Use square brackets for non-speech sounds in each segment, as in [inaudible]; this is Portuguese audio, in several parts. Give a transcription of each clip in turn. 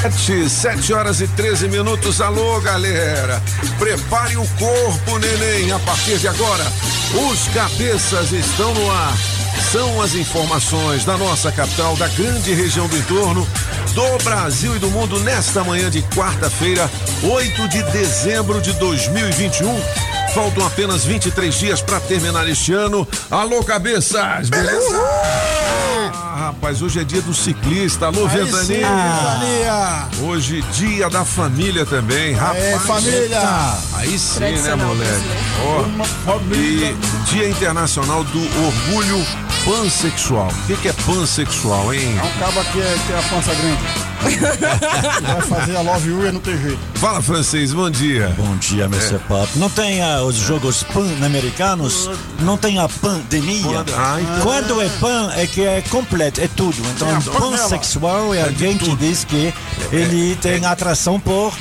Sete, sete horas e 13 minutos. Alô, galera. Prepare o corpo, neném. A partir de agora, os cabeças estão no ar. São as informações da nossa capital, da grande região do entorno, do Brasil e do mundo nesta manhã de quarta-feira, 8 de dezembro de 2021. Faltam apenas 23 dias para terminar este ano. Alô, cabeças, beleza? Ah, rapaz, hoje é dia do ciclista. Alô, Ventania. Hoje, dia da família também, rapaz. É, família. Aí sim, né, moleque? Ó, e Dia Internacional do Orgulho Pansexual. O que, que é pansexual, hein? É um cabo aqui é, tem a pança grande. [laughs] Vai fazer a Love You e não tem jeito. Fala, francês, bom dia. Bom dia, Mr. Pop. Não tem ah, os jogos pan-americanos? Não tem a pandemia? Ah, então. Quando é pan, é que é completo, é tudo. Então, É, pansexual é alguém que diz que ele tem atração por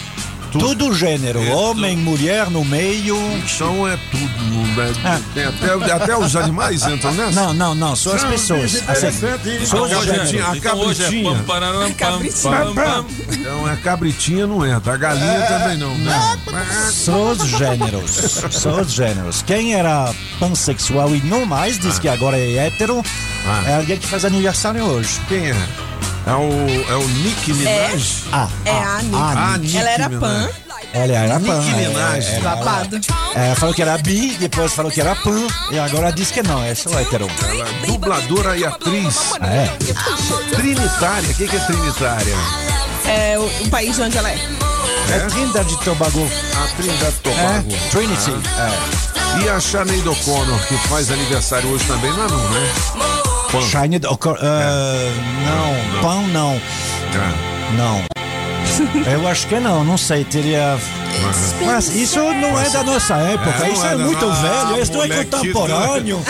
todo gênero. É, Homem, mulher no meio. Então é tudo. Né? Ah. Tem até, até os animais entram nessa? Não, não, não, só as pessoas. Assim, só os a cabritinha, gêneros. a Então hoje é cabritinha. pam, pararam, pam, pam, pam. Então a cabritinha não entra, a galinha também não. Não. Só os gêneros. Só os gêneros. Quem era pansexual e não mais diz que agora é hétero, Ah. é alguém que faz aniversário hoje. Quem é? É o, é o Nick Minaj? Ah, É a Anitta. Ah, Nick Ela era Minaj. pan, ela era pan. Nicki é, Minaj. é, babado. é, falou que era bi, depois falou que era pan, e agora diz que não, é só hétero. Ela é dubladora e atriz. É. Trinitária. O que, que é trinitária? É o, o país de onde ela é. É Trinidad de Tobago. A Trinidad É, Tobago. Trinity. É. E a Sinead O'Connor, que faz aniversário hoje também, não é não, né? Pan. Shiny. É. Não, pan não. Ah. Não. Eu acho que não, não sei, teria. Mas isso não é da nossa época, É, isso é, é muito Ah, velho, isso não é contemporâneo.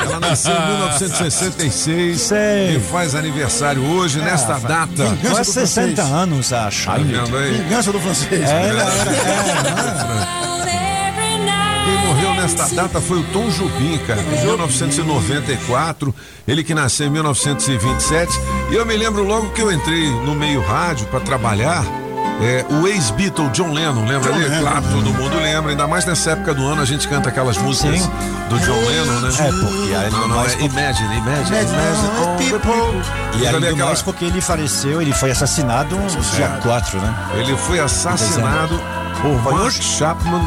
Ela nasceu em 1966 Sei. e faz aniversário hoje, nesta data. Quase 60 anos, a Tá aí? Vingança do francês. Ela era. é, Quem morreu nesta data foi o Tom Jobim, cara, em 1994. Ele que nasceu em 1927. E eu me lembro logo que eu entrei no meio rádio para trabalhar. é, o ex-Beatle John Lennon, lembra John dele? Lennon. Claro, todo mundo lembra, ainda mais nessa época do ano a gente canta aquelas músicas Sim. do John Lennon, né? É, porque aí Não, não, é Imagine, Imagine, Imagine all the people. E ali ainda aquela- mais porque ele faleceu, ele foi assassinado no dia 4, né? Ele foi assassinado por Mark Chapman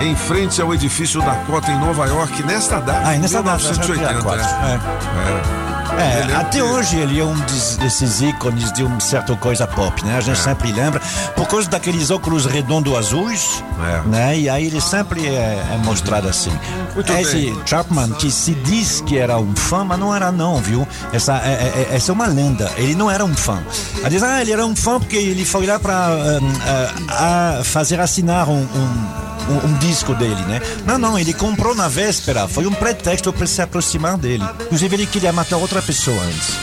em frente ao edifício Dakota em Nova York nesta data. Ah, nessa data, 1980. dia 4. né? É. É. É, Ele é até hoje ele é um des- desses ícones de uma certa coisa pop, né? A É. gente sempre lembra, por causa daqueles óculos redondos azuis, É. né? E aí ele sempre é, é mostrado assim. Muito Esse bem. Chapman, que se diz que era um fã, mas não era não, viu? Essa é, é- essa é uma lenda, ele não era um fã. A dizer, ah, ele era um fã porque ele foi lá para fazer assinar um- um um, um disco dele, né? Não, não, ele comprou na véspera, foi um pretexto para se aproximar dele. Inclusive, ele queria matar outra pessoa antes.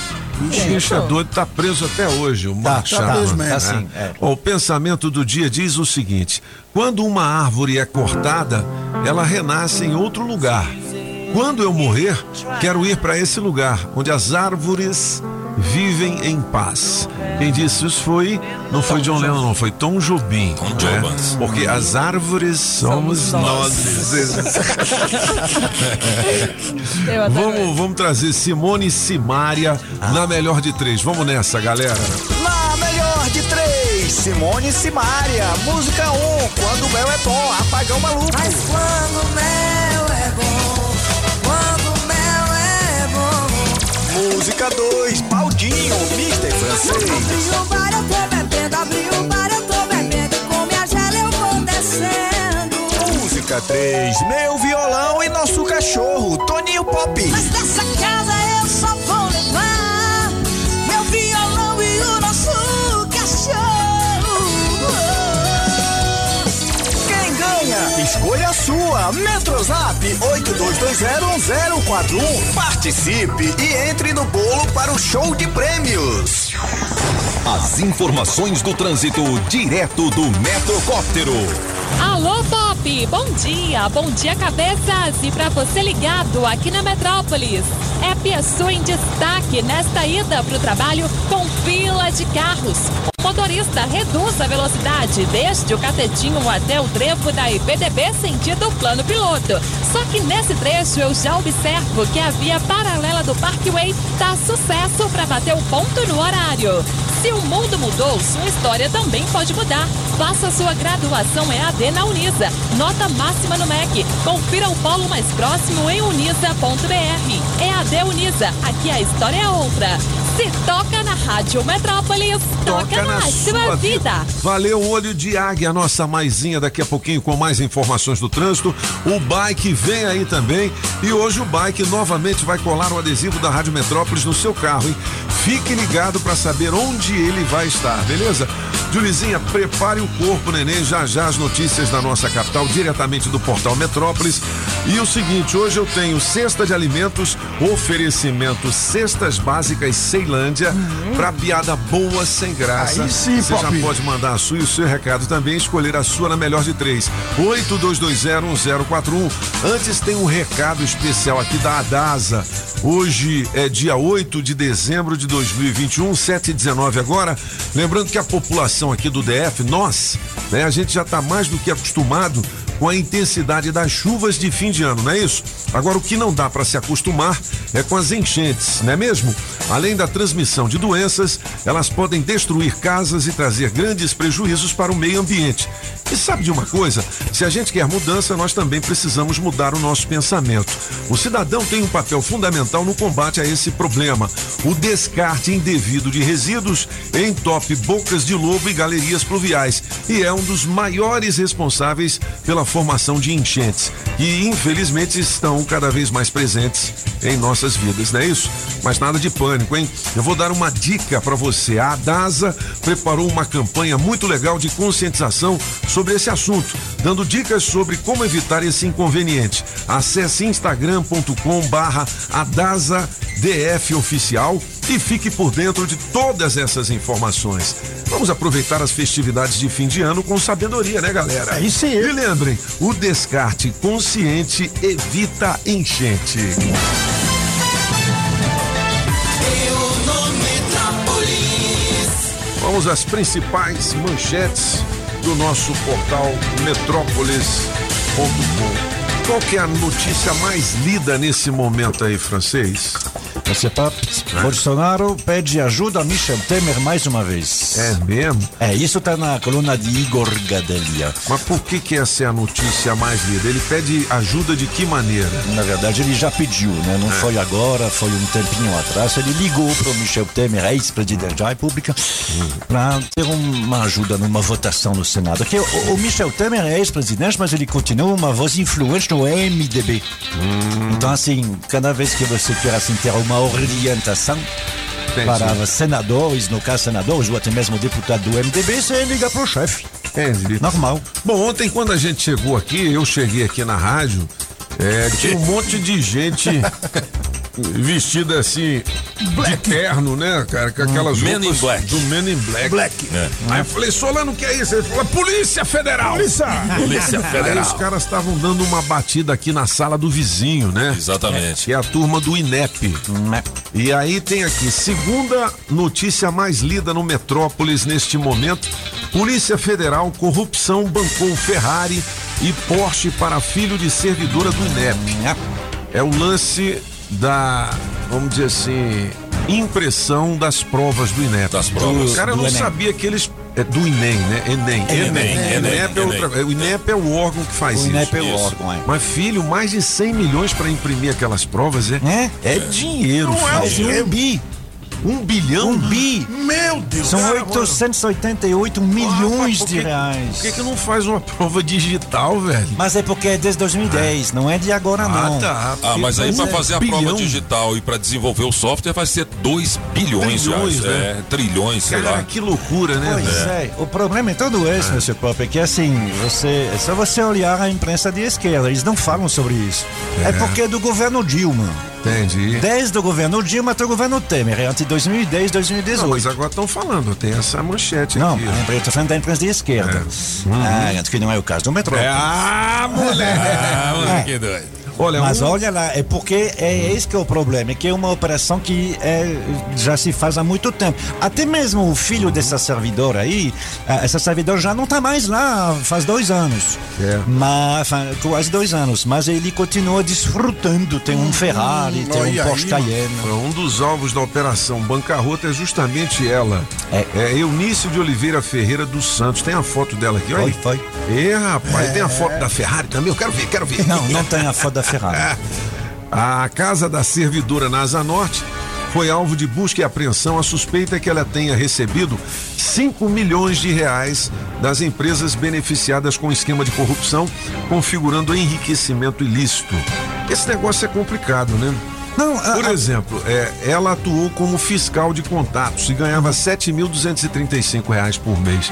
O Xixa é doido tá preso até hoje, o Mark tá Chapman. preso mesmo. né? Assim, é. Ó, O pensamento do dia diz o seguinte: quando uma árvore é cortada, ela renasce em outro lugar. Quando eu morrer, quero ir para esse lugar onde as árvores vivem em paz. Quem disse isso foi, não foi John Lennon, não, foi Tom Jobim. né? Jobim. Porque as árvores somos nós. [laughs] Eu até Vamos, vamos trazer Simone e Simária na melhor de três. Vamos nessa, galera. Na melhor de três, Simone e Simária. Música 1, um, quando o mel é bom, apagão maluco. Mas quando o mel é bom, Música 2, Baldinho, Mister Francês. Abri o bar, eu tô bebendo, abri o bar, eu tô bebendo. Com minha gela eu vou descendo. Música 3, Meu Violão e nosso cachorro, Toninho Pop. Mas dessa Escolha a sua. Metrozap 82201041. Participe e entre no bolo para o show de prêmios. As informações do trânsito direto do Metrocóptero. Alô, Pop! Bom dia! Bom dia, cabeças! E para você ligado aqui na Metrópolis, é Piaçu em destaque nesta ida para o trabalho com fila de carros. Motorista reduz a velocidade desde o catetinho até o trevo da IPDB sentido plano piloto. Só que nesse trecho eu já observo que a via paralela do Parkway dá sucesso para bater o ponto no horário. Se o mundo mudou, sua história também pode mudar. Faça sua graduação EAD na Unisa. Nota máxima no MEC. Confira o polo mais próximo em unisa.br. EAD Unisa. Aqui a história é outra. Se toca na Rádio Metrópolis, toca, na, sua vida. Valeu, olho de águia, a nossa maisinha daqui a pouquinho com mais informações do trânsito. O bike vem aí também e hoje o bike novamente vai colar o adesivo da Rádio Metrópolis no seu carro, hein? Fique ligado para saber onde ele vai estar, beleza? Julizinha, prepare o corpo, neném, já já as notícias da nossa capital, diretamente do portal Metrópolis. E o seguinte, hoje eu tenho cesta de alimentos, oferecimento cestas básicas Ceilândia, pra piada boa sem graça. Aí sim, Você já pode mandar a sua e o seu recado também, escolher a sua na melhor de três. 82201041. Antes tem um recado especial aqui da Adasa. Hoje é dia 8 de dezembro de 2021, 7 e 19 agora. Lembrando que a população aqui do DF, nós, né, a gente já está mais do que acostumado com a intensidade das chuvas de fim de ano, não é isso? Agora, o que não dá para se acostumar é com as enchentes, não é mesmo? Além da transmissão de doenças, elas podem destruir casas e trazer grandes prejuízos para o meio ambiente. E sabe de uma coisa? Se a gente quer mudança, nós também precisamos mudar o nosso pensamento. O cidadão tem um papel fundamental no combate a esse problema. O descarte indevido de resíduos entope bocas de lobo e galerias pluviais e é um dos maiores responsáveis pela formação de enchentes que infelizmente estão cada vez mais presentes em nossas vidas, não é isso? Mas nada de pânico, hein? Eu vou dar uma dica para você. A Adasa preparou uma campanha muito legal de conscientização sobre esse assunto, dando dicas sobre como evitar esse inconveniente. Acesse instagram.com barra AdasaDF oficial e fique por dentro de todas essas informações. Vamos aproveitar as festividades de fim de ano com sabedoria, né, galera? É isso aí. E lembrem, o descarte consciente evita enchente. Vamos às principais manchetes do nosso portal metrópolis.com. Qual que é a notícia mais lida nesse momento aí, francês? Você pá, Bolsonaro pede ajuda a Michel Temer mais uma vez. É mesmo? É, isso tá na coluna de Igor Gadelia. Mas por que que essa é a notícia mais lida? Ele pede ajuda de que maneira? Na verdade, ele já pediu, né? Não foi agora, foi um tempinho atrás. Ele ligou para o Michel Temer, ex-presidente da República, para ter uma ajuda numa votação no Senado. Porque o, o Michel Temer é ex-presidente, mas ele continua uma voz influente no MDB. Então, assim, cada vez que você quer assim, ter uma orientação Entendi. para senadores, no caso senadores, ou até mesmo deputado do MDB, você liga pro chefe. Entendi. Normal. Bom, ontem quando a gente chegou aqui, eu cheguei aqui na rádio, é, tinha um monte de gente [laughs] vestida assim, de terno, né, cara? Com aquelas Men roupas in Black. do Men in Black. Black. Aí eu falei, Solano, o que é isso? Ele falou, Polícia Federal! Polícia! Polícia Aí Federal. os caras estavam dando uma batida aqui na sala do vizinho, né? Exatamente. Que é a turma do INEP. E aí tem aqui, segunda notícia mais lida no Metrópolis neste momento. Polícia Federal, corrupção bancou Ferrari e Porsche para filho de servidora do INEP. É o lance da, vamos dizer assim, impressão das provas do INEP. Das provas. Cara, eu Do não Enem. sabia que eles. É do INEM, né? Enem. Enem, O Enem, INEP é outra- Enem. o INEP é o órgão que faz O isso. INEP é o órgão, é. Mas, filho, mais de 100 milhões para imprimir aquelas provas é, É? é dinheiro, Não é filho. É um bi. Um bilhão? Um bi. Meu Deus. São cara, 888 milhões por de reais. Por que, que não faz uma [laughs] prova digital, velho? Mas é porque é desde 2010, não é de agora não. tá. Ah, mas aí pra fazer a bilhão. prova digital e pra desenvolver o software vai ser 2 bilhões, Trilhões, reais. né? É, trilhões, sei Cara, lá. que loucura, né? Pois velho? é. o problema é todo esse, Mr. Pop, é que assim, você, é só você olhar a imprensa de esquerda, eles não falam sobre isso. É, porque é do governo Dilma. Entendi. Desde o governo Dilma até o governo Temer, é entre 2010 e 2018. Não, mas agora estão falando, tem essa manchete Não, aqui. eu tô falando da imprensa de esquerda. Ah, que não é o caso do metrô. É, ah, moleque! Ah, moleque doido. Olha, Mas um- olha lá, é porque é esse que é o problema, é que é uma operação que é, já se faz há muito tempo. Até mesmo o filho dessa servidora aí, ah, essa servidora já não está mais lá faz dois anos. É. Mas, fa- quase dois anos. Mas ele continua desfrutando, tem um Ferrari, tem olha um aí, Porsche mano. Cayenne. Um dos alvos da operação bancarrota é justamente ela. É. É Eunício de Oliveira Ferreira dos Santos. Tem a foto dela aqui, olha. Foi, aí. foi. É, rapaz, tem a foto da Ferrari também. Eu quero ver, quero ver. Não, não tem a foto da [laughs] A casa da servidora na Asa Norte foi alvo de busca e apreensão. A suspeita é que ela tenha recebido 5 milhões de reais das empresas beneficiadas com esquema de corrupção, configurando enriquecimento ilícito. Esse negócio é complicado, né? Não, a- Por exemplo, é, ela atuou como fiscal de contatos e ganhava 7.235 reais por mês.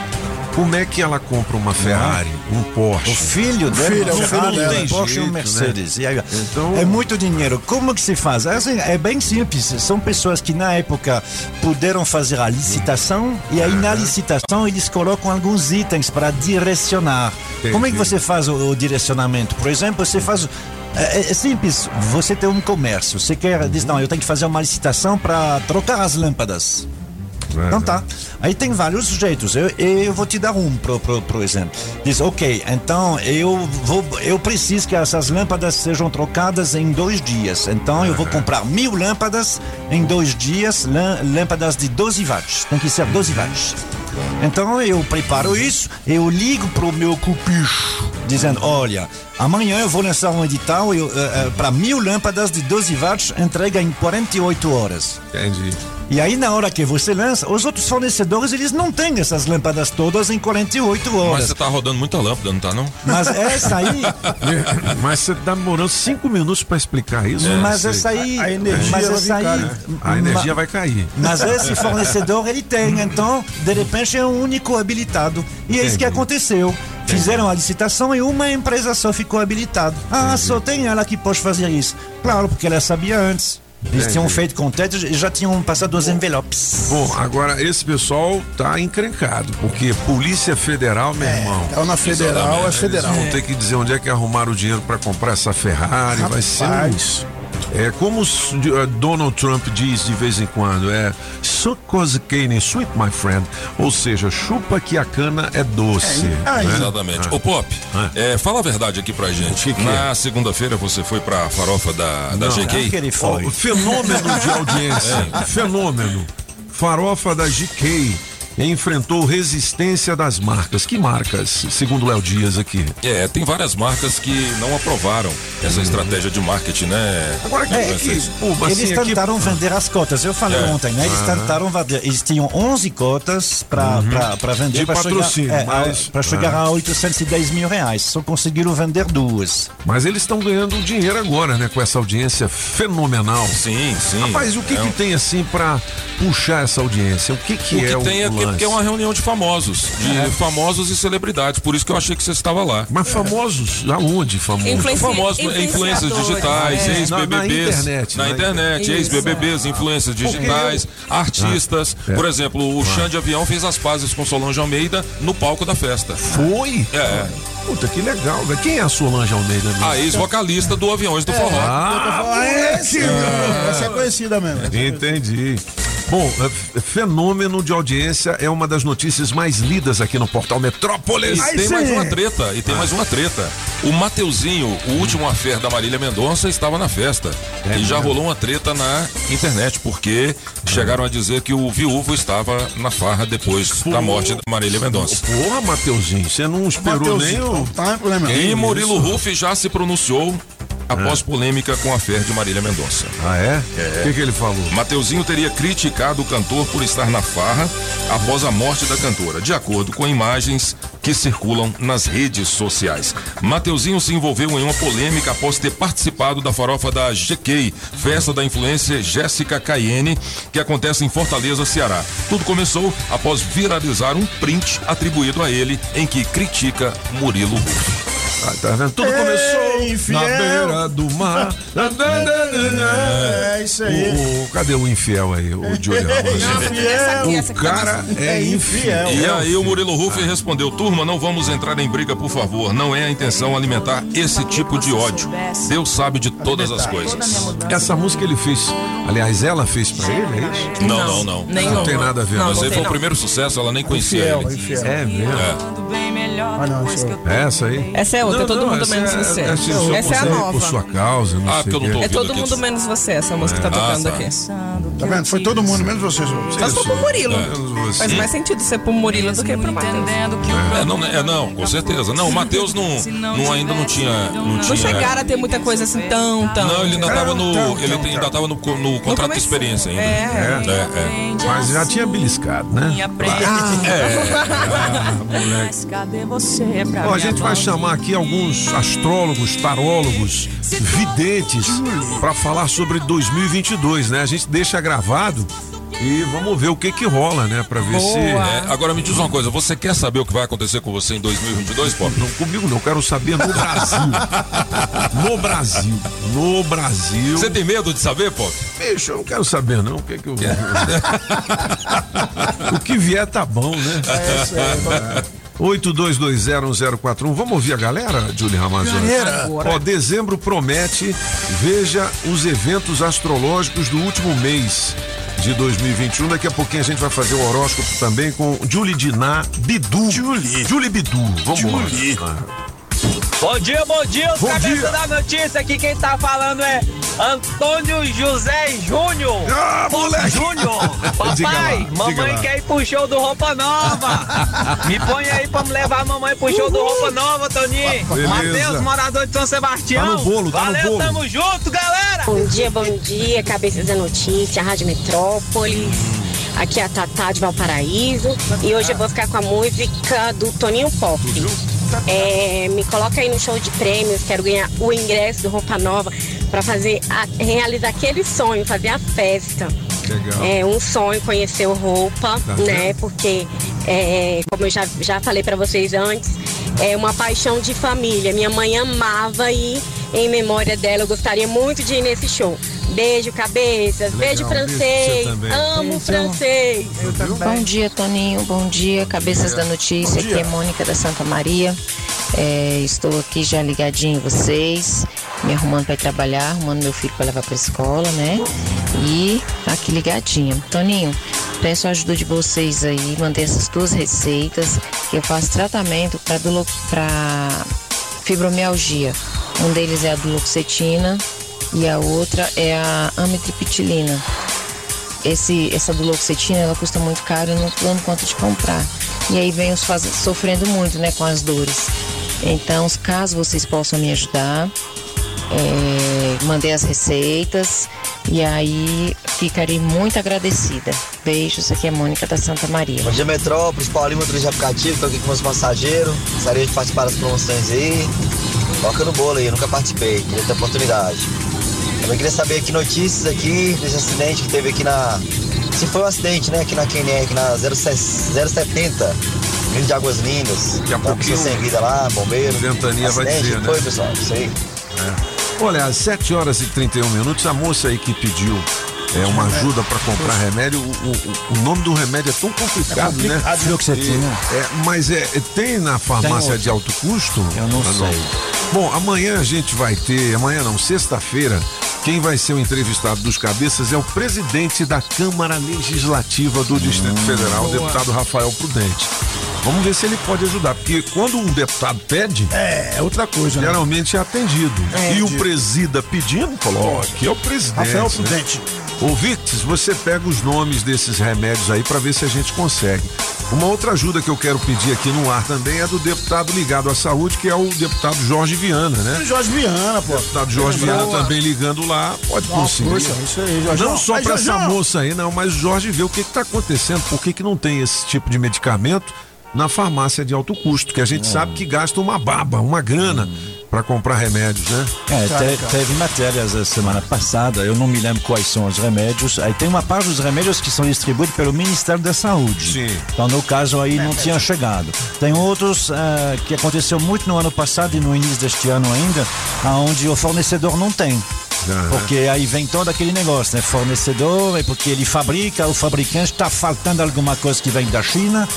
Como é que ela compra uma Ferrari, um O Porsche? filho dela, filho, é o um filho Ferrari, dela. um Porsche e um Jeito, Mercedes. E aí, Então- É muito dinheiro. Como que se faz? Assim, é bem simples. São pessoas que na época puderam fazer a licitação e aí na licitação eles colocam alguns itens para direcionar. Como é que Entendi. você faz o, o direcionamento? Por exemplo, você faz é, é simples, você tem um comércio, você quer, diz, não, eu tenho que fazer uma licitação para trocar as lâmpadas. Então tá. Aí tem vários jeitos. Eu, eu vou te dar um, pro exemplo. Diz, ok, então eu vou, eu preciso que essas lâmpadas sejam trocadas em dois dias. Então eu vou comprar mil lâmpadas em dois dias, lã- lâmpadas de 12 watts. Tem que ser 12 watts. Então eu preparo isso, eu ligo pro meu cupicho, dizendo, olha, amanhã eu vou lançar um edital para mil lâmpadas de 12 watts, entrega em 48 horas. Entendi. E aí, na hora que você lança, os outros fornecedores, eles não têm essas lâmpadas todas em 48 Mas horas. você tá rodando muita lâmpada, não tá não? Mas essa aí, [laughs] Mas você tá demorando cinco minutos para explicar isso? mas Sei. essa aí, A- a energia mas vai essa aí, né? A energia vai cair. Mas esse fornecedor ele tem, então, de repente é o único habilitado. E é isso que Entendi. aconteceu. Fizeram a licitação e uma empresa só ficou habilitada. Ah, só tem ela que pode fazer isso. Claro, porque ela sabia antes. Eles Entendi. tinham feito contato e já tinham passado os envelopes. Bom, agora esse pessoal tá encrencado, porque Polícia Federal, meu irmão. Caiu na federal, é federal. Vão ter que dizer onde é que arrumaram o dinheiro para comprar essa Ferrari. Vai ser um, Rapaz. É como eh, Donald Trump diz de vez em quando, é sucos cane sweet, my friend. Ou seja, chupa que a cana é doce. aí. né? Exatamente. Ô Pop, é, fala a verdade aqui pra gente. que que Na segunda-feira você foi pra farofa da, da Claro que GK? ele foi. o fenômeno de audiência. [laughs] Fenômeno. Farofa da GK enfrentou resistência das marcas. Que marcas, segundo Léo Dias aqui? É, tem várias marcas que não aprovaram essa estratégia de marketing, né? Agora que, É, que pô, Eles assim, aqui- tentaram vender as cotas. Eu falei É. ontem, né? Eles tentaram vender. Eles tinham 11 cotas para vender. De pra patrocínio, chegar, é, mas- a- pra chegar a 810 mil reais. Só conseguiram vender duas. Mas eles estão ganhando dinheiro agora, né? Com essa audiência fenomenal. Sim, sim. Rapaz, o que, é que tem assim pra puxar essa audiência? O que, que O que é tem o é? Porque é uma reunião de famosos, de famosos e celebridades. Por isso que eu achei que você estava lá. Mas famosos, aonde famosos? Influenci- Famosos influências digitais, é. ex-BBBs. Na- na internet, Na na internet, ex-BBBs, influências digitais, artistas. é. Por exemplo, o Xande de Avião fez as pazes com Solange Almeida no palco da festa. Foi? É, Puta, que legal, velho. Quem é a Solange Almeida? mesmo? a ex-vocalista do Aviões do Forró. Ah, Esse, essa é conhecida mesmo. Entendi. Bom, é, f- fenômeno de audiência é uma das notícias mais lidas aqui no portal Metrópolis. E tem mais uma treta, e tem mais uma treta. O Mateuzinho, o último affair da Marília Mendonça, estava na festa. e já rolou uma treta na internet, porque chegaram a dizer que o viúvo estava na farra depois da morte da Marília Mendonça. Porra, Mateuzinho, você não esperou nem o. Tá, né? E Murilo Ruff já se pronunciou após polêmica com a fé de Marília Mendonça. Ah, é? O que, que ele falou? Mateuzinho teria criticado o cantor por estar na farra após a morte da cantora, de acordo com imagens que circulam nas redes sociais. Mateuzinho se envolveu em uma polêmica após ter participado da farofa da GK, festa da influência Jéssica Cayenne, que acontece em Fortaleza, Ceará. Tudo começou após viralizar um print atribuído a ele em que critica Murilo Ruff. Ah, tá vendo? Tudo começou na beira do mar. É isso aí. O, o- cadê o infiel aí? O Johnny Ramos. O cara é infiel. E aí o Murilo Ruff respondeu: Turma, não vamos entrar em briga, por favor. Não é a intenção alimentar esse tipo de ódio. Deus sabe de todas as coisas. Essa música ele fez, aliás, ela fez pra ele, é isso? Não, não, não. Nenhum. Não tem nada a ver. Não, Mas não tem, foi o não. primeiro sucesso, ela nem conhecia Infiel, ele. infiel. É mesmo? Ah, não, é- É essa aí? Essa é outra, Não, todo não, mundo menos é- você. É só Essa é a você nova. Por sua causa, não Ah, sei porque eu não tô. É todo mundo menos você, essa música que tá Ah, tocando tá. aqui. Tá vendo? Foi todo mundo, menos. Só se for pro Murilo. Você. Faz mais sentido ser pro Murilo do que pro Matheus. É, não, é, não, com certeza. Não, o Matheus não, não, ainda não tinha. Não, Não tinha chegaram a ter muita coisa assim tão, tão. Não, ele ainda tava no. Ele ainda tava no, no contrato de começo. experiência ainda. É. É, é. Mas já tinha beliscado, né? [laughs] Cadê você pra Ó, a gente vai chamar aqui alguns astrólogos, tarólogos, videntes para falar sobre 2022, né? A gente deixa gravado e vamos ver o que que rola, né? Para ver se É, agora me diz uma coisa, você quer saber o que vai acontecer com você em 2022, Pop? não comigo não, quero saber no Brasil. no Brasil, no Brasil. Você tem medo de saber, Pop? Bicho, eu não quero saber não, o que que eu [laughs] O que vier tá bom, né? É isso aí. 82201041. Vamos ouvir a galera, Julie Ramazzotti? Ó, dezembro promete. Veja os eventos astrológicos do último mês de 2021. Daqui a pouquinho a gente vai fazer o horóscopo também com Julie Diná Bidu. Julie. Julie Bidu. Vamos Julie. lá. Bom dia, bom dia, os Bom cabeça dia. da notícia. Aqui quem tá falando é Antônio José Júnior. Ah, moleque. Júnior. [laughs] Lá, Papai, diga mamãe lá. quer ir pro show do Roupa Nova. [laughs] Me põe aí pra me levar a mamãe pro show do Roupa Nova, Toninho. Matheus, morador de São Sebastião. Tá no bolo, tá no Valeu, bolo. tamo junto, galera. Bom dia, bom dia, cabeças da notícia, Rádio Metrópolis. Aqui é a Tatá de Valparaíso e hoje eu vou ficar com a música do Toninho Pop. É, me coloca aí no show de prêmios, quero ganhar o ingresso do Roupa Nova para fazer a- realizar aquele sonho, fazer a festa. Legal. É um sonho conhecer o Roupa, Tá né? vendo? Porque, é, como eu já, já falei para vocês antes, é uma paixão de família. Minha mãe amava ir em memória dela. Eu gostaria muito de ir nesse show. Beijo, cabeças. Legal, beijo, beijo francês. também. Amo francês. Bom dia, Toninho. Bom dia, Cabeças da Notícia. Aqui é Mônica da Santa Maria. É, estou aqui já ligadinho em vocês, me arrumando para ir trabalhar, arrumando meu filho para levar para escola, né? E aqui ligadinha. Toninho, peço a ajuda de vocês aí, mandei essas duas receitas que eu faço tratamento para fibromialgia. Um deles é a duloxetina e a outra é a amitriptilina esse, essa duloxetina ela custa muito caro, eu não tô dando conta de comprar. E aí venho sofrendo muito, né, com as dores. Então, caso vocês possam me ajudar, é, mandei as receitas e aí ficarei muito agradecida. Beijos, aqui é Mônica da Santa Maria. Bom dia, Metrópolis, Paulinho, motorista de aplicativo, estou aqui com meus passageiros. Gostaria de participar das promoções aí. Toca no bolo aí, eu nunca participei, queria ter oportunidade. Também queria saber aqui notícias aqui desse acidente que teve aqui na. Se foi um acidente, né? Aqui na QNR, aqui na 070, Rio de Águas Lindas. Daqui a Tá pouquinho sem vida lá, bombeiro. Ventania vai dizer, que Foi, né? pessoal, isso aí. Olha, às 7 horas e 31 minutos, a moça aí que pediu é, uma ajuda para comprar remédio, o, o- o nome do remédio é tão complicado, É complicado, né? Fluoxetina. E, é, mas é, é- tem na farmácia outro. de alto custo? Eu não Ah, sei. Bom, amanhã a gente vai ter, amanhã não, sexta-feira, quem vai ser o entrevistado dos cabeças é o presidente da Câmara Legislativa do Distrito Federal, o deputado Rafael Prudente. Vamos ver se ele pode ajudar, porque quando um deputado pede, É, é outra coisa, né? geralmente é atendido. É, e o presida pedindo, falou, ó, aqui é o presidente. Rafael né? Prudente. Ô, Victis, você pega os nomes desses remédios aí para ver se a gente consegue. Uma outra ajuda que eu quero pedir aqui no ar também é do deputado ligado à saúde, que é o deputado Jorge Viana, né? Jorge Viana, pô. Deputado Jorge. Viana também ligando lá, pode Ó, conseguir. puxa, isso aí, Jorjão. Não só para essa moça aí, não, mas o Jorge vê o que está acontecendo, por que, que não tem esse tipo de medicamento na farmácia de alto custo, que a gente sabe que gasta uma baba, uma grana para comprar remédios, né? É, te- teve matérias a semana passada, eu não me lembro quais são os remédios. Aí tem uma parte dos remédios que são distribuídos pelo Ministério da Saúde. Sim. Então, no caso aí, não tinha chegado. Tem outros ah, que aconteceu muito no ano passado e no início deste ano ainda, aonde o fornecedor não tem. Porque aí vem todo aquele negócio, né? Fornecedor, é porque ele fabrica, o fabricante está faltando alguma coisa que vem da China,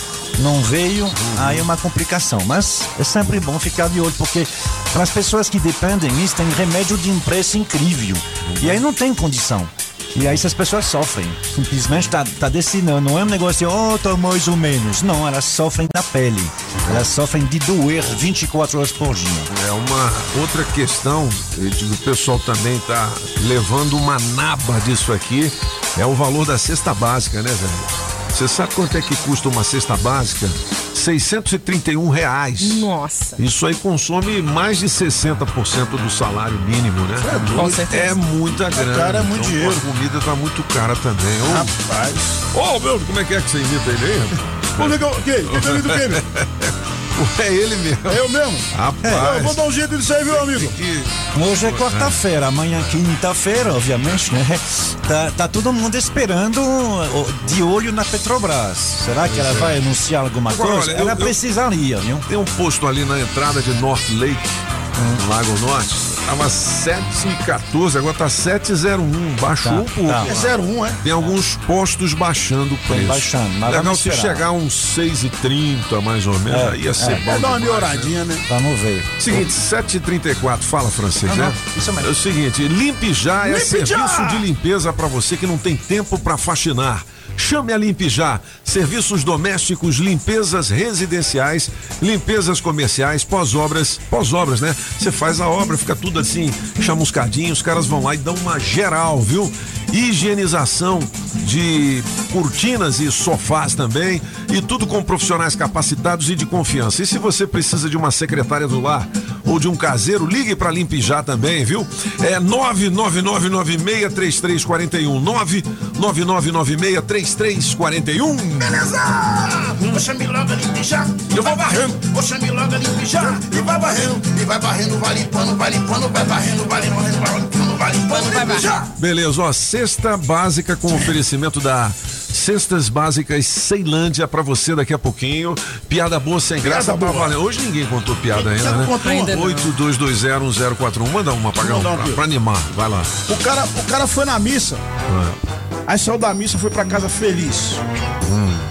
não veio, aí é uma complicação. Mas é sempre bom ficar de olho, porque para as pessoas que dependem disso, tem remédio de um preço incrível. E aí não tem condição. E aí essas pessoas sofrem. Simplesmente tá, tá decidindo. Não é um negócio de, oh, tá mais ou menos. Não, elas sofrem na pele. Elas sofrem de doer 24 horas por dia. É uma outra questão, o pessoal também está levando uma naba disso aqui, é o valor da cesta básica, né, Zé? Você sabe quanto é que custa uma cesta básica? 631 reais. Nossa. Isso aí consome mais de 60% do salário mínimo, né? É doido. Com certeza. É muita grana. cara, é muito Então, dinheiro. A comida tá muito cara também. Ô, Rapaz. Ô, meu, como é que é que você imita ele aí? Pô, legal, o quê? Quem tá indo quem, meu? [laughs] É ele mesmo. É eu mesmo? Rapaz. Eu vou dar um jeito disso aí, meu amigo. Hoje é quarta-feira, amanhã quinta-feira, obviamente, né? Tá, tá todo mundo esperando, de olho na Petrobras. Será que ela é. vai anunciar alguma Agora, coisa? olha, ela eu- eu- precisaria, viu? Tem um posto ali na entrada de North Lake, no Lago Norte. Tava 7,14, agora tá 7,01. Baixou Tá, um pouco. tá. É 01, é? Tem alguns postos baixando o preço. baixando, mas Legal se esperar. chegar a uns 6,30 mais ou menos, É, aí ia ser é. bom. É dar uma demais, melhoradinha, né? Vamos ver. Seguinte, 7h34, fala francês, Não, né? não, isso mesmo. É o seguinte, Limpe Já é Limpe serviço Já! de limpeza para você que não tem tempo para faxinar. Chame a Limpe Já. Serviços domésticos, limpezas residenciais, limpezas comerciais, pós-obras. Pós-obras, né? Você faz a obra, fica tudo assim, chamuscadinho, os caras vão lá e dão uma geral, viu? Higienização de cortinas e sofás também. E tudo com profissionais capacitados e de confiança. E se você precisa de uma secretária do lar ou de um caseiro, ligue para Limpe Já também, viu? É 999963341. 999963341. Beleza! Vou chamar logo ali já. Eu vou barrendo. Vou chamar logo ali já. E vai barrendo. E vai barrendo, vai limpando, vai limpando, vai barrendo, vai limpando, vai limpando, vai limpando, vai já. Beleza, ó, cesta básica com oferecimento da Cestas Básicas Ceilândia pra você daqui a pouquinho. Piada boa sem graça Piada tá. Hoje ninguém contou piada ainda, Você não né? contou? Ainda não. 82201041. Manda uma, Pagão, mandar pra, pra animar. Vai lá. O cara, o cara foi na missa. Aí saiu da missa, foi pra casa feliz.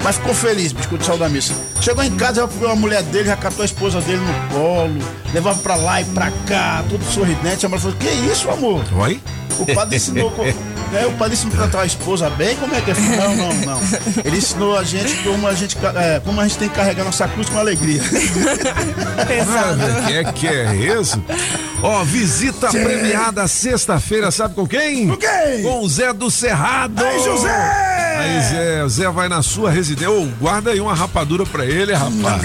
Mas ficou feliz, bicho, quando saiu da missa. Chegou em casa, já pegou a mulher dele, já catou a esposa dele no colo, levava pra lá e pra cá, tudo sorridente. A mulher falou: Que isso, amor? Oi? O padre ensinou. [laughs] co- né, o padre ensinou a tratar a esposa bem? Como é que é? Não, não, não. Ele ensinou a gente como a gente, é, como a gente tem que carregar nossa cruz com alegria. [laughs] Ah, que é que é isso? Ó, visita premiada sexta-feira, sabe com quem? Com quem? Com o Zé do Cerrado. Aí, José! Aí, Zé, o Zé vai na sua residência. Ô, guarda aí uma rapadura pra ele, rapaz.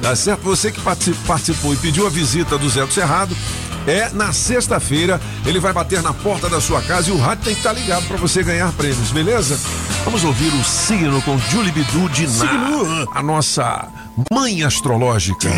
Tá certo? Você que partici- participou e pediu a visita do Zé do Cerrado. É na sexta-feira, ele vai bater na porta da sua casa e o rádio tem que estar ligado pra você ganhar prêmios, beleza? Vamos ouvir o signo com Julie Bidu de Ná, a nossa mãe astrológica.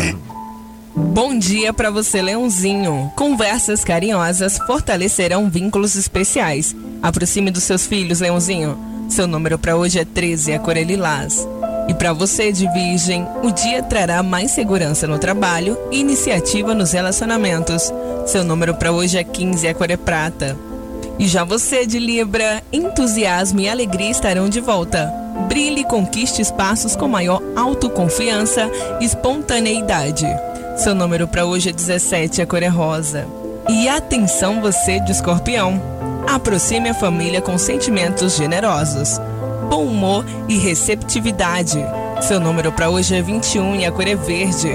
Bom dia pra você, Leãozinho. Conversas carinhosas fortalecerão vínculos especiais. Aproxime dos seus filhos, Leãozinho. Seu número pra hoje é 13, a cor é lilás. E pra você de Virgem, o dia trará mais segurança no trabalho e iniciativa nos relacionamentos. Seu número pra hoje é 15, a cor é prata. E já você de Libra, entusiasmo e alegria estarão de volta. Brilhe e conquiste espaços com maior autoconfiança e espontaneidade. Seu número para hoje é 17, a cor é rosa. E atenção você de Escorpião. Aproxime a família com sentimentos generosos, bom humor e receptividade. Seu número para hoje é 21 e a cor é verde.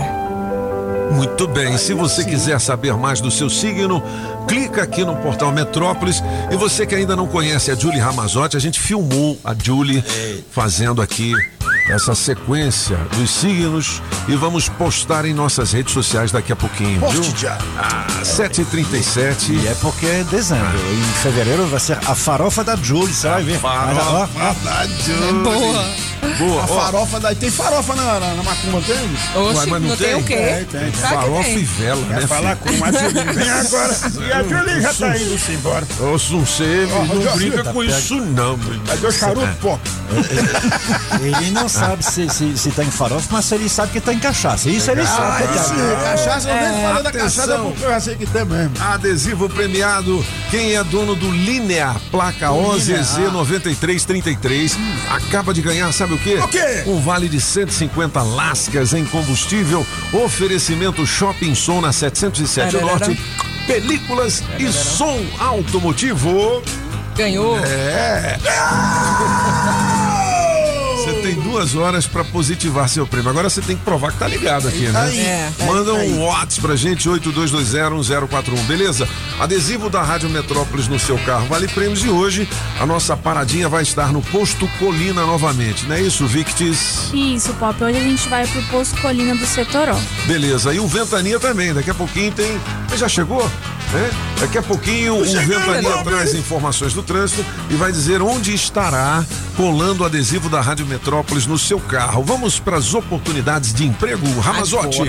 Muito bem, se você quiser saber mais do seu signo, clica aqui no portal Metrópolis. E você que ainda não conhece a Julie Ramazotti, a gente filmou a Julie fazendo aqui essa sequência dos signos e vamos postar em nossas redes sociais daqui a pouquinho, Poste viu? já. Ah, 7h37. E é porque é dezembro. Em fevereiro vai ser a farofa da Julie, você vai ver. Mas, ó, da Julie. Boa. Boa, A farofa daí. Tem farofa na, na, na macumba, tem? Oxe, Ué, mas não não tem tem? o quê? Tem, tem. Claro que Farofa tem. e vela, né? falar com a [laughs] Julie. Vem agora. E a Julie já tá indo-se embora. Ô, Ó, não brinca tá com isso não, menino. Cadê o charuto, pô? [laughs] ele não sabe se, se, se tem farofa, mas ele sabe que tem cachaça. Isso ele sabe. Ah, coitado. esse cachaça, eu nem falei da atenção. cachaça porque eu já sei que tem mesmo. Adesivo premiado. Quem é dono do Linea, placa OZZ 9333, acaba de ganhar, sabe o quê? O quê? Um vale de 150 lascas em combustível. Oferecimento Shopping Som na 707 Tararara. Norte. Películas e som automotivo. Ganhou. É. [laughs] Duas horas pra positivar seu prêmio. Agora você tem que provar que tá ligado aqui, né? Aí, É. Manda aí. um WhatsApp pra gente, 82201041, beleza? Adesivo da Rádio Metrópolis no seu carro. Vale prêmios e hoje a nossa paradinha vai estar no Posto Colina novamente, não é isso, Victis? Isso, Pop. Hoje a gente vai pro Posto Colina do Setoró. Beleza. E o Ventania também. Daqui a pouquinho tem. Mas Já chegou? Né? Daqui a pouquinho o Ventania traz informações do trânsito e vai dizer onde estará colando o adesivo da Rádio Metrópolis no seu carro. Vamos para as oportunidades de emprego, Ramazotti.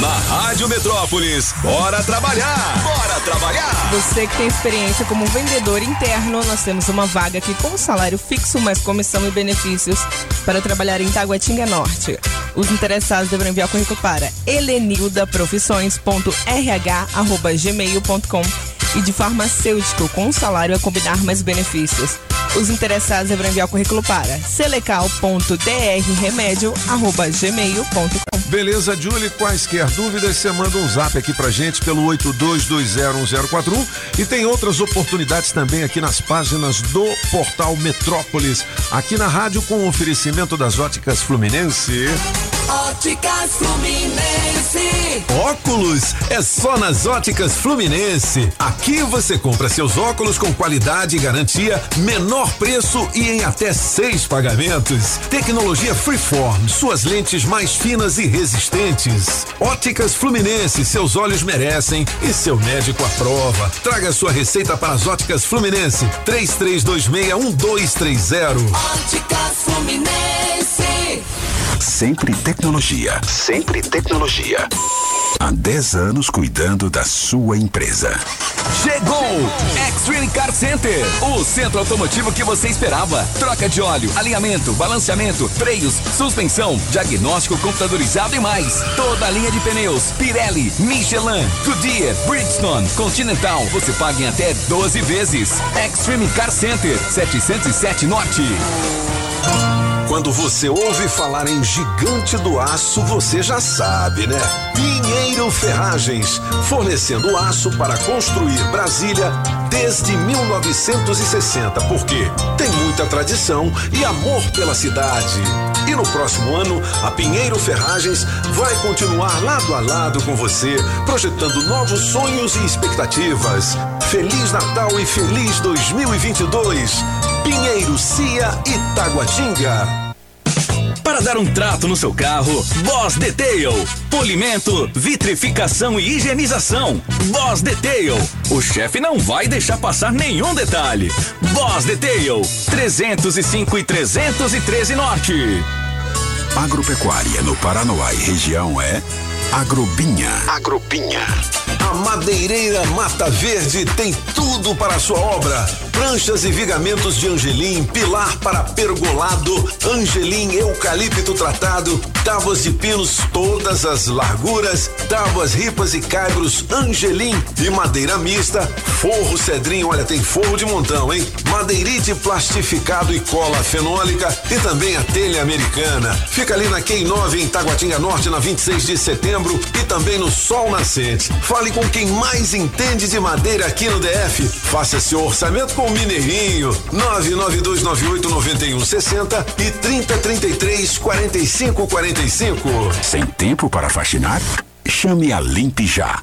Na Rádio Metrópolis, bora trabalhar! Bora trabalhar! Você que tem experiência como vendedor interno, nós temos uma vaga aqui com salário fixo, mais comissão e benefícios para trabalhar em Taguatinga Norte. Os interessados devem enviar currículo para elenilda.profissões.rh@gmail.com e de farmacêutico com salário a combinar mais benefícios. Os interessados devem enviar currículo para celecal.drremédio@gmail.com. Beleza, Julie, quaisquer dúvidas, você manda um zap aqui pra gente pelo 82201041 e tem outras oportunidades também aqui nas páginas do portal Metrópolis, aqui na rádio com oferecimento das óticas Fluminense. Óticas Fluminense. Óculos é só nas óticas Fluminense. Aqui você compra seus óculos com qualidade e garantia, menor preço e em até seis pagamentos. Tecnologia Freeform, suas lentes mais finas e resistentes. Óticas Fluminense, seus olhos merecem e seu médico aprova. Traga sua receita para as óticas Fluminense. 33261230. Óticas Fluminense. Sempre tecnologia. Sempre tecnologia. Há 10 anos cuidando da sua empresa. Chegou! Extreme Car Center, o centro automotivo que você esperava. Troca de óleo, alinhamento, balanceamento, freios, suspensão, diagnóstico computadorizado e mais. Toda a linha de pneus, Pirelli, Michelin, Goodyear, Bridgestone, Continental. Você paga em até 12 vezes. Extreme Car Center, 707 Norte. Quando você ouve falar em gigante do aço, você já sabe, né? Pinheiro Ferragens, fornecendo aço para construir Brasília desde 1960, porque tem muita tradição e amor pela cidade. E no próximo ano, a Pinheiro Ferragens vai continuar lado a lado com você, projetando novos sonhos e expectativas. Feliz Natal e feliz 2022. Pinheiro, Cia e Taguatinga. Para dar um trato no seu carro, Boss Detail. Polimento, vitrificação e higienização. Boss Detail. O chefe não vai deixar passar nenhum detalhe. Boss Detail. 305 e 313 Norte. Agropecuária no Paranoá e região é Agrobinha. Agrobinha. A Madeireira Mata Verde tem tudo para a sua obra. Pranchas e vigamentos de angelim, pilar para pergolado, angelim eucalipto tratado, tábuas de pinos todas as larguras, tábuas ripas e caibros angelim e madeira mista, forro cedrinho, olha, tem forro de montão, hein? Madeirite plastificado e cola fenólica e também a telha americana. Fica ali na Quem 9 em Taguatinga Norte, na 26 de setembro e também no Sol Nascente. Fale com quem mais entende de madeira aqui no DF. Faça seu orçamento com o Mineirinho. 992989160 e 3033 4545. Sem tempo para faxinar? Chame a Limpe Já.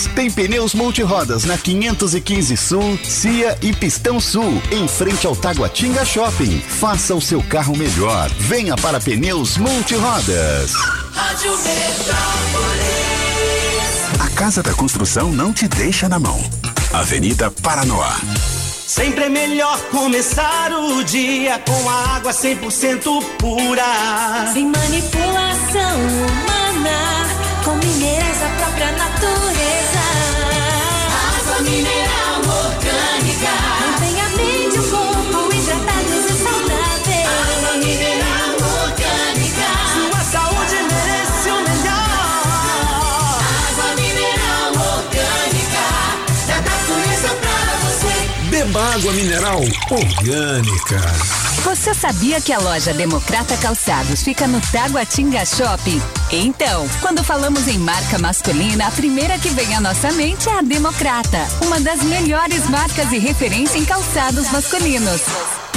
Tem Pneus Multirodas na 515 Sul, Cia e Pistão Sul, em frente ao Taguatinga Shopping. Faça o seu carro melhor. Venha para Pneus Multirodas. Rádio Metrópolis. A Casa da Construção não te deixa na mão. Avenida Paranoá. Sempre é melhor começar o dia com a água 100% pura. Sem manipulação humana, com minerais da própria natureza. Mineral orgânica. Você sabia que a loja Democrata Calçados fica no Taguatinga Shopping? Então, quando falamos em marca masculina, a primeira que vem à nossa mente é a Democrata, uma das melhores marcas e referência em calçados masculinos.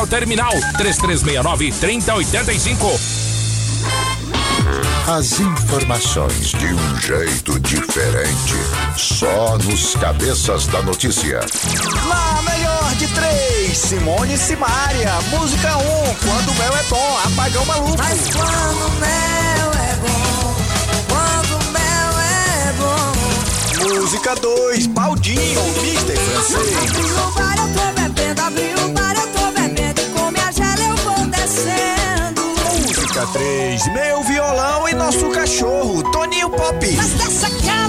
ao terminal 3369 3085. As informações de um jeito diferente. Só nos cabeças da notícia. Na melhor de três, Simone e Simaria. Música 1, um, quando o mel é bom, apagão maluco. Mas quando o mel é bom, quando o mel é bom. Música 2, Baldinho, Mister Francês. Abri o bar, eu tô bebendo, abri o bar, eu tô Música 3, Meu Violão e Nosso Cachorro, Toninho Pop. Mas dessa casa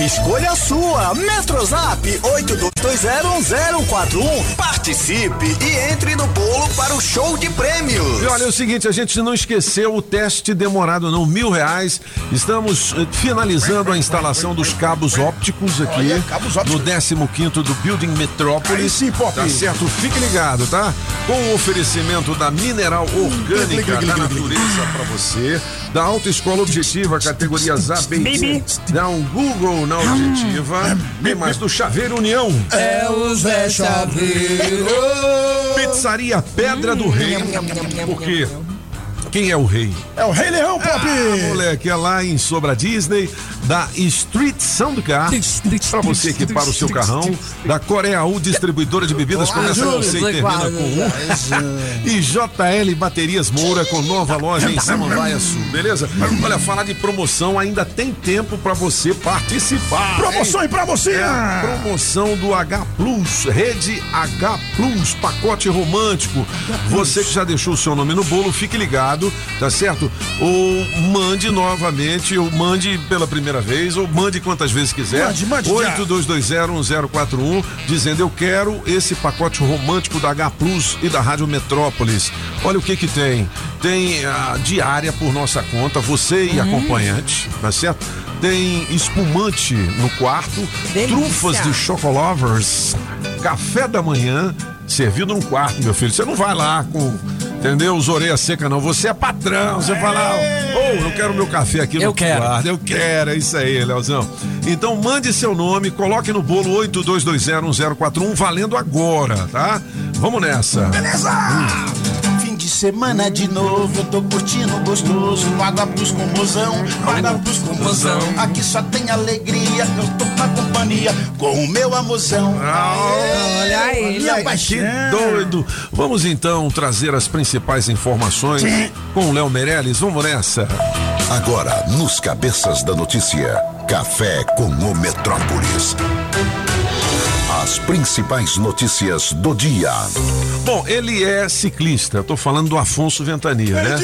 Escolha a sua. Metrozap 82201041. Participe e entre no bolo para o show de prêmios. E olha, é o seguinte, a gente não esqueceu o teste demorado não, mil reais. Estamos eh, finalizando a instalação dos cabos ópticos aqui Olha, cabos ópticos. no 15 do Building Metrópolis. Sim, Pop. Tá certo? Fique ligado, tá? Com o oferecimento da Mineral Orgânica da Natureza pra você, da Autoescola Objetiva, categorias A, B e C. Dá um Google na Objetiva. Tem mais do Chaveiro União. É o Zé Chaveiro. Pizzaria Pedra do Rei. Por quê? Quem é o rei? É o Rei Leão, Pop! Ah, moleque, é lá em Sobra Disney, da Street Soundcar, pra você equipar o seu carrão, da Coreia U, distribuidora de bebidas, começa com C e termina com um. [laughs] E JL Baterias Moura, com nova loja em Samambaia Sul, beleza? Olha, falar de promoção, ainda tem tempo pra você participar. Promoção e pra você! É, promoção do H Plus, Rede H Plus, pacote romântico. Você que já deixou o seu nome no bolo, fique ligado, tá certo? Ou mande novamente, ou mande pela primeira vez, ou mande quantas vezes quiser. Mande, mande já. 82201041, dizendo eu quero esse pacote romântico da H Plus e da Rádio Metrópolis. Olha o que que tem. Tem a diária por nossa conta, você e acompanhante, tá certo? Tem espumante no quarto, trufas de chocolovers, café da manhã, servido no quarto, meu filho. Você não vai lá com, entendeu? Os orelhas secas, não. Você é patrão. Você vai lá, ô, eu quero meu café aqui no Eu quero. quarto. Eu quero, é isso aí, Leozão. Então mande seu nome, coloque no bolo 82201041, valendo agora, tá? Vamos nessa. Beleza! Hum. De semana de novo, eu tô curtindo gostoso. Água Plus com mozão, no Água Plus com mozão. Aqui só tem alegria, eu tô na companhia com o meu amorzão. Olha aí, minha Que doido! Vamos então trazer as principais informações com o Léo Meirelles. Vamos nessa. Agora, nos Cabeças da Notícia, Café com o Metrópolis. As principais notícias do dia. Bom, ele é ciclista. Eu tô falando do Afonso Ventania, né?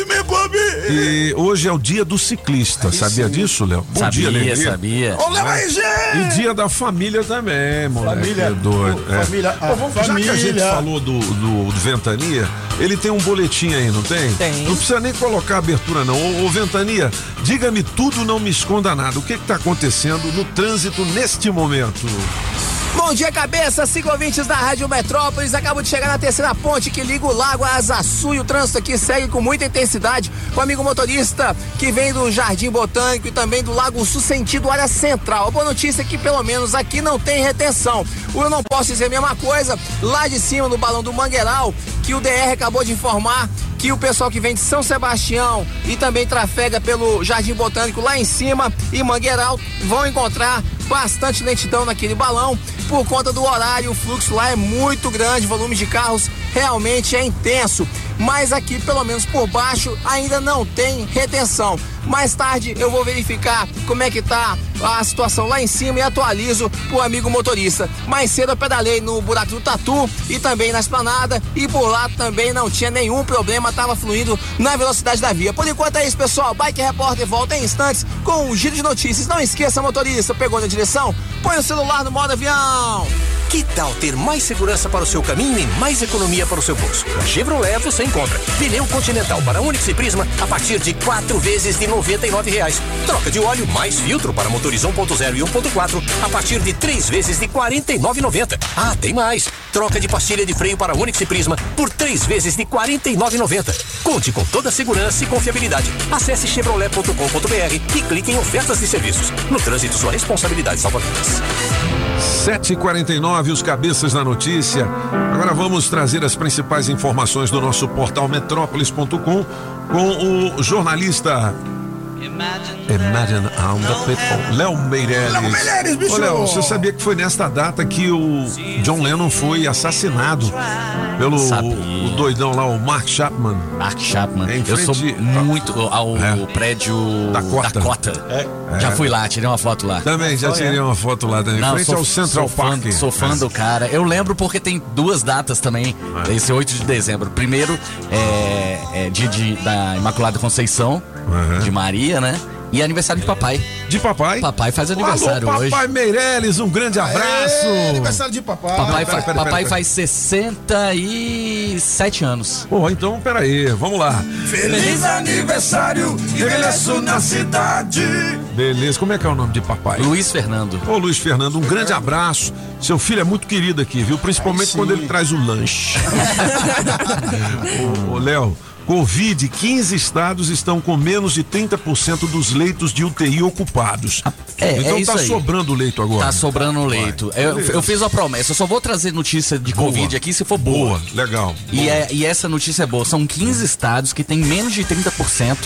E hoje é o dia do ciclista. Sabia disso, Léo? Bom Sabia, dia, Lelê. sabia. Ô, Léo aí, gente! E dia da família também, moleque. Família, é doido. ô, é. família, vamos, Já que a família. gente falou do, do, do Ventania, ele tem um boletim aí, não tem? Tem. Não precisa nem colocar abertura, não. Ô, ô, Ventania, diga-me tudo, não me esconda nada. O que está acontecendo no trânsito neste momento? Bom dia, cabeça, ciclovintes da Rádio Metrópolis. Acabo de chegar na terceira ponte que liga o Lago a Azaçu e o trânsito aqui segue com muita intensidade. O amigo motorista que vem do Jardim Botânico e também do Lago Sul sentido área central. A boa notícia é que pelo menos aqui não tem retenção. Eu não posso dizer a mesma coisa lá de cima no Balão do Mangueiral, que o DR acabou de informar que o pessoal que vem de São Sebastião e também trafega pelo Jardim Botânico lá em cima e Mangueiral vão encontrar bastante lentidão naquele balão por conta do horário. O fluxo lá é muito grande, o volume de carros realmente é intenso. Mas aqui, pelo menos por baixo, ainda não tem retenção. Mais tarde eu vou verificar como é que tá a situação lá em cima e atualizo pro amigo motorista. Mais cedo eu pedalei no buraco do Tatu e também na esplanada e por lá também não tinha nenhum problema, tava fluindo na velocidade da via. Por enquanto é isso, pessoal. Bike Repórter volta em instantes com um giro de notícias. Não esqueça, motorista, pegou na direção? Põe o celular no modo avião. Que tal ter mais segurança para o seu caminho e mais economia para o seu bolso? Na Chevrolet você encontra pneu Continental para Onix e Prisma a partir de quatro vezes de 99 reais. Troca de óleo mais filtro para motores 1.0 e 1.4 a partir de três vezes de R$ 49,90. Ah, tem mais! Troca de pastilha de freio para Onix e Prisma por três vezes de R$ 49,90. Conte com toda a segurança e confiabilidade. Acesse chevrolet.com.br e clique em ofertas de serviços. No trânsito, sua responsabilidade salva vidas. 7h49, os cabeças da notícia. Agora vamos trazer as principais informações do nosso portal metrópolis.com com o jornalista. Imagine I'm the people. Léo Meirelles. Léo Meirelles, bicho! Ô, Léo, você sabia que foi nesta data que o John Lennon foi assassinado pelo o doidão lá, o Mark Chapman? Mark Chapman. Em Eu sou muito ao É. prédio Dakota. Dakota. Já fui lá, tirei uma foto lá. Também, já tirei uma foto lá também. Não, frente sou, ao Central sou fã, Park. Sou fã do cara. Eu lembro porque tem duas datas também. Esse 8 de dezembro. Primeiro é, é dia de, da Imaculada Conceição de Maria, né? E aniversário de papai. De papai? Papai faz aniversário Alô, hoje. Papai Meirelles, um grande abraço. É, aniversário de papai. Papai, Não, fa- pera, pera, papai pera, faz 67 anos. Pô, então peraí, vamos lá. Feliz aniversário, regresso na cidade. Beleza, como é que é o nome de papai? Luiz Fernando. Ô Luiz Fernando, um grande abraço. Seu filho é muito querido aqui, viu? Principalmente quando ele traz o lanche. [laughs] ô, ô, Léo, Covid, 15 estados estão com menos de 30% dos leitos de UTI ocupados. É, então é tá aí. sobrando leito agora. Tá sobrando leito. Eu, eu fiz uma promessa, eu só vou trazer notícia de Boa. Covid aqui se for boa. Boa, legal. E, é- e essa notícia é boa. São 15 estados que têm menos de 30%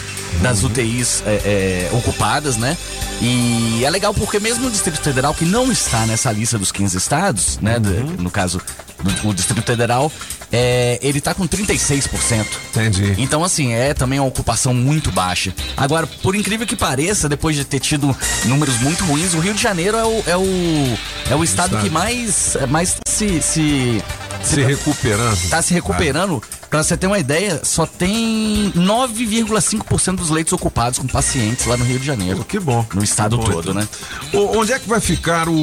das Uhum. UTIs é, é, ocupadas, né? E é legal porque mesmo o Distrito Federal, que não está nessa lista dos 15 estados, né? Uhum. no caso do o Distrito Federal, é, ele tá com 36%. Entendi. Então, assim, é também uma ocupação muito baixa. Agora, por incrível que pareça, depois de ter tido números muito ruins, o Rio de Janeiro é o, é o, é o estado, estado. que mais, mais se, se, Se recuperando. Tá se recuperando. Pra você ter uma ideia, só tem 9,5% dos leitos ocupados com pacientes lá no Rio de Janeiro. que bom. No estado bom, todo, então. né? Ô, onde é que vai ficar o.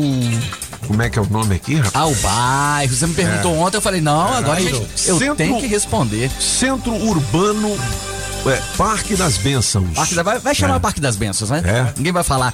Como é que é o nome aqui, rapaz? Ah, o bairro. Você me perguntou É. ontem, eu falei, não, agora a gente, eu Centro- tenho que responder. Centro Urbano é, Parque das Bênçãos. Parque da- vai, vai chamar É. Parque das Bênçãos, né? É. Ninguém vai falar.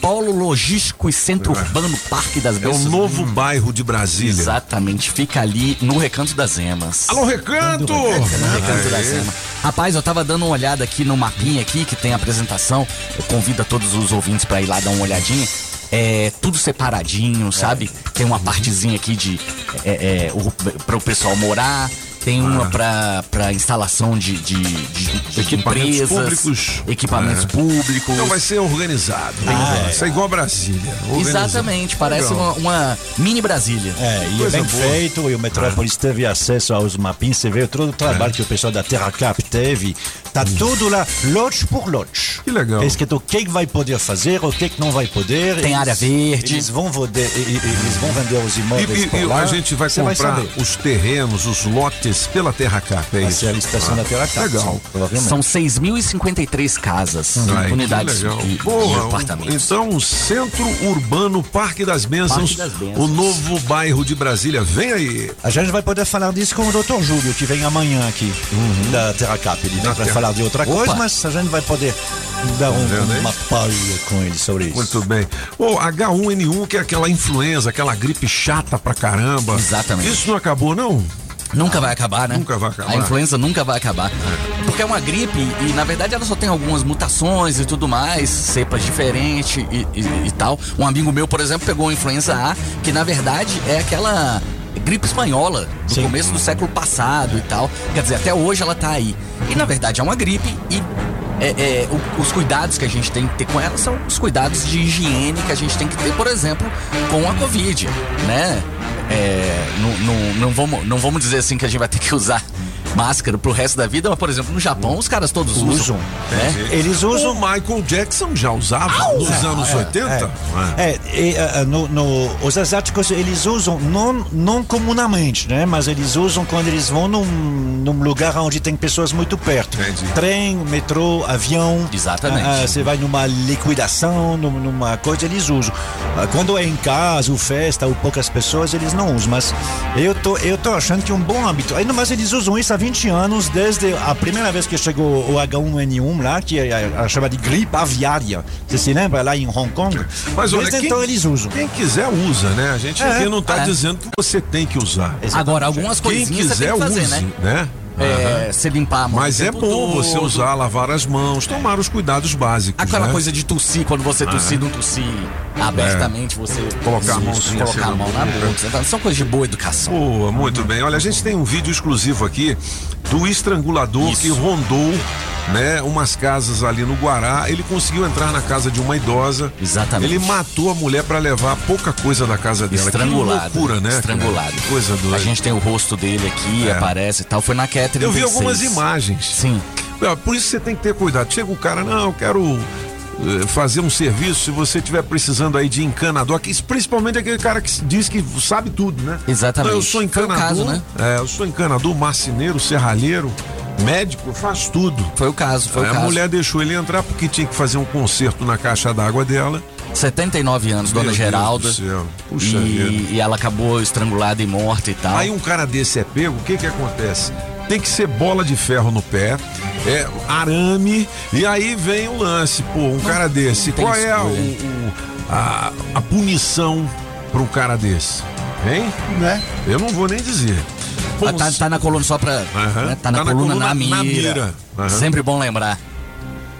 Polo Logístico e Centro Urbano Parque das É Bênçãos. o novo bairro de Brasília. Exatamente, fica ali no Recanto das Emas. Alô, Recanto! No Recanto das. Emas. Rapaz, eu tava dando uma olhada aqui no mapinha aqui, que tem a apresentação. Eu convido a todos os ouvintes pra ir lá dar uma olhadinha. É tudo separadinho, sabe? Tem uma partezinha aqui de é, é, o, para o pessoal morar. Tem uma Ah. pra instalação de, de, de- de Equipamentos empresas, públicos. Equipamentos É. públicos. Então vai ser organizado. Ah, é. Isso é igual a Brasília. organizado. Exatamente, parece uma, uma mini Brasília. É, e é Coisa bem boa. feito, e o Metrópolis teve acesso aos mapinhas, você vê todo o trabalho que o pessoal da TerraCap teve, tá tudo lá, lote por lote. Que legal. É escrito o que que vai poder fazer, o que não vai poder. Tem área verde. Eles vão, vender, e- e- eles vão vender os E, imóveis e- por e lá. a gente vai Você comprar saber. os terrenos, os lotes pela Terra Cap, é Vai isso? ser a licitação da TerraCap. Legal. sim. São 6.053 casas, Ai, que unidades legal. de, de Porra, apartamentos. Então, Centro Urbano Parque das Bênçãos, Parque das Bênçãos. o novo bairro de Brasília. Vem aí. A gente vai poder falar disso com o Dr. Júlio, que vem amanhã aqui, da TerraCap. Ele vem Terra- falar de outra Opa. coisa, mas a gente vai poder dar um- aí? uma palha com ele sobre isso. Muito bem. O H1N1, que é aquela influenza, aquela gripe chata pra caramba. Exatamente. Isso não acabou, não? Nunca vai acabar, né? Nunca vai acabar. A influenza nunca vai acabar. Porque é uma gripe e, na verdade, ela só tem algumas mutações e tudo mais, cepas diferentes e, e- e tal. Um amigo meu, por exemplo, pegou a influenza A, que na verdade é aquela gripe espanhola do começo do século passado e tal. Quer dizer, até hoje ela tá aí. E na verdade é uma gripe e. é, é, o- os cuidados que a gente tem que ter com ela são os cuidados de higiene que a gente tem que ter, por exemplo, com a Covid, né? É, não, não, não, vamos, não vamos dizer assim que a gente vai ter que usar máscara pro resto da vida, mas, por exemplo, no Japão os caras todos usam. Usam. né? Eles usam. O Michael Jackson já usava nos anos 80? É, e, ah, no- no- os asiáticos eles usam não, não comumente, né? Mas eles usam quando eles vão num, num lugar onde tem pessoas muito perto. Trem, metrô, avião. Exatamente. Ah, ah, você vai numa liquidação, num- numa coisa, eles usam. Ah, quando é em casa, ou festa, ou poucas pessoas, eles não usam. Mas eu tô, eu tô achando que é um bom hábito. Ainda mais eles usam isso há 20 anos, desde a primeira vez que chegou o H1N1 lá, que é a, a chama de gripe aviária. Você se lembra lá em Hong Kong? Mas olha, Desde quem, então eles usam. Quem quiser usa, né? A gente É, aqui não tá é. dizendo que você tem que usar. Agora, algumas Quem coisinhas você quiser tem que fazer, use, né? né? se é, limpar Mas é bom todo. você usar, lavar as mãos, tomar os cuidados básicos. Aquela né? coisa de tossir, quando você ah. tossir, não tossir abertamente, é. você colocar a mão, assim, assim, colocar a mão na boca. Tá- são coisas de boa educação. Boa, muito bem. Olha, a gente tem um vídeo exclusivo aqui do estrangulador Isso. que rondou né, umas casas ali no Guará. Ele conseguiu entrar na casa de uma idosa. Exatamente. Ele matou a mulher para levar pouca coisa da casa dela. Estrangulado. Que loucura, né? Estrangulado. Que coisa doida. A gente tem o rosto dele aqui, é. aparece e tal. Foi naquela eu vi algumas imagens. Sim. Por isso você tem que ter cuidado. Chega o cara, não, eu quero eh, fazer um serviço, se você tiver precisando aí de encanador, principalmente aquele cara que diz que sabe tudo, né? Exatamente. Então, eu sou encanador, caso, né? É, eu sou encanador, marceneiro, serralheiro, médico, faz tudo. Foi o caso, foi é, o caso. A mulher deixou ele entrar porque tinha que fazer um conserto na caixa d'água dela. 79 anos, Meu dona Deus Geralda. Puxa e, vida. e ela acabou estrangulada e morta e tal. Aí um cara desse é pego, o que que acontece? Tem que ser bola de ferro no pé, é arame, e aí vem o lance, pô, um cara desse, qual é a, o- o- a, a punição para um cara desse? Hein? Né? Eu não vou nem dizer. Ah, tá, tá na coluna só pra. Aham. né, Tá na coluna, na mira. na mira. Aham. Sempre bom lembrar.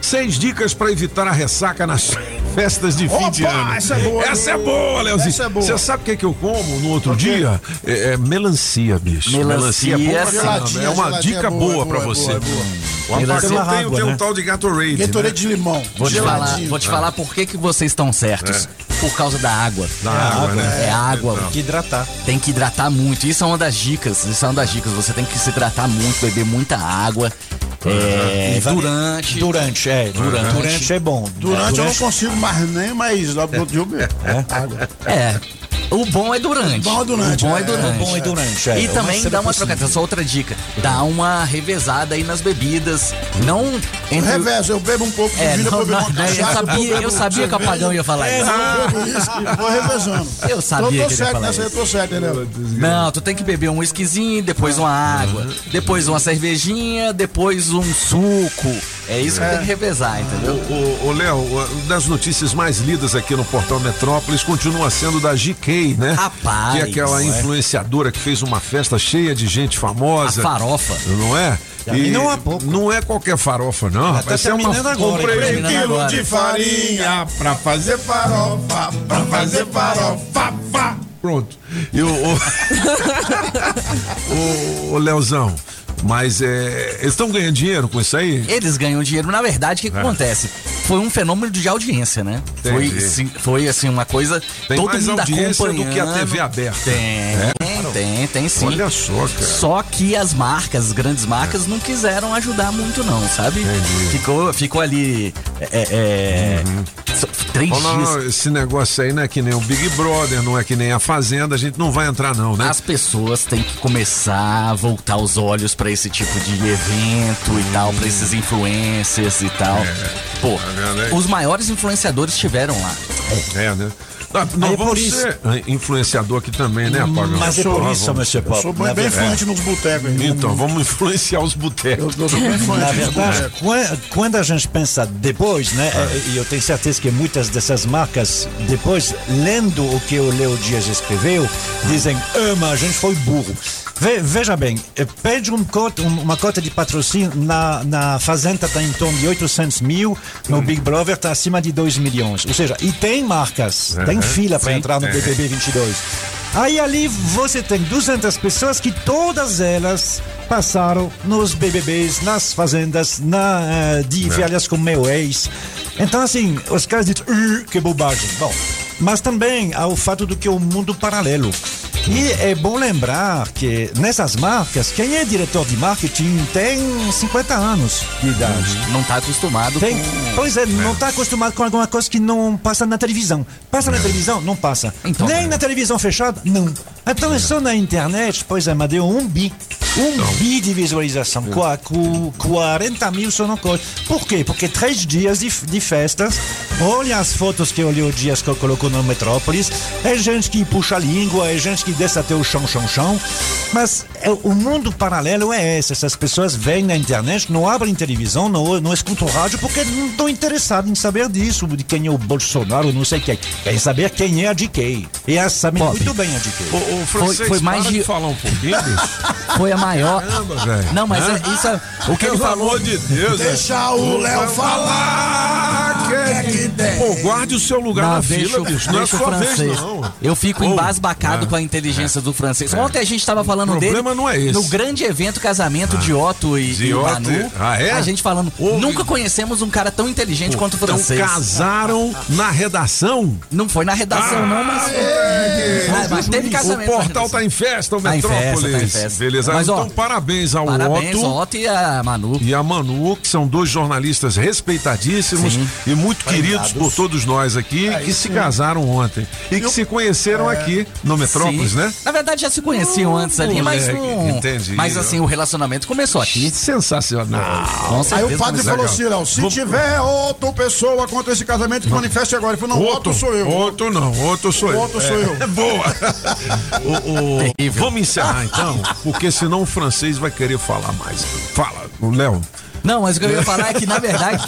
Seis dicas para evitar a ressaca nas festas de fim de Opa, ano. essa é boa. Essa é boa, Leozinho. Essa é boa. Você sabe o que, que eu como no outro dia? É, é melancia, bicho. Melancia, é boa É uma dica é boa, boa, é pra boa, você. É é. O Apagão é tem, água, tem um né? tal de Gatorade. Gatorade né? de limão. Vou te falar, vou te falar por que, que vocês estão certos. Por causa da água. Da água, né? É água. Então. Que hidratar. Tem que hidratar muito. Isso é uma das dicas. Isso é uma das dicas. Você tem que se hidratar muito, beber muita água. É, durante. Durante, é. Durante. Durante, é bom. Durante eu não consigo mais nem, mas lá bebo. Água. É. O bom é durante. O bom é durante, O bom é é. durante. O bom é durante, é. E também dá uma possível. trocada. Essa outra dica. Dá uma revezada aí nas bebidas. Não Eu entre. revezo, eu bebo um pouco de É, não, não, né, eu sabia, eu sabia que o apagão ia falar É, isso. eu bebo [laughs] uísque, vou revezando. Eu sabia Tô, que tô certo falar nessa, eu isso. tô certo, entendeu? Não, tu tem que beber um whiskyzinho, depois uma água, depois uma cervejinha, depois um suco. É isso que tem que revezar, entendeu? O Léo, uma das notícias mais lidas aqui no portal Metrópolis continua sendo da GK, né? Rapaz, Que é aquela não é? influenciadora que fez uma festa cheia de gente famosa. A farofa. Não é? E não há pouco. Não é qualquer farofa, não. tá rapaz. É uma... agora, Comprei um quilo agora. de farinha pra fazer farofa, pra fazer farofa. Fá. Pronto. E o, o, [laughs] o, o Leozão, mas é, eles estão ganhando dinheiro com isso aí? Eles ganham dinheiro. Na verdade, o que, que É. acontece? Foi um fenômeno de audiência, né? Foi, Entendi. sim, foi assim, uma coisa. Tem todo mais mundo audiência do que a TV aberta. Tem, É? tem, tem sim. Olha só, cara. Só que as marcas, as grandes marcas, não quiseram ajudar muito, não, sabe? Ficou, ficou ali. É, é, só- Três Não, não, dias. esse negócio aí não é que nem o Big Brother, não é que nem a Fazenda, a gente não vai entrar não, né? As pessoas têm que começar a voltar os olhos pra esse tipo de evento e tal, pra esses influencers e tal. Pô, vendo aí? os maiores influenciadores estiveram lá. É, né? Não, não é vamos por isso- ser influenciador aqui também, né, Apagão? Mas é por Vamos- isso, Monsieur Pop. Eu sou bem, influente nos botecos. Então, vamos influenciar os botecos. Eu sou bem influente Na verdade, quando a gente pensa depois, né? E eu tenho certeza que muitas dessas marcas, depois, lendo o que o Leo Dias escreveu, dizem: ah, mas a gente foi burro. Ve- veja bem, eh, pede um cota- um- uma cota de patrocínio na, na Fazenda está em torno de 800 mil, no Big Brother está acima de 2 milhões. Ou seja, e tem marcas, tem Uhum. fila para entrar no É. BBB 22. Aí ali você tem 200 pessoas que todas elas passaram nos BBBs, nas fazendas, na, eh, de velhas com meu ex. Então assim, os caras dizem, "Uh, que bobagem. Bom, mas também há o fato do que é o mundo paralelo. E é bom lembrar que nessas marcas, quem é diretor de marketing tem 50 anos de idade. Não tá acostumado Tem, com. pois é, não está acostumado com alguma coisa que não passa na televisão. Passa na televisão? Não passa. Então, Nem na televisão fechada? Não. Então é só na internet, pois é, mas deu um bi. Um bi de visualização. Com 40 mil só no coisa. Por quê? Porque três dias de, de festas. Olha as fotos que o Leo Dias co- colocou no Metrópolis. É gente que puxa a língua, é gente que desce até o chão, chão, chão. Mas é, o mundo paralelo é esse. Essas pessoas vêm na internet, não abrem televisão, não, não escutam rádio, porque não estão interessados em saber disso, de quem é o Bolsonaro, não sei quem. Querem saber quem é a DK. E elas sabem Pop. muito bem a DK. O, o francês, foi mais para de- de falar um pouquinho, bicho. [laughs] Foi a maior. Caramba, velho. Não, mas é, isso é, o que ele Pelo falou. amor de Deus. Deixa o Léo falar. Que é que tem? Pô, guarde o seu lugar Não, na deixa, fila, o- bicho. Não é o sua francês. vez, não. Eu fico Ô, embasbacado é. com a inteligência do francês. Ontem a gente estava falando O dele. problema não é esse. No grande evento casamento de Otto e, De Otto Manu. Ah, é? A gente falando. Ô, nunca conhecemos um cara tão inteligente quanto o Então francês. casaram na redação. Não foi na redação, não, mas. Ah, mas teve casamento. O portal tá em festa, o Tá Metrópolis. tá festa. Beleza? Então, parabéns ao Parabéns, Otto. ao Otto e a Manu. E a Manu, que são dois jornalistas respeitadíssimos Sim. e muito queridos por todos nós aqui, que se casaram ontem e que se conheceram aqui no Metrópolis, Sim. né? Na verdade já se conheciam antes ali, mas moleque, não. entendi. Mas assim, o relacionamento começou aqui. Sensacional. Com Aí o padre legal. falou assim, Léo, se Vamos- tiver outra pessoa contra esse casamento, que manifeste agora. Ele falou, não, outro sou eu. Outro não, outro sou eu. Outro sou eu. É [laughs] boa. O- o- Terrível. vamos encerrar então, porque senão o francês vai querer falar mais. Fala, o Léo. Não, mas o que eu ia falar é que, na verdade,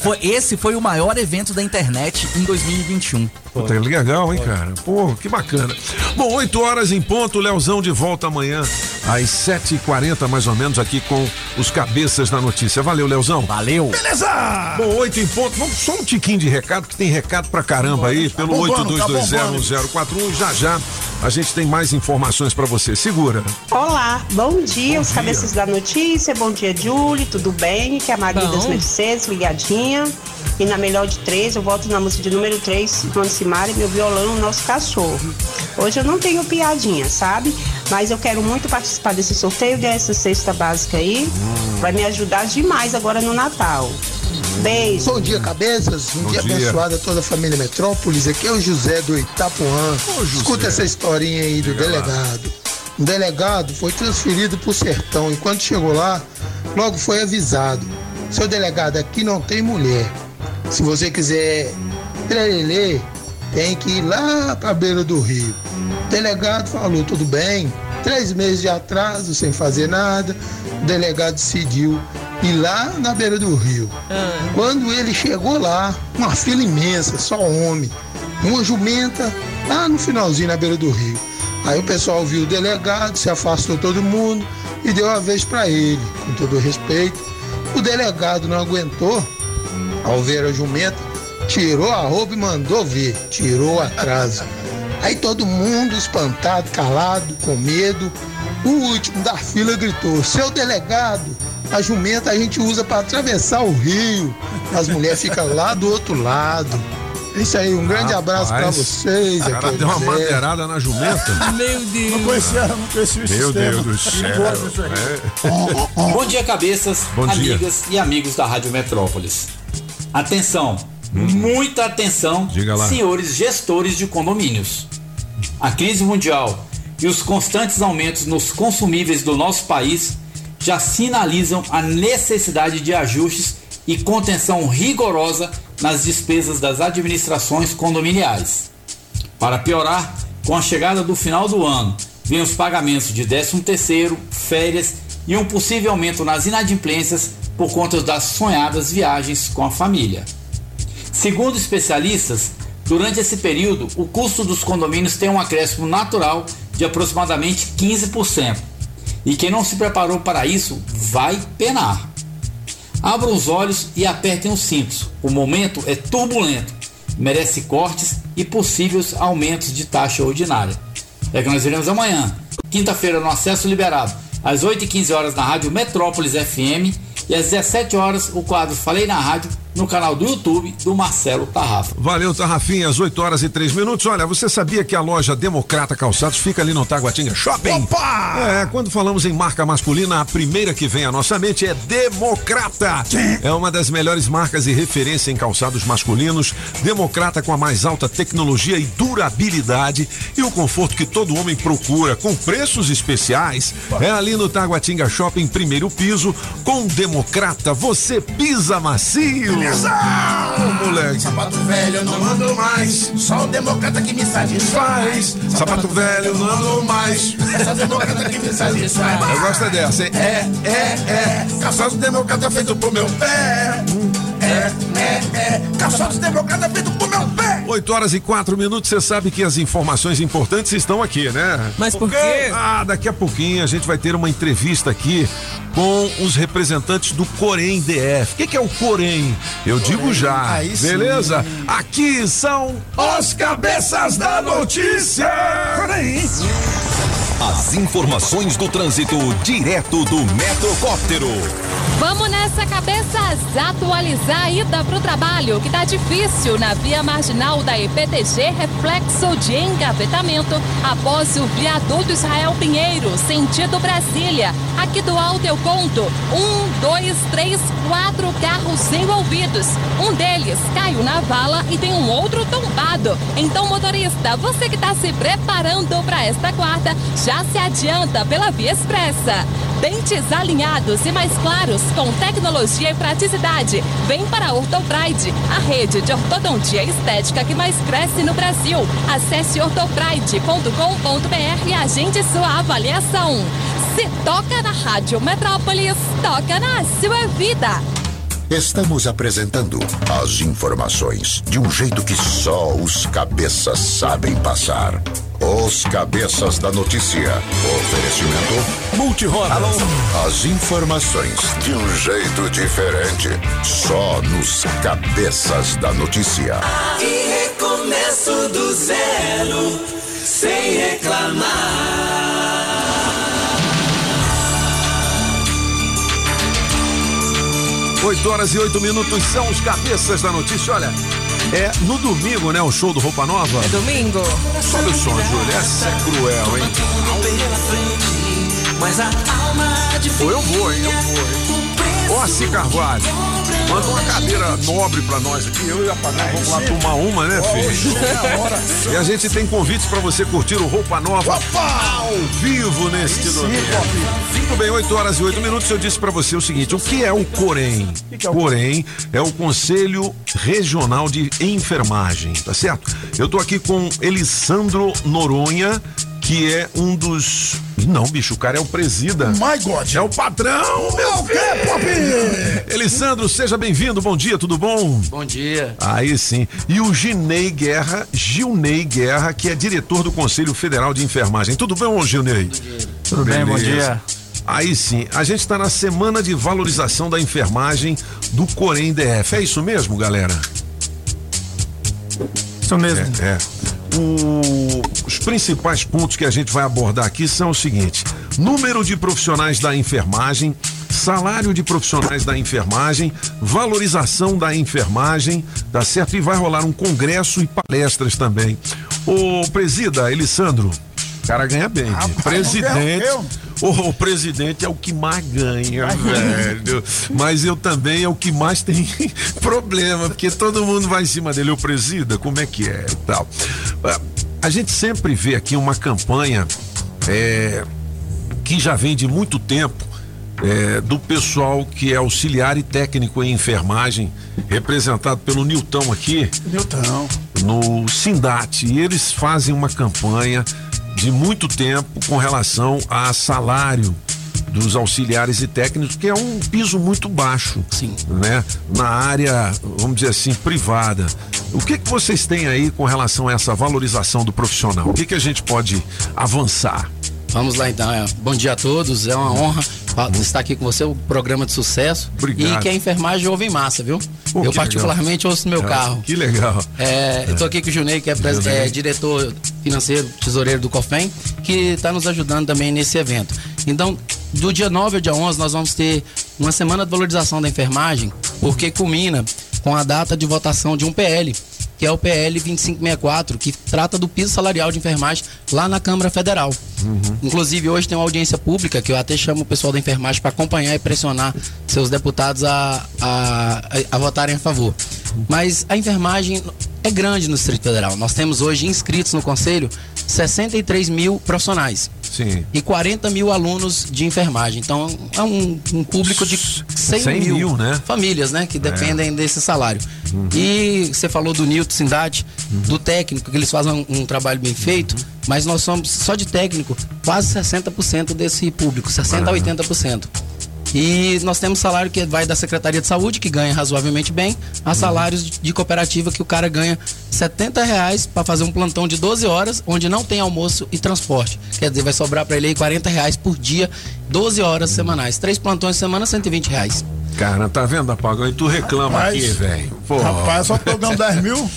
foi- esse foi o maior evento da internet em 2021. Puta, legal, hein, cara? Pô, que bacana. Bom, 8 horas em ponto, Leozão de volta amanhã, às 7h40 mais ou menos, aqui com os cabeças da notícia. Valeu, Leozão. Valeu. Beleza! Bom, 8 em ponto. Vamos só um tiquinho de recado, que tem recado pra caramba aí, pelo tá 82201041. Já já a gente tem mais informações pra você. Segura. Olá, bom dia, os dia. cabeças da notícia, bom dia, Julie, tudo bem? Que é a Maria Bom. das Mercedes, ligadinha. E na melhor de três, eu volto na música de número 3, Simária, meu violão, nosso cachorro. Hoje eu não tenho piadinha, sabe? Mas eu quero muito participar desse sorteio dessa cesta básica aí. Vai me ajudar demais agora no Natal. Beijo. Bom dia, cabeças. Um Bom dia, dia. abençoado a toda a família Metrópolis. Aqui é o José do Itapuã. José. Escuta essa historinha aí do Diga lá. delegado. Um delegado foi transferido para o sertão e quando chegou lá, logo foi avisado. Seu delegado, aqui não tem mulher. Se você quiser trelelê, tem que ir lá para a beira do rio. O delegado falou, tudo bem. Três meses de atraso, sem fazer nada. O delegado decidiu ir lá na beira do rio. Quando ele chegou lá, uma fila imensa, só homem, uma jumenta lá no finalzinho na beira do rio. Aí o pessoal viu o delegado, se afastou todo mundo e deu a vez para ele, com todo respeito. O delegado não aguentou, ao ver a jumenta, tirou a roupa e mandou ver, tirou o atraso. Aí todo mundo espantado, calado, com medo. O último da fila gritou: Seu delegado, a jumenta a gente usa para atravessar o rio. As mulheres ficam lá do outro lado. É isso aí, um grande abraço para Rapaz, vocês. O cara aquele deu uma madeirada na jumenta. [laughs] Meu Deus. Não conhecia, não conhecia o Meu sistema. Deus do céu. Aí. Bom dia, cabeças, Bom dia. amigas e amigos da Rádio Metrópolis. Atenção, muita atenção, senhores gestores de condomínios. A crise mundial e os constantes aumentos nos consumíveis do nosso país já sinalizam a necessidade de ajustes e contenção rigorosa nas despesas das administrações condominiais. Para piorar, com a chegada do final do ano, vem os pagamentos de 13º, férias e um possível aumento nas inadimplências por conta das sonhadas viagens com a família. Segundo especialistas, durante esse período, o custo dos condomínios tem um acréscimo natural de aproximadamente 15%. E quem não se preparou para isso vai penar. Abram os olhos e apertem os cintos. O momento é turbulento, merece cortes e possíveis aumentos de taxa ordinária. É que nós veremos amanhã, quinta-feira, no acesso liberado, às 8h15 horas na Rádio Metrópolis FM e às 17 horas o quadro Falei na Rádio no canal do YouTube do Marcelo Tarrafa. Valeu, Tarrafinha, às 8 horas e 3 minutos. Olha, você sabia que a loja Democrata Calçados fica ali no Taguatinga Shopping? Opa! É, quando falamos em marca masculina, a primeira que vem à nossa mente é Democrata. É uma das melhores marcas e referência em calçados masculinos. Democrata com a mais alta tecnologia e durabilidade e o conforto que todo homem procura, com preços especiais. É ali no Taguatinga Shopping, primeiro piso, com Democrata, você pisa macio. Moleque. Sapato velho eu não ando mais, só o democrata que me satisfaz. Sapato velho, não ando mais. É só o democrata que me satisfaz. Eu gosto é dessa, hein? É, é, é, calçados democrata feito pro meu pé. É, é, é, calçados democrata feito pro meu pé. 8 horas e 4 minutos, você sabe que as informações importantes estão aqui, né? Mas por quê? Ah, daqui a pouquinho a gente vai ter uma entrevista aqui com os representantes do Corém DF. O que, que é o Corém? Eu digo já, aí sim. beleza? Aqui são os cabeças da notícia! Corém. As informações do trânsito direto do Metrocóptero. Vamos nessa, cabeças! Atualizar a ida pro trabalho, que tá difícil na via marginal da EPTG, reflexo de engavetamento após o viaduto Israel Pinheiro, sentido Brasília. Aqui do alto eu conto: um, dois, três, quatro carros envolvidos. Um deles caiu na vala e tem um outro tombado. Então, motorista, você que está se preparando para esta quarta, já se adianta pela via expressa. Dentes alinhados e mais claros com tecnologia e praticidade. Vem para a Ortopride, a rede de ortodontia estética que mais cresce no Brasil. Acesse ortopride.com.br e agende sua avaliação. Se toca na Rádio Metrópolis, toca na sua vida. Estamos apresentando as informações de um jeito que só os cabeças sabem passar. Os cabeças da notícia. Oferecimento Multirodas. As informações de um jeito diferente. Só nos cabeças da notícia. E recomeço do zero, sem reclamar. 8 horas e 8 minutos são os cabeças da notícia. Olha, é no domingo, né? O show do Roupa Nova. É domingo? Sobe o som, Júlia. Essa é cruel, hein? Ou eu vou, hein? Eu vou, hein? Ci Carvalho. Manda uma cadeira nobre pra nós aqui. Eu e a Pagar vamos lá tomar uma, né, filho? E a gente tem convites pra você curtir o Roupa Nova ao vivo neste domingo. Muito bem, 8 horas e 8 minutos. Eu disse pra você o seguinte: o que é o Corém? Corém é o Conselho Regional de Enfermagem, tá certo? Eu tô aqui com Elisandro Noronha que é um dos. Não, bicho, o cara é o presida. My God. É o patrão, meu O quê, Pop? Elisandro, seja bem-vindo. Bom dia, tudo bom? Bom dia. Aí sim. E o Ginei Guerra, Gilney Guerra, que é diretor do Conselho Federal de Enfermagem. Tudo bom, Gilney? Tudo bem, bom dia. Aí sim, a gente está na semana de valorização da enfermagem do Corém DF. É isso mesmo, galera? Isso mesmo. É. é. O- os principais pontos que a gente vai abordar aqui são o seguinte: número de profissionais da enfermagem, salário de profissionais da enfermagem, valorização da enfermagem, tá certo? E vai rolar um congresso e palestras também. Ô, presida, Elisandro, o cara ganha bem. né? presidente. O, o presidente é o que mais ganha, velho. Mas eu também é o que mais tem [laughs] problema, porque todo mundo vai em cima dele. O presida, como é que é e tal. A gente sempre vê aqui uma campanha é, que já vem de muito tempo é, do pessoal que é auxiliar e técnico em enfermagem, representado pelo Nilton aqui. Nilton. No Sindate. E eles fazem uma campanha de muito tempo com relação a salário dos auxiliares e técnicos, que é um piso muito baixo, Sim. né? Na área, vamos dizer assim, privada. O que que vocês têm aí com relação a essa valorização do profissional? O que que a gente pode avançar? Vamos lá então. é. Bom dia a todos. É uma honra estar aqui com você, o programa de sucesso. Obrigado. E que a enfermagem ouve em massa, viu? Pô, eu particularmente ouço no meu Ah, carro. Que legal. É, eu tô aqui com o Junei, que é, é diretor financeiro, tesoureiro do COFEM, que está nos ajudando também nesse evento. Então, do dia 9 ao dia 11, nós vamos ter uma semana de valorização da enfermagem, porque culmina com a data de votação de um PL, que é o PL 2564, que trata do piso salarial de enfermagem lá na Câmara Federal. Inclusive, hoje tem uma audiência pública que eu até chamo o pessoal da enfermagem para acompanhar e pressionar seus deputados a, a, a votarem a favor. Mas a enfermagem é grande no Distrito Federal. Nós temos hoje inscritos no Conselho 63 mil profissionais. Sim. E 40 mil alunos de enfermagem. Então, é um, um público de 100, 100 mil, mil, né? famílias, né? Que dependem desse salário. Uhum. E você falou do Nilton Sindade, do técnico, que eles fazem um, um trabalho bem feito, mas nós somos, só de técnico, quase 60% desse público, 60% a 80%. E nós temos salário que vai da Secretaria de Saúde, que ganha razoavelmente bem, a salários de- cooperativa que o cara ganha 70 reais para fazer um plantão de 12 horas, onde não tem almoço e transporte. Quer dizer, vai sobrar para ele aí 40 reais por dia, 12 horas semanais. Três plantões semana, 120 reais. Cara, tá vendo, Apagão? E tu reclama Rapaz, aqui, velho. Rapaz, só pagando 10 mil.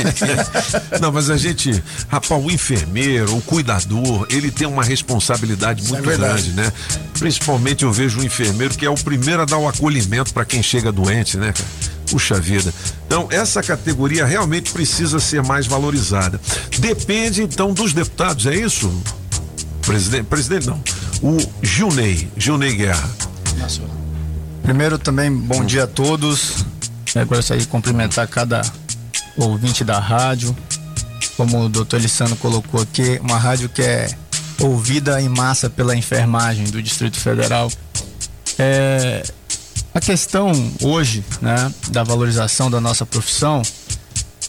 [laughs] Não, mas a gente, rapaz, o enfermeiro, o cuidador, ele tem uma responsabilidade muito é grande, né? Principalmente eu vejo o enfermeiro que é o primeiro a dar o acolhimento para quem chega doente, né, cara? Puxa vida. Então, essa categoria realmente precisa ser mais valorizada. Depende, então, dos deputados, é isso? Presidente, presidente não. O Gilney, Gilney Guerra. Primeiro também, bom dia a todos. Eu gostaria de cumprimentar cada ouvinte da rádio. Como o doutor Lissano colocou aqui, uma rádio que é ouvida em massa pela enfermagem do Distrito Federal. É, a questão hoje, né, da valorização da nossa profissão,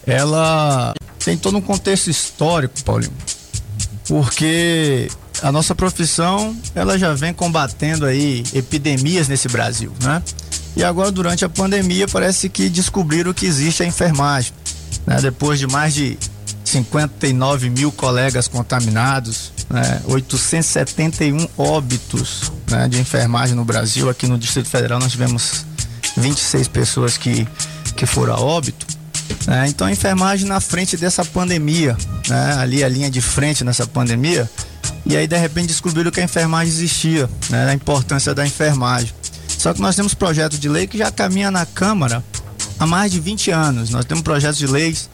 ela tem todo um contexto histórico, Paulinho. Porque a nossa profissão, ela já vem combatendo aí epidemias nesse Brasil, né? E agora durante a pandemia parece que descobriram que existe a enfermagem, né? Depois de mais de 59 mil colegas contaminados, né? 871 óbitos né, de enfermagem no Brasil. Aqui no Distrito Federal nós tivemos 26 pessoas que, que foram a óbito. né? Então a enfermagem na frente dessa pandemia, né? ali a linha de frente nessa pandemia, e aí de repente descobriram que a enfermagem existia, né? a importância da enfermagem. Só que nós temos projeto de lei que já caminha na Câmara há mais de 20 anos. Nós temos projetos de leis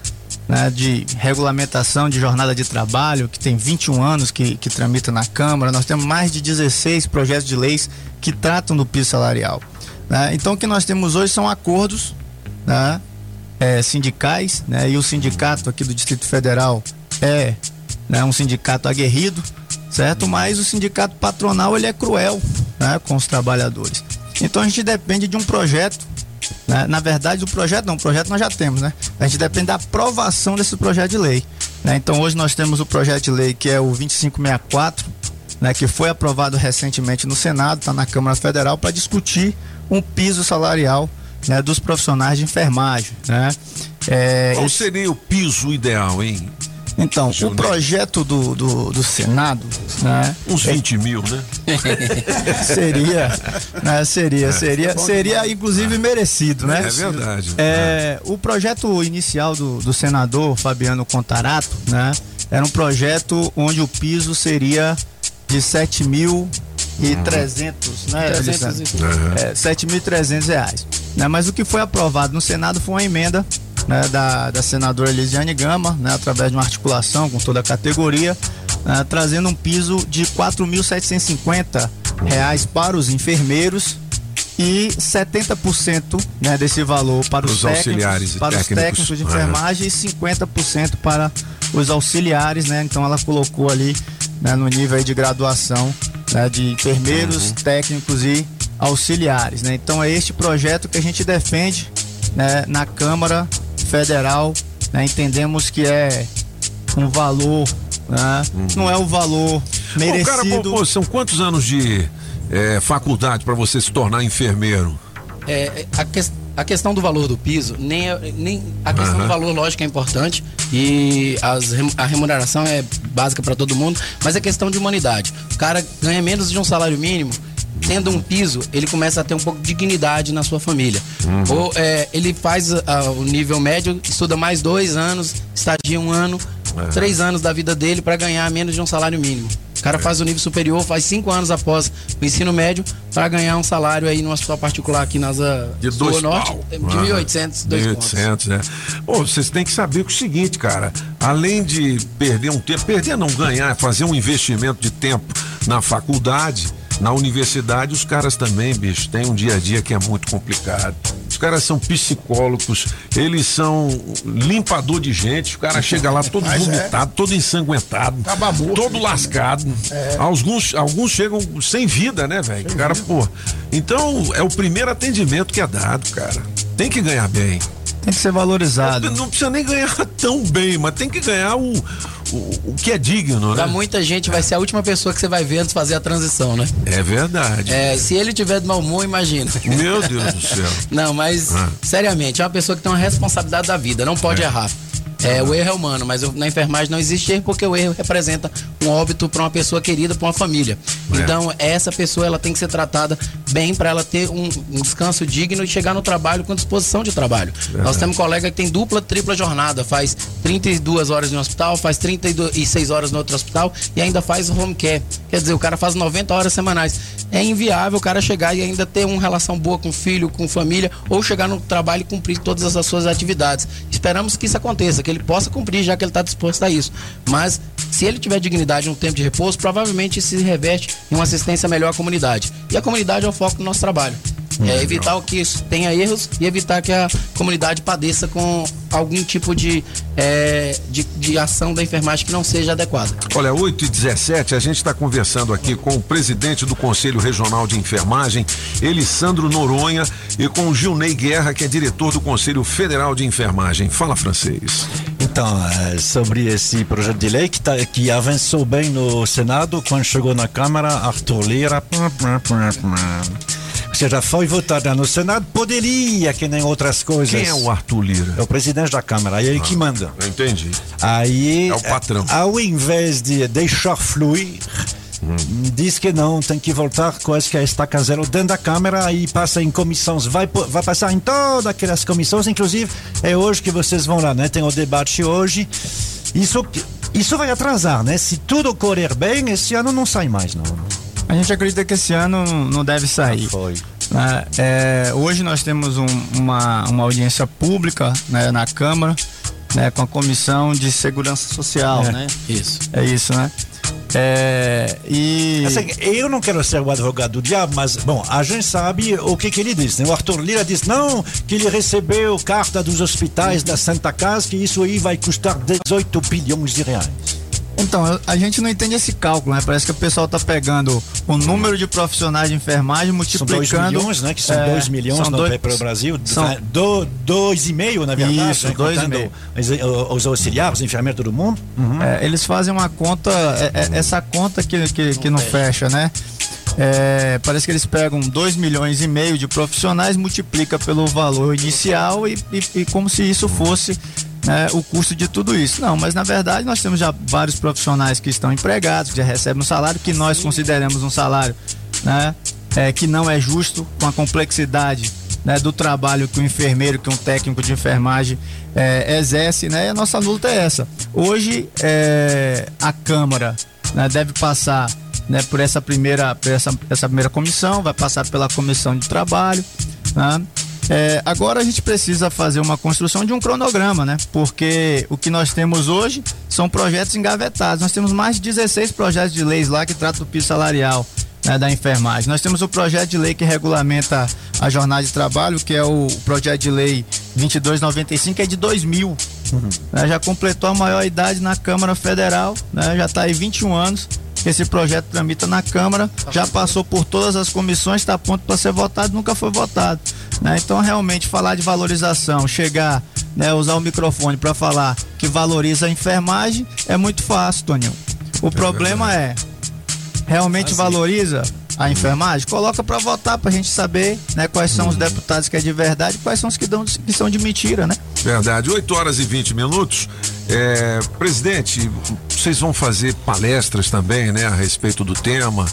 né, de regulamentação de jornada de trabalho, que tem 21 anos que, que tramita na Câmara. Nós temos mais de 16 projetos de leis que tratam do piso salarial. né? Então, o que nós temos hoje são acordos né, é, sindicais, né, e o sindicato aqui do Distrito Federal é né, um sindicato aguerrido, certo? Mas o sindicato patronal ele é cruel né, com os trabalhadores. Então, a gente depende de um projeto né? Na verdade, o projeto não, o projeto nós já temos, né? A gente depende da aprovação desse projeto de lei. né? Então hoje nós temos o projeto de lei que é o 2564, né? que foi aprovado recentemente no Senado, está na Câmara Federal, para discutir um piso salarial né? dos profissionais de enfermagem. Né? É, Qual seria o piso ideal, hein? Então, o projeto do, do, do Senado, né? Uns 20 mil, né? [laughs] seria, né, seria, seria, seria inclusive merecido, né? É verdade. É, o projeto inicial do, do senador Fabiano Contarato, né? Era um projeto onde o piso seria de 7 mil e 300, né, 300 Alessandro? Uhum. É, 7.300 reais. Né? Mas o que foi aprovado no Senado foi uma emenda né, da, da senadora Elisiane Gama, né, através de uma articulação com toda a categoria, né, trazendo um piso de 4.750 reais para os enfermeiros e 70% né, desse valor para os, Os técnicos, auxiliares e para os técnicos. técnicos de enfermagem e 50% para os auxiliares, né? Então ela colocou ali né, no nível de graduação né, de enfermeiros, técnicos e auxiliares, né? Então é este projeto que a gente defende né, na Câmara Federal, né? Entendemos que é um valor, né? Não é o valor Ô, merecido. cara, pô, pô, são quantos anos de é, faculdade para você se tornar enfermeiro? É, a, ques- a questão do valor do piso, nem, é- nem a questão Aham. do valor, lógico, é importante e as a remuneração é básica para todo mundo, mas é questão de humanidade. O cara ganha menos de um salário mínimo, tendo um piso, ele começa a ter um pouco de dignidade na sua família. Uhum. Ou é, ele faz ah, o nível médio, estuda mais dois anos, estadia um ano, Aham. três anos da vida dele para ganhar menos de um salário mínimo. O cara faz o nível superior, faz cinco anos após o ensino médio para ganhar um salário aí num hospital particular aqui na Asa De Sul dois Norte, pau. de Ah, 1.800, dois pontos. 1.800, né? Pô, vocês têm que saber que é o seguinte, cara. Além de perder um tempo, perder não ganhar, fazer um investimento de tempo na faculdade, na universidade, os caras também, bicho, têm um dia a dia que é muito complicado. Os caras são psicólogos, eles são limpador de gente, o cara chega lá todo Mas é. vomitado, todo ensanguentado, todo lascado. Alguns, alguns chegam sem vida, né, velho? Cara, pô. Então, é o primeiro atendimento que é dado, cara. Tem que ganhar bem. Tem que ser valorizado. Não precisa nem ganhar [laughs] tão bem, mas tem que ganhar o, o, o que é digno, né? Pra muita gente vai ser a última pessoa que você vai ver antes de fazer a transição, né? É verdade. É, se ele tiver de mau humor, imagina. Meu Deus do céu. [laughs] Não, mas Ah. seriamente, é uma pessoa que tem uma responsabilidade da vida, não pode errar. É, o erro é humano, mas na enfermagem não existe erro porque o erro representa um óbito para uma pessoa querida, para uma família. É. Então, essa pessoa ela tem que ser tratada bem para ela ter um, um descanso digno e chegar no trabalho com disposição de trabalho. Nós temos um colega que tem dupla, tripla jornada, faz 32 horas no hospital, faz 36 horas no outro hospital e ainda faz home care. Quer dizer, o cara faz 90 horas semanais. É inviável o cara chegar e ainda ter uma relação boa com o filho, com família, ou chegar no trabalho e cumprir todas as suas atividades. Esperamos que isso aconteça, que ele possa cumprir, já que ele está disposto a isso. Mas se ele tiver dignidade no tempo de repouso, provavelmente se reveste em uma assistência melhor à comunidade. E a comunidade é o foco do nosso trabalho. É evitar que isso tenha erros e evitar que a comunidade padeça com algum tipo de, é, de, de ação da enfermagem que não seja adequada. Olha, 8 e 17 a gente está conversando aqui com o presidente do Conselho Regional de Enfermagem, Elisandro Noronha, e com o Gilney Guerra, que é diretor do Conselho Federal de Enfermagem. Fala, francês. Então, eh, sobre esse projeto de lei que, tá, que avançou bem no Senado, quando chegou na Câmara, Arthur Lira. pum, pum, pum, Ou seja, foi votada no Senado, poderia, que nem outras coisas. Quem é o Arthur Lira? É o presidente da Câmara, é ele que manda. Entendi. Aí, É o patrão. eh, ao invés de deixar fluir, diz que não, tem que voltar coisa que é estaca zero dentro da Câmara e passa em comissões, vai, vai passar em todas aquelas comissões, inclusive é hoje que vocês vão lá, né? Tem o debate hoje. Isso, isso vai atrasar, né? Se tudo correr bem, esse ano não sai mais, não. A gente acredita que esse ano não deve sair. foi. Né? É, hoje nós temos um- uma, uma audiência pública né, na Câmara né, com a Comissão de Segurança Social, É, né? Isso. É isso, né? É, e Assim, eu não quero ser o advogado do diabo, mas, bom, a gente sabe o que, que ele diz. Né? O Arthur Lira diz não, que ele recebeu carta dos hospitais da Santa Casa, que isso aí vai custar 18 bilhões de reais. Então, a gente não entende esse cálculo, né? Parece que o pessoal tá pegando o número de profissionais de enfermagem, São multiplicando. 2 milhões, né? Que são É, 2 milhões são no, dois- para o Brasil. são- Do, dois e meio, na verdade. Isso, né? dois e Contando meio. Os, os auxiliares, os enfermeiros, todo mundo. É, eles fazem uma conta, é- é- essa conta que, que, que não fecha, né? É, parece que eles pegam 2 milhões e meio de profissionais, multiplica pelo valor inicial e, e- e como se isso fosse né, o custo de tudo isso. Não, mas na verdade nós temos já vários profissionais que estão empregados, que já recebem um salário que nós consideramos um salário né, é, que não é justo com a complexidade né, do trabalho que um enfermeiro, que um técnico de enfermagem é, exerce, né? E a nossa luta é essa. Hoje é, a Câmara né, deve passar né, por essa primeira, por essa, essa primeira comissão, vai passar pela comissão de trabalho, né? É, agora a gente precisa fazer uma construção de um cronograma, né? Porque o que nós temos hoje são projetos engavetados. Nós temos mais de 16 projetos de leis lá que tratam do piso salarial né, da enfermagem. Nós temos o projeto de lei que regulamenta a jornada de trabalho, que é o projeto de lei 2295, que é de 2000. Uhum. Né, já completou a maior idade na Câmara Federal, né, já está aí 21 anos. Esse projeto tramita na Câmara, já passou por todas as comissões, está a ponto para ser votado, nunca foi votado. né? Então, realmente, falar de valorização, chegar, né, usar o microfone para falar que valoriza a enfermagem é muito fácil, Toninho. O problema é, realmente valoriza a enfermagem? Coloca para votar para a gente saber né, quais são os deputados que é de verdade e quais são os que, dão, que são de mentira, né? Verdade. 8 horas e 20 minutos. É, presidente, vocês vão fazer palestras também, né, a respeito do tema.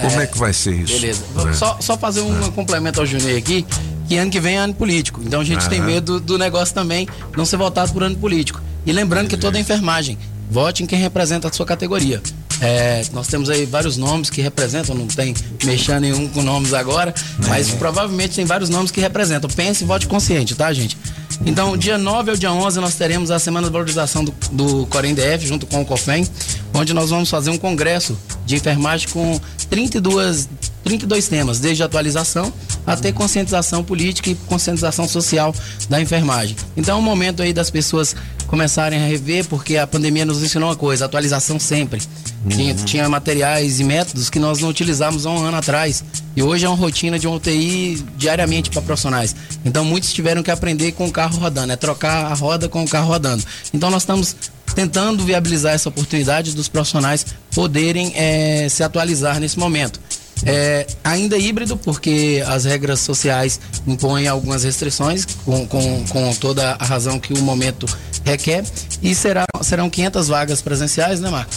Como é, que vai ser isso? Beleza. É. Só, só fazer um complemento ao Junei aqui, que ano que vem é ano político. Então a gente tem Aham. medo do negócio também não ser votado por ano político. E lembrando que toda a enfermagem, vote em quem representa a sua categoria. É, nós temos aí vários nomes que representam, não tem mexendo nenhum com nomes agora, mas provavelmente tem vários nomes que representam. Pense e vote consciente, tá, gente? Então, dia 9 ao dia 11, nós teremos a Semana de Valorização do, do Corém DF, junto com o COFEM, onde nós vamos fazer um congresso de enfermagem com 32, 32 temas, desde atualização até conscientização política e conscientização social da enfermagem. Então é um momento aí das pessoas começarem a rever, porque a pandemia nos ensinou uma coisa, atualização sempre. Tinha, tinha materiais e métodos que nós não utilizávamos há um ano atrás. E hoje é uma rotina de uma UTI diariamente para profissionais. Então muitos tiveram que aprender com o carro rodando, é trocar a roda com o carro rodando. Então nós estamos tentando viabilizar essa oportunidade dos profissionais poderem eh, se atualizar nesse momento. É, ainda híbrido, porque as regras sociais impõem algumas restrições, com, com, com toda a razão que o momento requer. E será, serão 500 vagas presenciais, né, Marco?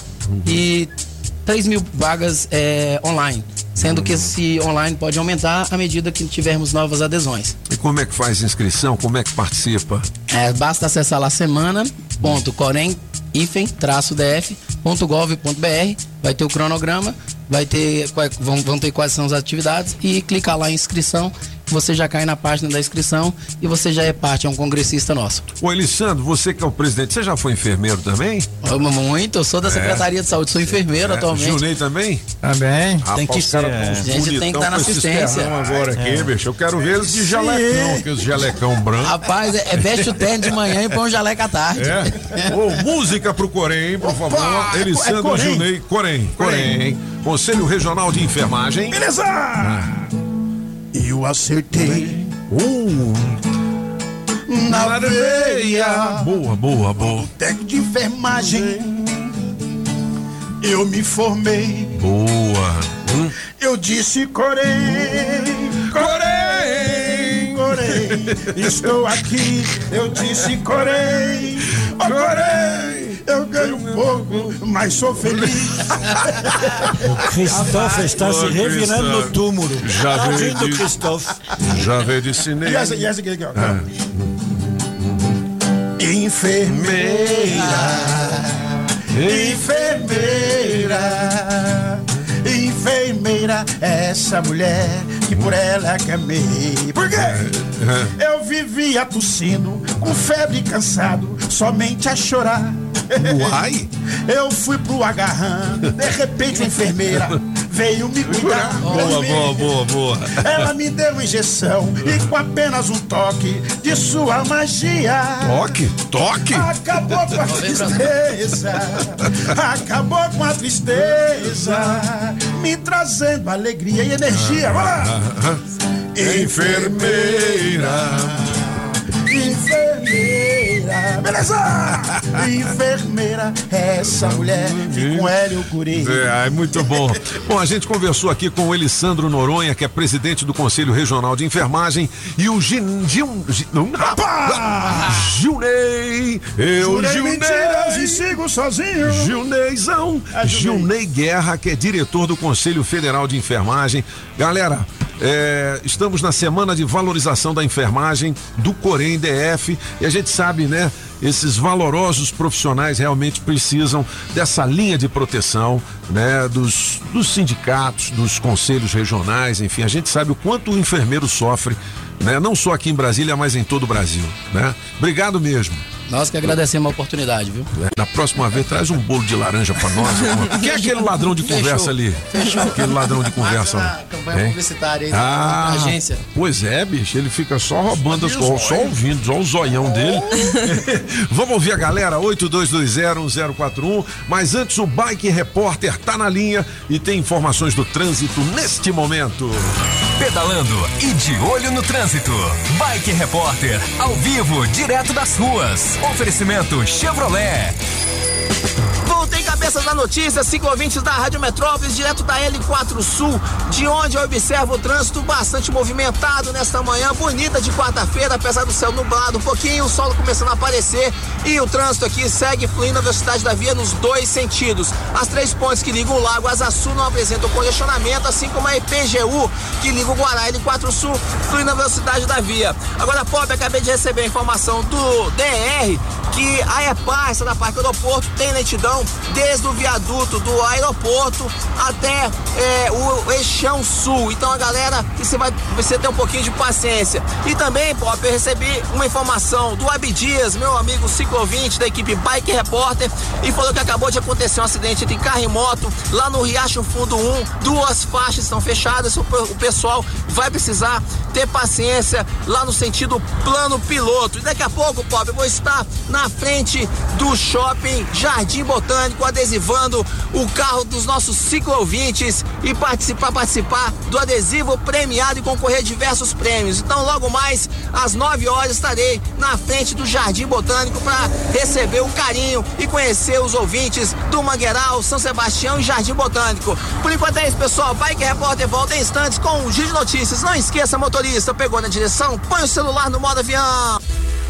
E 3 mil vagas é, online. Sendo que esse online pode aumentar à medida que tivermos novas adesões. E como é que faz inscrição? Como é que participa? É, basta acessar lá semana.corem-df.gov.br, vai ter o cronograma, vai ter vão, vão ter quais são as atividades e clicar lá em inscrição, você já cai na página da inscrição e você já é parte, é um congressista nosso. Ô, Elisandro, você que é o presidente, você já foi enfermeiro também? Eu, muito, eu sou da É. Secretaria de Saúde, sou enfermeiro É, atualmente. Junei também? Também. Tem que ser. A gente tem que estar na assistência. agora aqui, É. bicho. Eu quero ver eles de jalecão, aqueles jalecão branco. Rapaz, é, é veste o terno de manhã e põe um jaleco à tarde. É. Ô, música pro Corém, por favor. é Elisandro Corém? Junei. Corém, Corém. Conselho Regional de Enfermagem. Beleza! Eu acertei. Uh, na veia. Boa, boa, boa. Técnico de enfermagem. Eu me formei. Boa. Hum. Eu disse corei. Corei. Corei. Estou aqui. Eu disse corei. Oh, corei. Eu ganho um pouco, mas sou feliz. Christophe está se revirando no túmulo. Já veio Tadinho do de- Christophe. Já veio de cinema. E essa, e essa aqui, aqui, ó. É. Enfermeira. Enfermeira. Enfermeira, essa mulher que por ela camei. Por quê? Eu vivia tossindo, com febre e cansado, somente a chorar. Uai! Eu fui pro agarrão, de repente a enfermeira veio me cuidar. Boa, boa, boa, boa. Ela me deu injeção e com apenas um toque de sua magia. Toque? Toque? Acabou com a tristeza. Acabou com a tristeza. Me trazendo alegria e energia. Vai lá. Enfermeira. Enfermeira. Beleza? Enfermeira. Essa mulher que com ela eu curei. É, é muito bom. Bom, a gente conversou aqui com o Elisandro Noronha, que é presidente do Conselho Regional de Enfermagem, e o Gin, Gin, Gin, Rapaz! Gilney, eu Jurei Gilney. mentiras e sigo sozinho. Gilneizão. É. Gilney Guerra, que é diretor do Conselho Federal de Enfermagem. Galera, é, estamos na semana de valorização da enfermagem do Corém DF e a gente sabe, né? Esses valorosos profissionais realmente precisam dessa linha de proteção, né? Dos, dos sindicatos, dos conselhos regionais, enfim, a gente sabe o quanto o enfermeiro sofre, né? Não só aqui em Brasília, mas em todo o Brasil, né? Obrigado mesmo. Nós que agradecemos a oportunidade, viu? É, Na próxima vez, traz um bolo de laranja pra nós. [laughs] Quem é aquele ladrão de Fechou. conversa ali? Fechou. Aquele ladrão de conversa. lá. campanha Hein? publicitária aí da Ah, agência. Pois é, bicho, ele fica só roubando, as, só, só ouvindo, só o zoião dele. [laughs] Vamos ouvir a galera, 82201041. Mas antes, o Bike Repórter tá na linha e tem informações do trânsito neste momento. Pedalando e de olho no trânsito. Bike Repórter, ao vivo, direto das ruas. Oferecimento Chevrolet. Cabeças da notícia, ciclovintes da Rádio Metrópolis, direto da L4 Sul, de onde eu observo o trânsito bastante movimentado nesta manhã bonita de quarta-feira, apesar do céu nublado um pouquinho, o sol começando a aparecer e o trânsito aqui segue fluindo a velocidade da via nos dois sentidos. As três pontes que ligam o Lago Asa Sul não apresentam congestionamento, assim como a EPGU que liga o Guará L4 Sul flui na velocidade da via. Agora, Pop, acabei de receber a informação do DR que a EPAR, essa da Parque Aeroporto, tem lentidão desde o viaduto do aeroporto até é, o Eixão Sul. Então a galera, você vai você ter um pouquinho de paciência. E também, Pop, eu recebi uma informação do Abdias, meu amigo ciclovinte da equipe Bike Repórter, e falou que acabou de acontecer um acidente entre carro e moto lá no Riacho Fundo 1. Duas faixas estão fechadas, o, pe- o pessoal vai precisar ter paciência lá no sentido plano piloto. E daqui a pouco, Pop, eu vou estar na frente do shopping Jardim Botânico, adesivando o carro dos nossos ciclovintes e participar, participar do adesivo premiado e concorrer a diversos prêmios. Então, logo mais, às 9 horas, estarei na frente do Jardim Botânico para receber o carinho e conhecer os ouvintes do Mangueiral, São Sebastião e Jardim Botânico. Por enquanto é isso, pessoal. Bike Repórter volta em instantes com o Giro de Notícias. Não esqueça, motorista, pegou na direção, põe o celular no modo avião.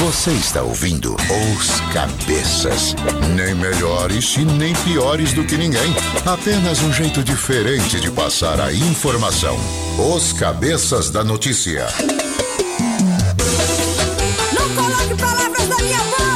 Você está ouvindo Os Cabeças. Nem melhores e nem piores do que ninguém. Apenas um jeito diferente de passar a informação. Os Cabeças da Notícia. Não coloque palavras na minha boca!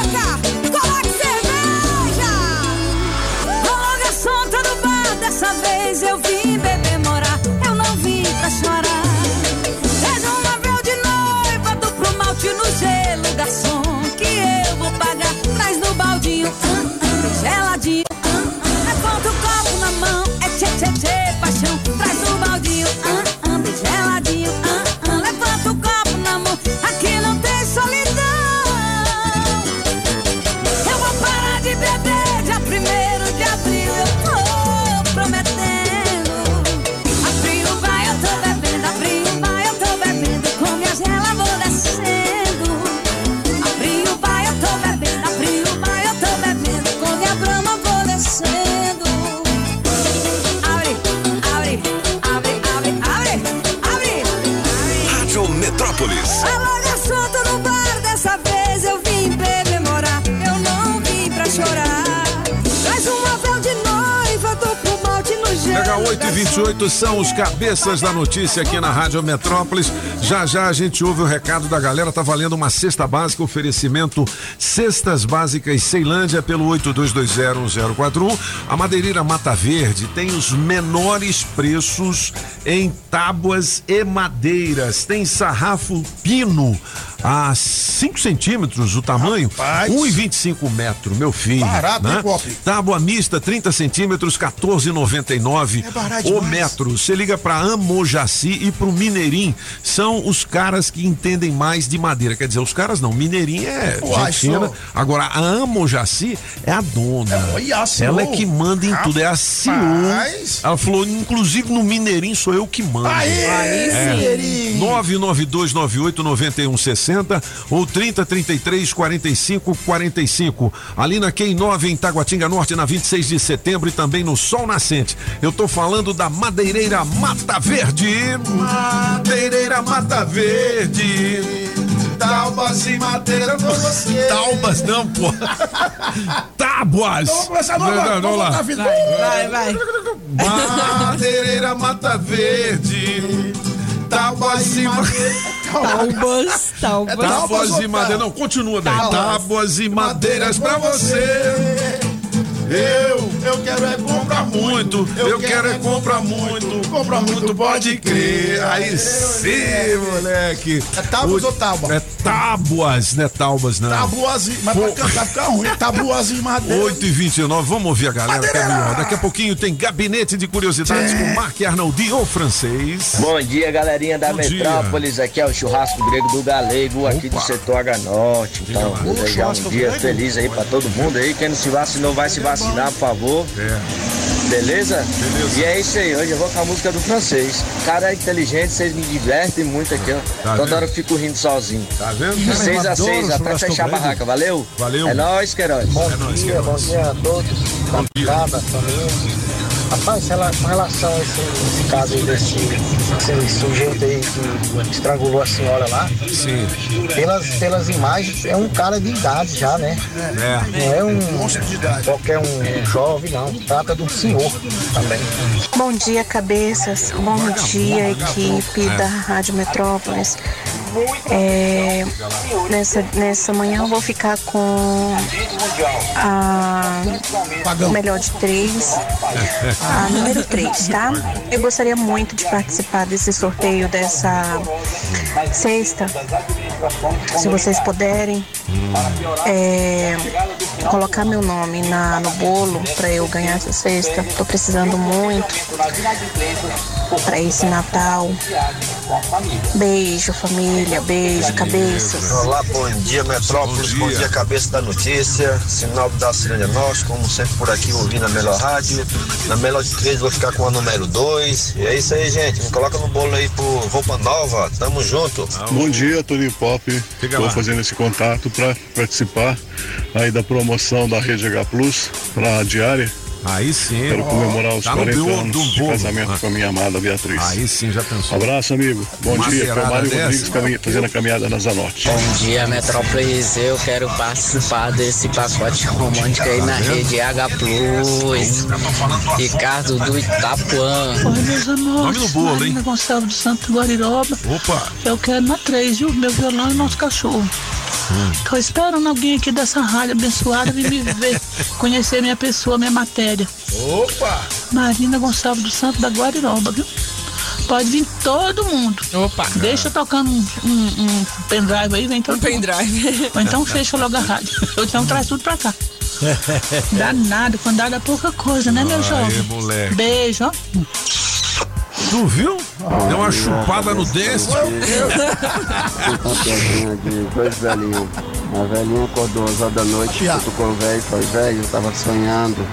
8 e 28 são os cabeças da notícia aqui na Rádio Metrópolis. Já já a gente ouve o recado da galera. Tá valendo uma cesta básica, oferecimento Cestas Básicas Ceilândia pelo 82201041. A madeireira Mata Verde tem os menores preços em tábuas e madeiras. Tem sarrafo pino a 5 centímetros o tamanho, 1,25 metro, meu filho. Barato, hein, né? Pop? Tábua mista 30 centímetros, 14,99 É o metro. Você liga para Amojaci e pro Mineirim. São os caras que entendem mais de madeira. Quer dizer, os caras não. Mineirinho é Uai, fina. Agora, a Amo Jaci é a dona. É, olha. Ela é que manda em tudo. É a CEO. Ela falou, inclusive no Mineirinho sou eu que mando. Aê, É. Mineirinho. 992989160 ou 3033 45 45. Ali na Quem 9 em Taguatinga Norte, na 26 de setembro e também no Sol Nascente. Eu tô falando da Madeireira Mata Verde. Madeireira Mata Verde. Tábuas e madeira pra você. Taubas não, pô. [laughs] Tábuas. Vamos começar Não, agora. não, não, Vamos lá. Vai, vai. Madeireira Mata Verde. Tábuas e madeira. Taubas, taubas. [laughs] Tábuas e madeira. Não, continua daí. Tábuas. Tábuas e madeiras pra você. Eu, eu quero é comprar muito, eu quero é comprar muito, comprar muito, pode crer. Aí sim, moleque. É tábuas ou tábua? É tábuas, não é taubas, não. Tabuas e... Mas pra cantar fica ruim. [laughs] É Tabuas e madeira. 8 e 29 vamos ouvir a galera que é melhor. Daqui a pouquinho tem Gabinete de Curiosidades com Mark Arnoldi, o francês. Bom dia, galerinha da Bom dia. Metrópolis. Aqui é o churrasco grego do Galego, aqui do setor H Norte. Então, desejar um dia feliz aí pra todo mundo aí. Quem não se vacinou, vai se vacinar, por favor. Beleza? E é isso aí. Hoje eu vou com a música do francês. Cara é inteligente, vocês me divertem muito aqui, ó. Tá Toda vendo? hora eu fico rindo sozinho. Tá vendo? De 6 a Eu 6 adoro até fechar a barraca. Valeu? Valeu. É nóis, Queiroz. É nóis, dia, bom dia a todos. Bom dia. Cada família. Rapaz, com relação a esse, esse caso aí desse, desse sujeito aí que estrangulou a senhora lá. Sim. Pelas, pelas imagens, é um cara de idade já, né? É. Não é um qualquer um jovem, não. Trata de um senhor também. Bom dia, cabeças. Bom dia, equipe É. da Rádio Metrópolis. É, nessa, nessa manhã eu vou ficar com a melhor de três, a número três, tá? Eu gostaria muito de participar desse sorteio dessa sexta. Se vocês puderem é, colocar meu nome na, no bolo para eu ganhar essa cesta. Tô precisando muito para esse Natal. Beijo, família. Beijo, cabeças. Olá, bom dia Metrópolis, bom dia. cabeça da notícia, sinal da Cirânia Norte, como sempre por aqui ouvindo a melhor rádio. Na melhor de três vou ficar com a número dois. E é isso aí, gente. Me coloca no bolo aí por roupa nova. Tamo junto. Bom dia, Toninho Pop. Fica Estou lá. fazendo esse contato para participar aí da promoção da Rede H Plus para a diária. Aí sim. Quero comemorar os Tá no 40 bolo anos do de bolo. casamento Ah. com a minha amada Beatriz. Aí sim, já pensou. Abraço, amigo. Bom Uma dia. cerada Mário dessa. Rodrigues caminha- fazendo a caminhada na Zanote. Bom dia, Metrópolis. Eu quero participar desse pacote romântico aí na rede H Plus. Ricardo do Itapuã. Oi, meus amores. Nome no bolo, hein? Gonçalves de Santo Guariroba. Opa! Eu quero na 3, viu? Meu violão e nosso cachorro. Tô esperando alguém aqui dessa rádio abençoada vir me ver, conhecer minha pessoa, minha matéria. Opa! Marina Gonçalves do Santo da Guariroba, viu? Pode vir todo mundo. Opa! Deixa tocando um, um, um pendrive aí, vem todo Um pendrive. Ou então fecha logo a rádio. Ou então traz tudo pra cá. [laughs] Dá nada, quando dá, dá pouca coisa, né, meu Aê, jovem? moleque. Beijo, ó. Tu viu? Deu uma chupada no dente. Papelzinho de dois velhinhos. A velhinha acordou às horas da noite, cutucou o velho e falou, velho, eu tava sonhando.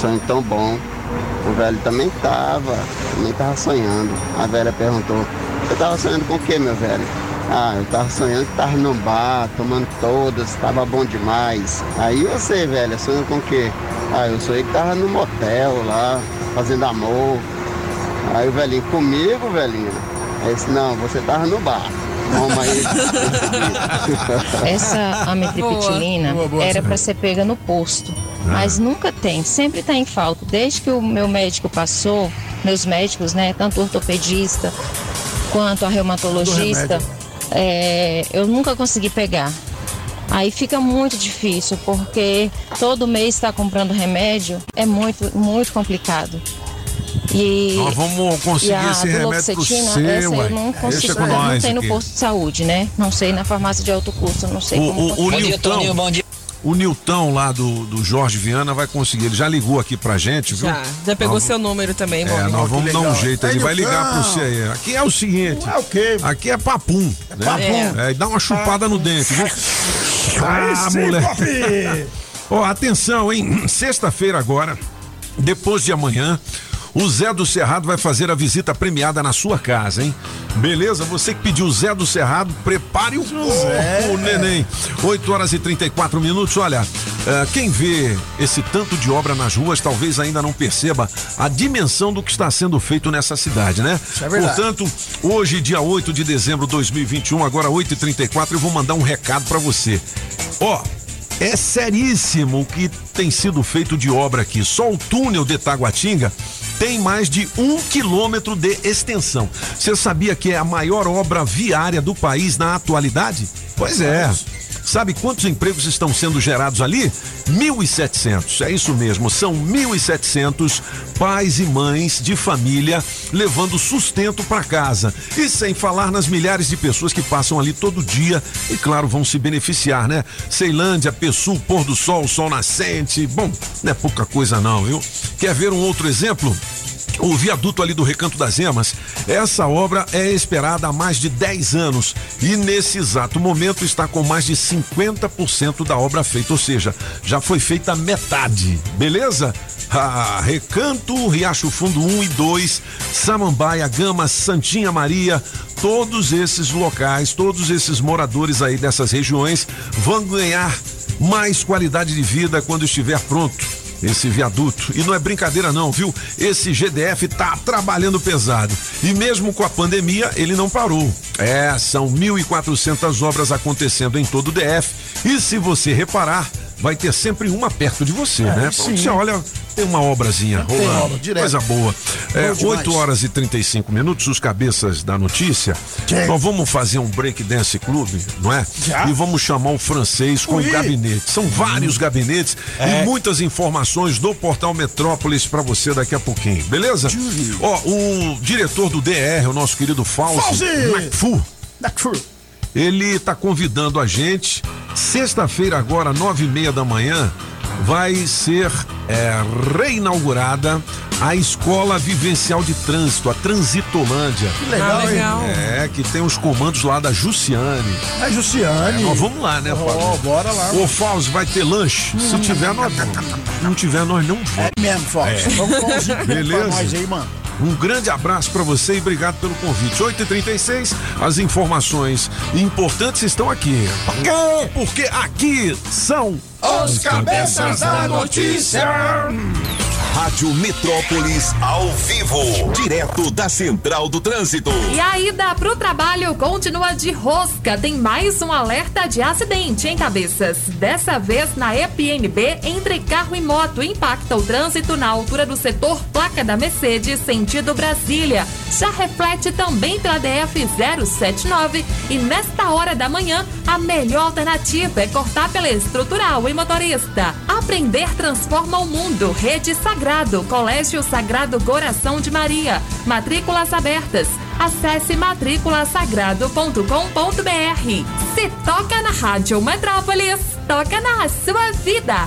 Sonho tão bom. O velho também tava, também tava sonhando. A velha perguntou, você tava sonhando com o que, meu velho? Ah, eu tava sonhando que tava no bar, tomando todas, tava bom demais. Aí você, velha, sonhou com o quê? Ah, eu sonhei que tava no motel lá, fazendo amor. Aí o velhinho, comigo, velhinho? Aí disse, não, você tava no bar. Toma aí. [laughs] Essa amitriptilina era para ser pega no posto, mas nunca tem, sempre está em falta. Desde que o meu médico passou, meus médicos, né, tanto o ortopedista quanto a reumatologista, é, eu nunca consegui pegar. Aí fica muito difícil, porque todo mês está comprando remédio, é muito, muito complicado. E, Nós vamos conseguir e a esse remédio pro seu, essa ué. eu não consigo, com não nós tem no posto de saúde, né? Não sei na farmácia de alto custo, não sei O, como o, o. Nilton, o Nilton lá do, do Jorge Viana vai conseguir. Ele já ligou aqui pra gente, viu? Já, já pegou Nós seu número também, É, Bob. nós vamos dar um jeito, ele Aí, vai ligar pra você aí. Aqui é o seguinte. É o quê? Aqui é papum. né? papum. É, e dá uma chupada no dente, viu? Ah, sim, moleque. [laughs] Ó, atenção, hein? Sexta-feira agora, depois de amanhã, o Zé do Cerrado vai fazer a visita premiada na sua casa, hein? Beleza? Você que pediu o Zé do Cerrado, prepare o corpo, neném. 8 horas e 34 minutos. Olha, eh, quem vê esse tanto de obra nas ruas talvez ainda não perceba a dimensão do que está sendo feito nessa cidade, né? Isso é verdade. Portanto, hoje, dia 8 de dezembro de 2021, agora 8 e 34 eu vou mandar um recado pra você. Ó, é seríssimo o que tem sido feito de obra aqui. Só o túnel de Taguatinga tem mais de um quilômetro de extensão. Você sabia que é a maior obra viária do país na atualidade? Pois é. Sabe quantos empregos estão sendo gerados ali? 1.700. É isso mesmo, são 1.700 pais e mães de família levando sustento para casa. E sem falar nas milhares de pessoas que passam ali todo dia e, claro, vão se beneficiar, né? Ceilândia, Pessul, Pôr do Sol, Sol Nascente. Bom, não é pouca coisa, não, viu? Quer ver um outro exemplo? O viaduto ali do Recanto das Emas, essa obra é esperada há mais de 10 anos e nesse exato momento está com mais de 50% da obra feita, ou seja, já foi feita metade, beleza? Ah, Recanto, Riacho Fundo 1 e 2, Samambaia, Gama, Santinha Maria, todos esses locais, todos esses moradores aí dessas regiões vão ganhar mais qualidade de vida quando estiver pronto esse viaduto. E não é brincadeira não, viu? Esse GDF tá trabalhando pesado. E mesmo com a pandemia, ele não parou. É, são 1.400 obras acontecendo em todo o DF. E se você reparar, vai ter sempre uma perto de você, É, né? sim. Você olha, tem uma obrazinha Tem rolando. obra, direto. Coisa boa. É, Bom demais. 8 horas e 35 minutos, os cabeças da notícia. Check. Nós vamos fazer um break dance clube, não é? Já? E vamos chamar o francês com Ui. o gabinete. São vários gabinetes É. e muitas informações do portal Metrópolis pra você daqui a pouquinho, beleza? Ó, o diretor do DR, o nosso querido Fauzi, Fauzi! McFu, Daqui. Ele tá convidando a gente. Sexta-feira, agora, nove e meia da manhã, vai ser é, reinaugurada a Escola Vivencial de Trânsito, a Transitolândia. Que legal, Ah, legal. hein? É, que tem os comandos lá da Jussiane. É Jussiane. É, nós vamos lá, né, Fábio? bora lá. Ô, Fausto, vai ter lanche? Se tiver, nós vamos. Se não tiver, nós não vamos. É mesmo, Fox. É. Vamos com um Beleza. pra nós aí, mano. Um grande abraço pra você e obrigado pelo convite. 8h36, as informações importantes estão aqui. Porque aqui são Os cabeças da notícia. Rádio Metrópolis ao vivo, direto da Central do Trânsito. E a ida pro trabalho continua de rosca. Tem mais um alerta de acidente em cabeças. Dessa vez na EPNB, entre carro e moto, impacta o trânsito na altura do setor placa da Mercedes, sentido Brasília. Já reflete também pela DF 079 e nesta hora da manhã, a melhor alternativa é cortar pela estrutural e motorista. Aprender transforma o mundo. Rede Sagrado, Colégio Sagrado Coração de Maria. Matrículas abertas. Acesse matriculasagrado.com.br. Se toca na Rádio Metrópolis, toca na sua vida.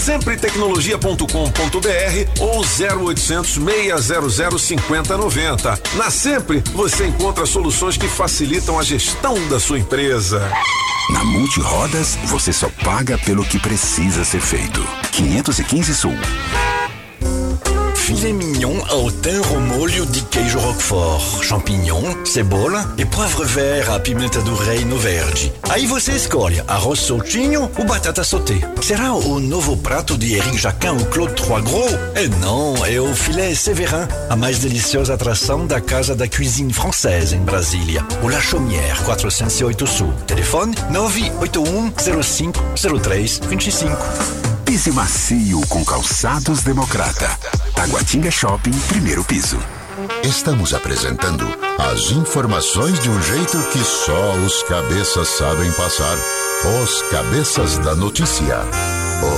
sempretecnologia.com.br ou 0800 600 5090. Na Sempre você encontra soluções que facilitam a gestão da sua empresa. Na Multirodas, você só paga pelo que precisa ser feito. 515 Sul. Filet mignon ao thym ao molho de queijo roquefort, champignon, cebola e poivre vert à pimenta do reino verde. Aí você escolhe arroz soltinho ou batata sauté. Será o novo prato de Eric Jacquin ou Claude Trois Gros? É não, é o filé Séverin, a mais deliciosa atração da Casa da Cuisine Française em Brasília. O La Chaumière, 408 Sul. Telefone 981 05 03 25. Pise macio com calçados Democrata. Taguatinga Shopping, primeiro piso. Estamos apresentando as informações de um jeito que só os cabeças sabem passar. Os cabeças da notícia.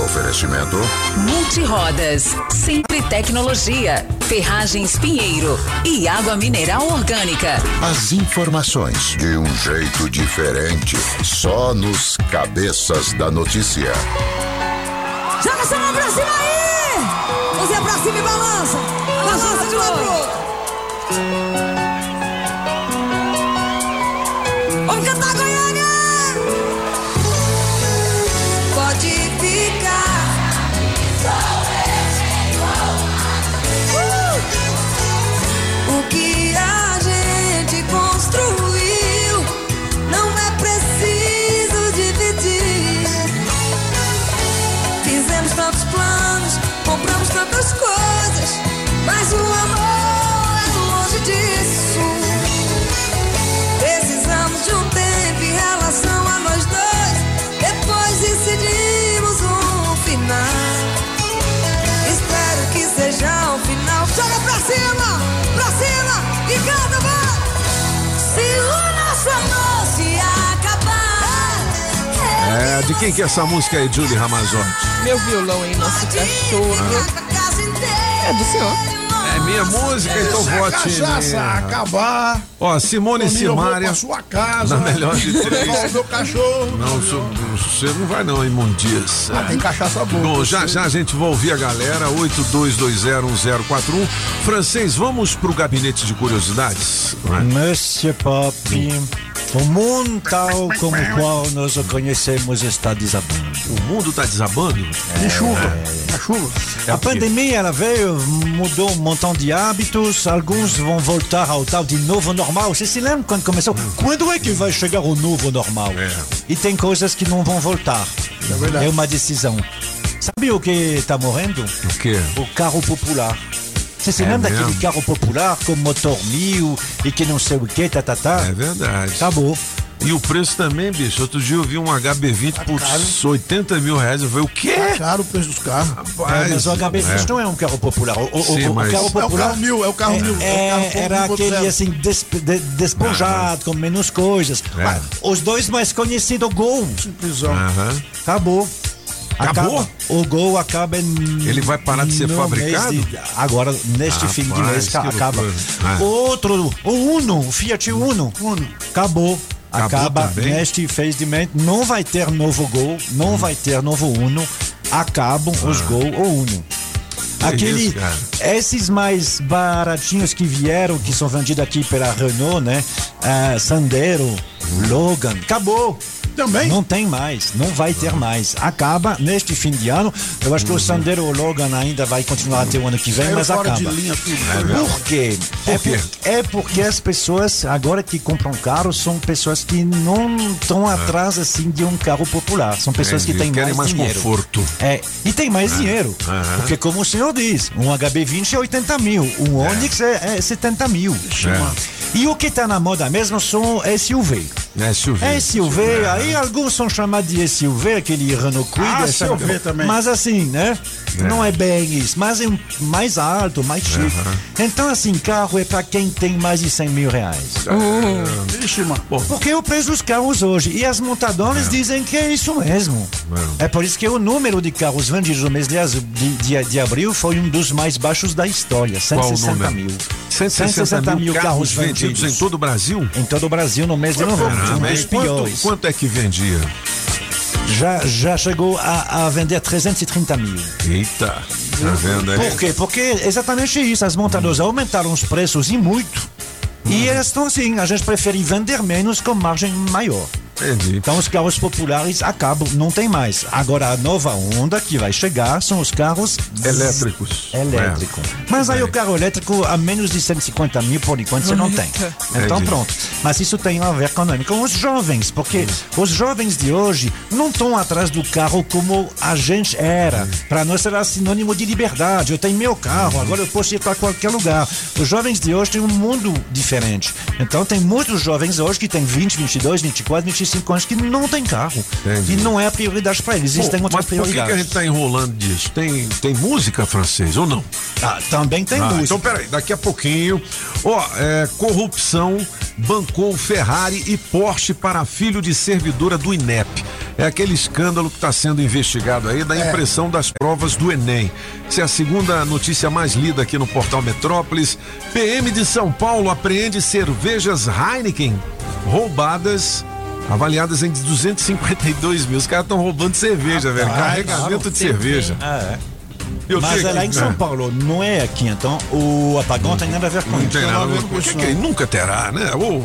Oferecimento Multirodas, Sempre Tecnologia, Ferragens Pinheiro e Água Mineral Orgânica. As informações de um jeito diferente, só nos cabeças da notícia. Joga essa mão pra cima aí! Você pra cima e balança! Balança de um lado pro outro! De quem que é essa música aí, Julie Ramazotti? Meu violão aí, nosso cachorro. É do senhor. É minha música, então Se a vote em cachaça mim. acabar. Ó, Simone Toninho, eu vou Simaria. pra sua casa. Na melhor de três. Meu cachorro. Não, você não vai não, imundias. Ah, tem cachaça boa. Bom, já já a gente vai ouvir a galera, 82201041. Francês, vamos pro gabinete de curiosidades? Monsieur Pop, o mundo tal como o qual nós o conhecemos está desabando. O mundo está desabando? De chuva. A chuva. A pandemia ela veio, mudou um montão de hábitos, alguns vão voltar ao tal de novo normal. Você se lembra quando começou? Quando é que vai chegar o novo normal? E tem coisas que não vão voltar. É, uma decisão. Sabe o que está morrendo? O quê? O carro popular. Você se É lembra daquele carro popular com motor mil e que não sei o que, tá, tá, tá? É verdade. Acabou. E o preço também, bicho. Outro dia eu vi um HB20 por 80 mil reais. Eu falei, o quê? Tá caro o preço dos carros. É, mas o HB20 não é um carro popular. O, o- Sim, o- o mas- carro É o popular. carro mil, é o carro mil, é o é- carro era mil aquele zero. assim, desp- de- despojado, com menos coisas. É. Ah, Os dois mais conhecidos, Gol. Aham. Acabou. Acabou? Acaba- o Gol acaba em. Ele vai parar de ser fabricado? de- agora, neste fim de mês, acaba. Ah. Outro, o Uno, o Fiat Uno. Acabou. Acabou Acaba também? neste fez de mês. Não vai ter novo Gol, não vai ter novo Uno. Acabam os Gol ou Uno. Que Aquele, isso, esses mais baratinhos que vieram, que são vendidos aqui pela Renault, né? Ah, Sandero, Logan, acabou. Também? Não tem mais, não vai ter mais. Acaba neste fim de ano. Eu acho que o Sandero Logan ainda vai continuar até o ano que vem, Saiu mas acaba. linha tudo. Por quê? é, por- é porque as pessoas agora que compram carro são pessoas que não estão atrás assim de um carro popular. São pessoas que têm Querem mais, mais dinheiro. conforto. É, e tem mais Ah, dinheiro. Porque como o senhor diz, um HB20 é 80 mil, um Onix é, é 70 mil. E o que está na moda mesmo são SUV. SUV. SUV, aí alguns são chamados de SUV, aquele Renault Kwid. Ah, SUV também. Mas assim, né? É. Não é bem isso, mas é um mais alto, mais chique. Então, assim, carro é para quem tem mais de 100 mil reais. Vixe, mano. Porque é o preço dos carros hoje. E as montadoras dizem que é isso mesmo. É por isso que o número de carros vendidos no mês de, de, de- de abril foi um dos mais baixos da história. Qual o 160 número? mil. 160 mil carros vendidos em todo o Brasil? Em todo o Brasil no mês de novembro. Um dos e quanto, piores. quanto é que vendia? já, já chegou a, a vender 330 mil. Eita, tá vendo aí? Por quê? Porque exatamente isso. As montadoras aumentaram os preços e muito. E elas estão assim, a gente prefere vender menos com margem maior. Entendi. Então os carros populares acabam, não tem mais. Agora a nova onda que vai chegar são os carros Elétricos. Elétrico. É. Mas aí o carro elétrico a menos de 150 mil por enquanto você não tem. Então Entendi. pronto. Mas isso tem a ver com, com os jovens, porque os jovens de hoje não estão atrás do carro como a gente era. Para nós era sinônimo de liberdade. Eu tenho meu carro, agora eu posso ir para qualquer lugar. Os jovens de hoje têm um mundo diferente. Então tem muitos jovens hoje que têm 20, 22, 24, 25 anos que não têm carro. Entendi. E não é a prioridade para eles. Existem Pô, outras mas por que, que a prioridades. gente tá enrolando disso? Tem, tem música francês ou não? Ah, também tem Ah, música. Então, peraí, daqui a pouquinho. Ó, é, corrupção bancou Ferrari e Porsche para filho de servidora do INEP. É aquele escândalo que está sendo investigado aí da impressão das provas do Enem. Essa é a segunda notícia mais lida aqui no portal Metrópolis. PM de São Paulo apreende cervejas Heineken roubadas. Avaliadas em 252 mil. Os caras estão roubando cerveja, velho. Carregamento de cerveja. Ah, é. Eu Mas é lá em São né? Paulo, não é aqui. Então o apagão tem nada a ver com Não isso. tem nada a ver com isso. Que, nunca terá, né? Ô,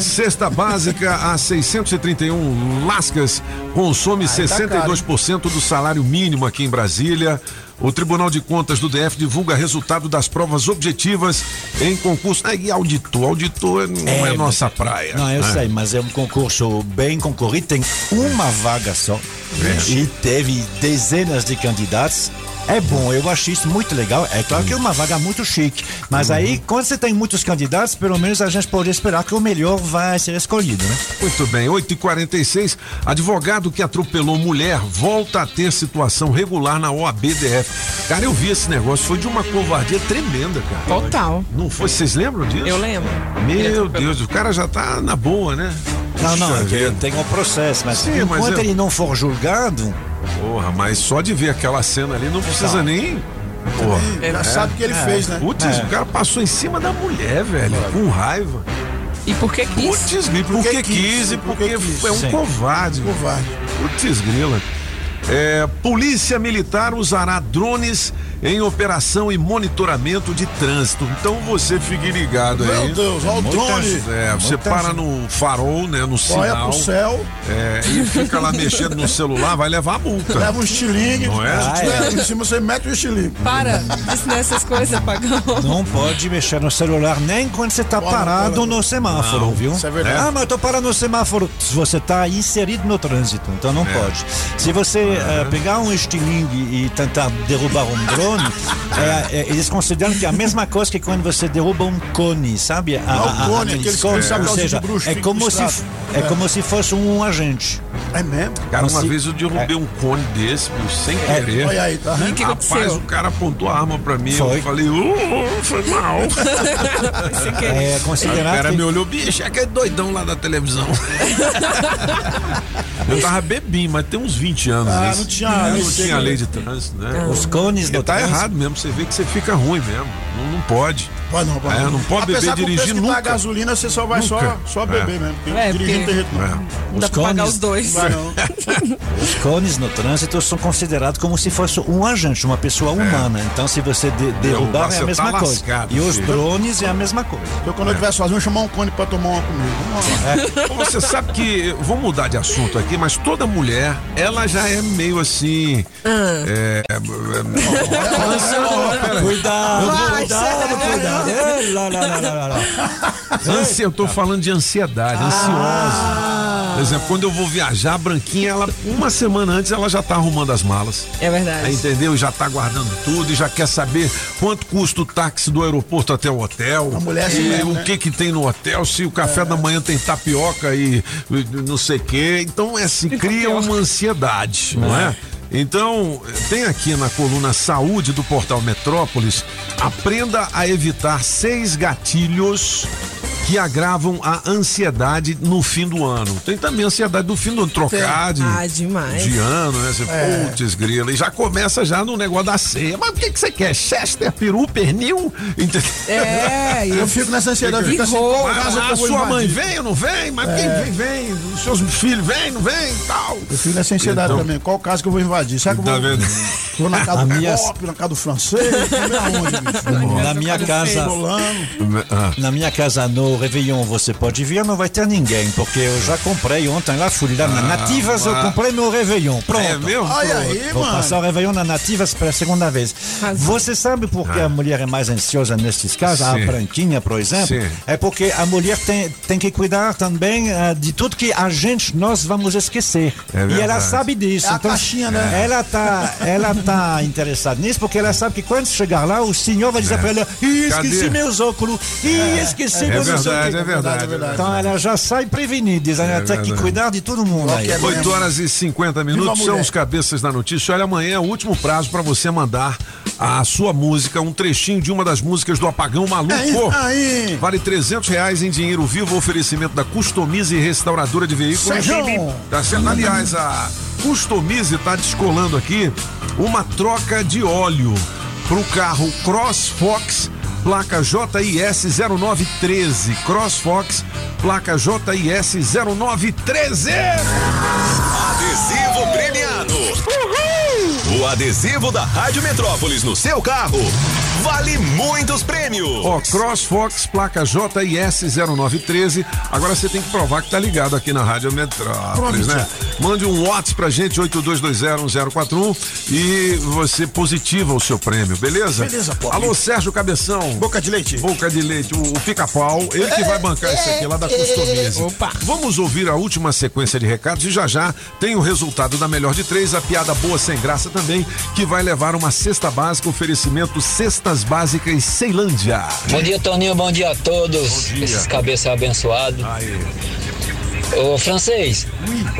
cesta básica a 631 lascas consome Aí tá 62% do salário mínimo aqui em Brasília. O Tribunal de Contas do DF divulga resultado das provas objetivas em concurso. Ah, e auditor, auditor não é, nossa praia. Não, eu né? sei, mas é um concurso bem concorrido, tem uma vaga só. E teve dezenas de candidatos. É bom, eu acho isso muito legal. É claro que é uma vaga muito chique. Mas aí, quando você tem muitos candidatos, pelo menos a gente pode esperar que o melhor vai ser escolhido, né? Muito bem, 8h46. Advogado que atropelou mulher volta a ter situação regular na OABDF. Cara, eu vi esse negócio, foi de uma covardia tremenda, cara. Total. Não foi? Vocês lembram disso? Eu lembro. Meu. Deus, o cara já tá na boa, né? Não, não, é tem um processo, mas Sim, mas enquanto eu- ele não for julgado. Porra, mas só de ver aquela cena ali não precisa nem. Porra. Ele já sabe o que ele fez, né? Putz, É. o cara passou em cima da mulher, velho, com raiva. E por que quis? Putz, grila, porque quis e porque é um Sim. covarde. Covarde. Putz, grila. É, polícia Militar usará drones em operação e monitoramento de trânsito. Então você fique ligado aí. Meu Deus, olha o drone. É, você Muita para gente. no farol, né, no Olha sinal. pro céu. É, e fica lá mexendo no celular, vai levar a multa. Leva um estilingue. Não é? Se tiver em cima, você mete o estilingue. Para de ensinar essas coisas, pagão. Não pode mexer no celular nem quando você está Pode, parado no semáforo, Não, viu? isso é verdade. Ah, mas eu tô parado no semáforo. Se você está inserido no trânsito, então não pode. Se você eh, pegar um estilingue e tentar derrubar um drone, é, é, eles consideram que é a mesma coisa que quando você derruba um cone, sabe? A, Ah, o cone, aqueles cones, ou seja, bruxo, é como se é É. como se fosse um agente. É mesmo? Cara, uma se- vez eu derrubei um cone desse, bicho, sem querer. olha aí, tá? E que Rapaz, o cara apontou a arma pra mim. Foi. Eu falei, uh, foi mal. [laughs] É Aí o considerado cara que- me olhou, bicho, é aquele doidão lá da televisão. [laughs] eu tava bebinho, mas tem uns 20 anos. Ah, isso. não tinha Não, lei tinha de- lei de trânsito, né? os cones do tá trânsito- errado mesmo, você vê que você fica ruim mesmo. Não, não pode. Pode não, pode É, não pode beber Apesar dirigir preço que nunca. Tá a gasolina, você só vai só, Nunca. só beber É. mesmo. Porque É, dirigir jeito não. É. Não dá pra pagar os dois. [laughs] Os cones no trânsito são considerados como se fosse um agente, uma pessoa humana. Então, se você de- derrubar, é a mesma tá coisa. lascado, e os filho. drones é a mesma coisa. Eu quando eu estiver sozinho, eu vou chamar um cone pra tomar uma comigo. Ô, Você sabe que, vou mudar de assunto aqui, mas toda mulher, ela já é meio assim. É, é, Cuidado, cuidado, cuidado. É, lá, lá, lá, lá, lá. Ansi, eu tô falando de ansiedade, ansiosa. Por exemplo, quando eu vou viajar, a Branquinha, ela, uma semana antes, ela já tá arrumando as malas. É verdade. Entendeu? Já tá guardando tudo e já quer saber quanto custa o táxi do aeroporto até o hotel. A mulher e mesmo, o né? que que tem no hotel, se o café da manhã tem tapioca e, e não sei o quê. Então, é assim, cria uma ansiedade, não é? Então, tem aqui na coluna Saúde do portal Metrópolis, aprenda a evitar seis gatilhos que agravam a ansiedade no fim do ano. Tem também a ansiedade do fim do ano, trocar de, Ah, demais. de ano, né? Você, É. putz, grila, e já começa já no negócio da ceia. Mas o que, que você quer? Chester, peru, pernil? Entendeu? É, [laughs] Eu fico nessa ansiedade, eu fico assim, Mas a vou sua mãe invadir? vem ou não vem? Mas quem É. vem, vem. Os seus filhos vêm, não vem e tal. Eu fico nessa ansiedade Então- também. Qual casa que eu vou invadir? Será que eu Tá vou, vendo? [laughs] vou na casa A do minha- pop, na casa do francês? Aonde, bicho? [laughs] Na minha casa. Ah. na minha casa no Réveillon você pode vir, não vai ter ninguém, porque eu já comprei ontem lá, fui lá na Nativas, eu ah. comprei meu Réveillon. Pronto. É mesmo? Olha aí, Vou mano. passar o Réveillon na Nativas pela segunda vez. Você sabe por que a mulher é mais ansiosa nesses casos? A Ah. Sim. branquinha, por exemplo. Sim. É porque a mulher tem, tem que cuidar também ah, de tudo que a gente, nós vamos esquecer. É e ela sabe disso. É a então, caixinha, né? Ela tá, ela tá [laughs] interessada nisso porque ela sabe que quando chegar lá, o senhor vai dizer pra ela: Ih, esqueci Cadê? meus óculos, Ih, esqueci É meus verdade, quê." é verdade, é verdade. Então ela já sai prevenida, ela tem que cuidar de todo mundo aí. 8 horas e 50 minutos são os cabeças da notícia. Olha, amanhã é o último prazo para você mandar a sua música, um trechinho de uma das músicas do Apagão Maluco. Aí, aí. Vale 300 reais em dinheiro vivo, oferecimento da Customize Restauradora de Veículos. Tá certo? Aliás, a Customize tá descolando aqui uma troca de óleo pro carro Cross Fox, placa JIS 0913. Cross Fox, placa JIS 0913. Adesivo premiado. O adesivo da Rádio Metrópolis no seu carro vale muitos prêmios. Ó, CrossFox, placa JIS 0913. Agora você tem que provar que tá ligado aqui na Rádio Metrópolis, né? Mande um WhatsApp pra gente, 82201041 e você positiva o seu prêmio, beleza? Beleza, pô. Alô, Sérgio Cabeção. Boca de leite. Boca de leite, o, o pica-pau, ele que vai bancar isso aqui lá da Customize. Opa. Vamos ouvir a última sequência de recados e já já tem o resultado da melhor de três, a piada boa sem graça também, que vai levar uma cesta básica, oferecimento Cestas Básicas Ceilândia. Bom dia, Toninho. Bom dia a todos. Dia. Esses cabeças abençoados. Aí. Ô, francês,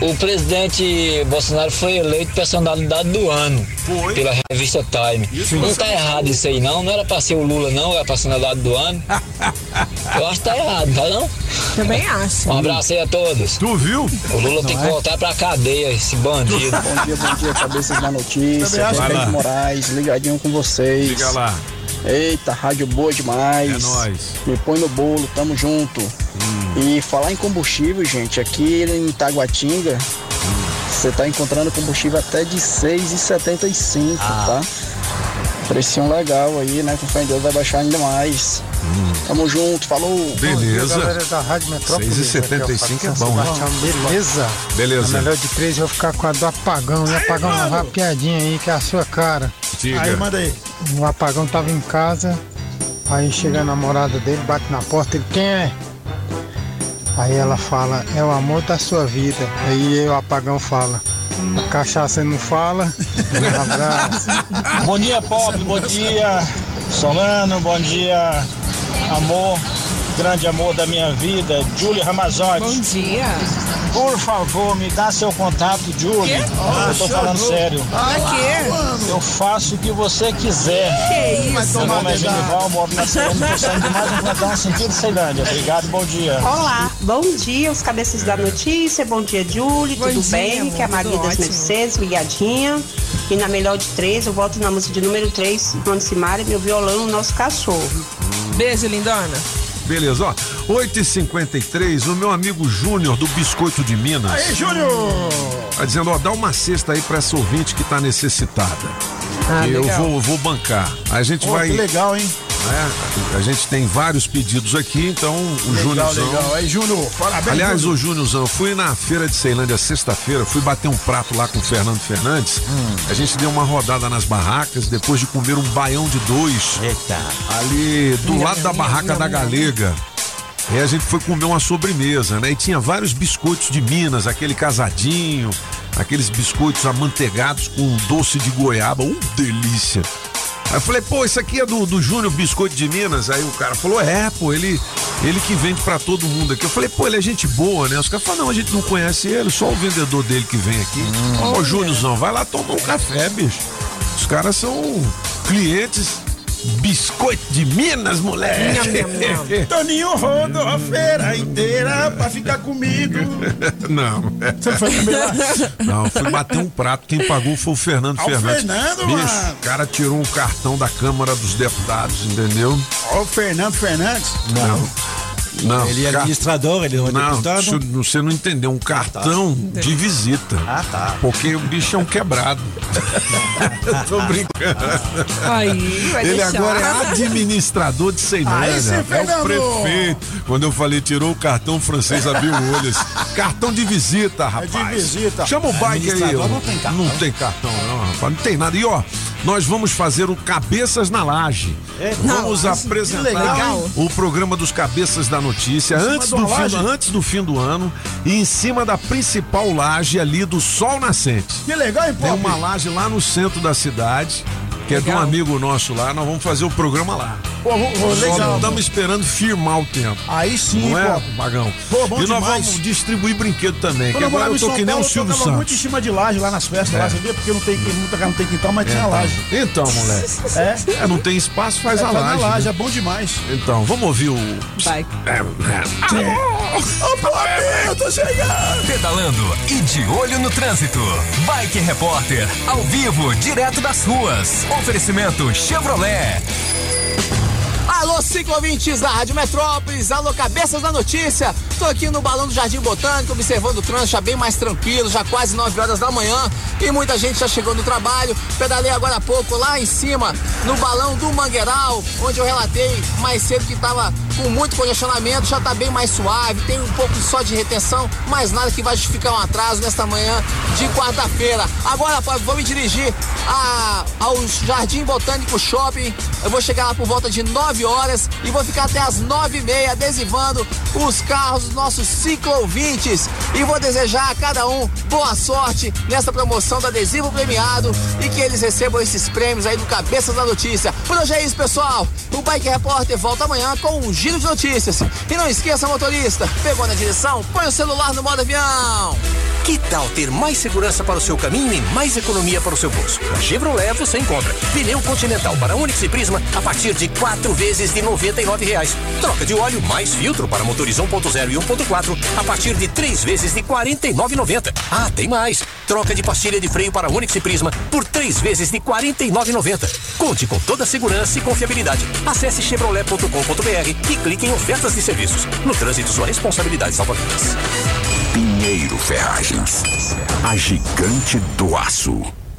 o presidente Bolsonaro foi eleito personalidade do ano Foi. pela revista Time. Não tá errado isso aí, não. Não era pra ser o Lula, não. Era personalidade do ano. [laughs] Eu acho que tá errado, tá não? Também acho. Um abraço aí a todos. Tu viu? O Lula tem que voltar pra cadeia, esse bandido. [laughs] Bom dia, bom dia, cabeças da notícia. Pedro Moraes, ligadinho com vocês. Liga lá. Eita, rádio boa demais. É nóis. Me põe no bolo, tamo junto. E falar em combustível, gente, aqui em Taguatinga, você tá encontrando combustível até de 6,75, tá? Precinho legal aí, né? Com fé em Deus vai baixar ainda mais. Tamo junto, falou. Beleza. Galera da Rádio Metrópolis. 6,75 é bom, né? Beleza. Beleza. A melhor de três, eu vou ficar com a do apagão. E apagão uma rapiadinha aí, que é a sua cara. Diga. Aí, manda aí. O apagão tava em casa, aí chega a namorada dele, bate na porta, ele, quem é? Aí ela fala, é o amor da sua vida. Aí o apagão fala, a cachaça não fala. [laughs] Um abraço. Bom dia, Pop, bom dia, Solano, bom dia, amor, grande amor da minha vida, Bom Ramazotti. dia. Por favor, me dá seu contato, Júlio. Eu tô falando sério. Pra quê? Eu faço o que você quiser. Que isso? Meu nome é Genival, moro na Ceilândia, tô saindo de mais um plantão sentido Ceilândia. Obrigado, bom dia. Olá, bom dia, os cabeças da notícia, bom dia, Julie, Bom tudo dia, bem? amor, que é a Maria das. Mercedes, ligadinha. E na melhor de três, eu volto na música de número 3, Mano Simária, meu violão, nosso cachorro. Beijo, lindona. Beleza, ó. 8h53, o meu amigo Júnior do Biscoito de Minas. Aí, Júnior! Tá dizendo, ó, dá uma cesta aí pra essa ouvinte que tá necessitada. Ah, eu legal. vou, vou bancar. A gente Pô, vai. que legal, hein? Né, a gente tem vários pedidos aqui, então o Legal, legal. Aí, Júnior, parabéns. Aliás, Júnior. o Júniorzão, eu fui na feira de Ceilândia sexta-feira, fui bater um prato lá com o Fernando Fernandes. Hum. A gente deu uma rodada nas barracas, depois de comer um baião de dois. Eita. Ali do lado da barraca da. Galega. E a gente foi comer uma sobremesa, né? E tinha vários biscoitos de Minas, aquele casadinho, aqueles biscoitos amanteigados com doce de goiaba, um delícia. Aí eu falei, pô, isso aqui é do, do Júnior Biscoito de Minas. Aí o cara falou, é, pô, ele, ele que vende pra todo mundo aqui. Eu falei, pô, ele é gente boa, né? Os caras falaram, não, a gente não conhece ele, só o vendedor dele que vem aqui. Ô, Júniorzão, vai lá tomar um café, bicho. Os caras são clientes biscoito de Minas, moleque. [laughs] Toninho rodou a feira inteira pra ficar comigo. [laughs] Não. Você foi comer lá? Não, fui bater um prato. Quem pagou foi o Fernando Ah, o Fernandes. Fernando, Bicho, mano. o cara tirou um cartão da Câmara dos Deputados, entendeu? Ó, o Fernando Fernandes. Não. Não, Ele é administrador, ele não é Não, deputado. você não entendeu. Um cartão de visita. Ah, tá. Porque o bicho é um quebrado. [laughs] Tô brincando. Aí, vai Ele deixar. agora é administrador de Ceilândia. É o prefeito. Quando eu falei, tirou o cartão, o francês abriu o olho. assim, Cartão de visita, rapaz. visita. Chama o bike aí. Não tem cartão. Não tem cartão, não, rapaz. Não tem nada. E ó, nós vamos fazer o Cabeças na Laje. É, vamos apresentar o programa dos Cabeças da Notícia antes do, fim antes do fim do ano e em cima da principal laje ali do Sol Nascente. Que legal, hein, Tem Pop? uma laje lá no centro da cidade, que é de um amigo nosso lá, nós vamos fazer o programa lá. Pô, legal. estamos esperando firmar o tempo. Aí sim, Não é, Pop. Bagão? Pô, bom e nós demais. vamos distribuir brinquedo também, que Quando eu agora eu tô São que nem Paulo, o eu Silvio tocava muito em Santos. cima de laje lá nas festas, É. lá, você vê? Porque não tem, muita casa não tem quintal, mas tinha Então, laje. Então, moleque. É? É, não tem espaço, faz É, a faz na laje. laje, né? é bom demais. Então, vamos ouvir o. Vai. É, é. Ô, Pop, tô chegando! Pedalando e de olho no trânsito. Bike Repórter, ao vivo, direto das ruas. Oferecimento Chevrolet. Alô, ciclovintes da Rádio Metrópolis, alô, cabeças da notícia. Tô aqui no Balão do Jardim Botânico, observando o trânsito já bem mais tranquilo, já quase 9 horas da manhã. E muita gente já chegou no trabalho. Pedalei agora há pouco lá em cima, no Balão do Mangueiral, onde eu relatei mais cedo que tava com muito congestionamento, já tá bem mais suave, tem um pouco só de retenção, mas nada que vai justificar um atraso nesta manhã de quarta-feira. Agora, vou me dirigir a, ao Jardim Botânico Shopping. Eu vou chegar lá por volta de 9 horas e vou ficar até as 9 e meia adesivando os carros dos nossos ciclovintes. E vou desejar a cada um boa sorte nessa promoção do adesivo premiado e que eles recebam esses prêmios aí do Cabeças da Notícia. Por hoje é isso, pessoal. O Bike Repórter volta amanhã com um giro de notícias. E não esqueça, motorista, pegou na direção, põe o celular no modo avião. Que tal ter mais segurança para o seu caminho e mais economia para o seu bolso? Chevrolet você encontra pneu Continental para Onix e Prisma a partir de quatro vezes de 99 reais. Troca de óleo mais filtro para motores 1.0 e 1.4 a partir de três vezes de R$ 49,90. Ah, tem mais! Troca de pastilha de freio para Onix e Prisma por três vezes de R$ 49,90. Conte com toda a segurança e confiabilidade. Acesse chevrolet.com.br e clique em ofertas de serviços. No trânsito, sua responsabilidade salva vidas. Pinheiro Ferragens. A gigante do aço.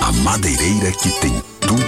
A madeireira que tem tudo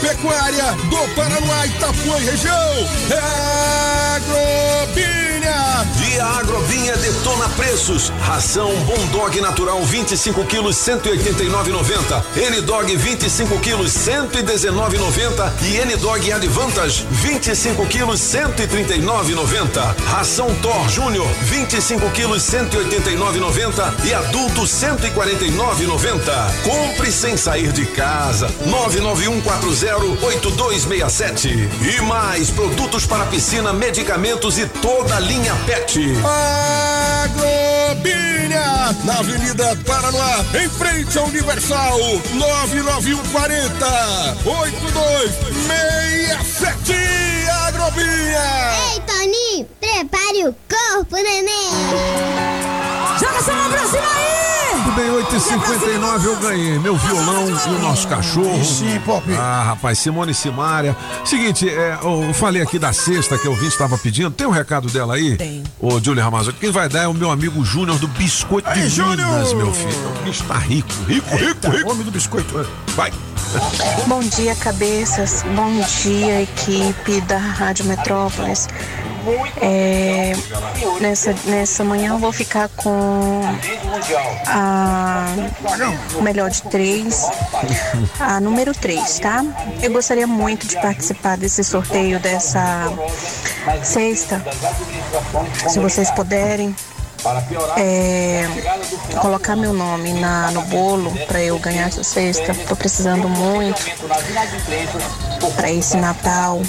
Agropecuária do Paraná, Itapuã e região. É Agrobinha. E a Agrobinha detona preços. Ração Bondog Natural 25 quilos 189,90. N-Dog 25 quilos 119,90 e N-Dog Advantage 25 quilos 139,90. Ração Thor Júnior 25 quilos 189,90 e adulto 149,90. Compre sem sair de casa. 991408267. E mais produtos para piscina, medicamentos e toda a linha PET. Agrobinha, na Avenida Paranoá, em frente ao Universal, 99140 8267 Agrobinha. Ei, Toninho, prepare o corpo, neném. Joga essa mão pra cima Tudo bem, 8h59 eu ganhei meu violão e o nosso cachorro. Sim, Pop. Ah, rapaz, Simone Simária. Seguinte, é, eu falei aqui da sexta que eu vi estava pedindo. Tem um recado dela aí? Tem. Ô, Júlio Ramazotti, quem vai dar é o meu amigo Júnior do Biscoito Aí, de Júnior! Minas, meu filho. O bicho tá rico, rico, rico, rico. Homem do biscoito. Vai. Bom dia, cabeças. Bom dia, equipe da Rádio Metrópolis. É, nessa, nessa manhã eu vou ficar com a melhor de três, a número 3, tá? Eu gostaria muito de participar desse sorteio dessa sexta. Se vocês puderem. É, colocar meu nome na, no bolo para eu ganhar essa cesta. Tô precisando muito para esse Natal.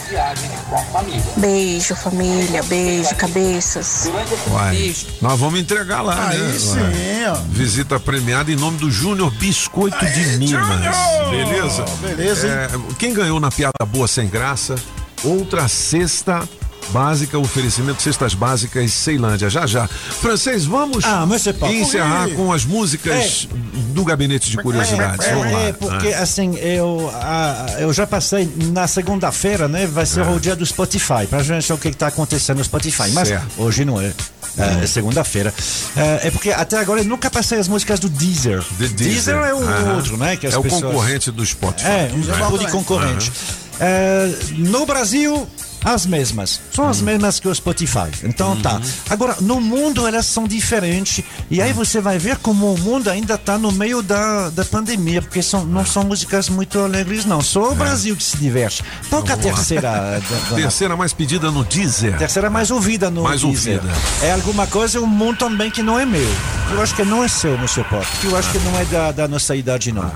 Beijo, família. Beijo, cabeças. Uai, nós vamos entregar lá, Aí né? sim, ó. Visita premiada em nome do Júnior Biscoito de Minas. Beleza? Beleza? É, quem ganhou na piada boa sem graça? Outra cesta básica, oferecimento cestas básicas Ceilândia. Já já. Francês, vamos Ah, encerrar com as músicas do gabinete de curiosidades. Vamos lá. É, porque Ah. assim, eu, ah, eu já passei na segunda-feira, né? Vai ser o dia do Spotify, pra gente ver o que está acontecendo no Spotify. Mas Certo. hoje não é. É, é segunda-feira. É, é porque até agora eu nunca passei as músicas do Deezer. The Deezer. é o Aham. outro, né? Que é o pessoas- concorrente do Spotify. É, um tipo de concorrente. É, no Brasil, as mesmas. São as mesmas que o Spotify. Então tá. Agora, no mundo elas são diferentes. E aí você vai ver como o mundo ainda tá no meio da, da pandemia, porque são, não são músicas muito alegres, não. Só o Brasil que se diverte. Toca a terceira. [laughs] da- da- Terceira mais pedida no Deezer. Terceira mais ouvida no Mais Deezer. ouvida. É alguma coisa, um mundo também que não é meu. Eu acho que não é seu, Monsieur Pop. Eu acho que não é da, da nossa idade, não.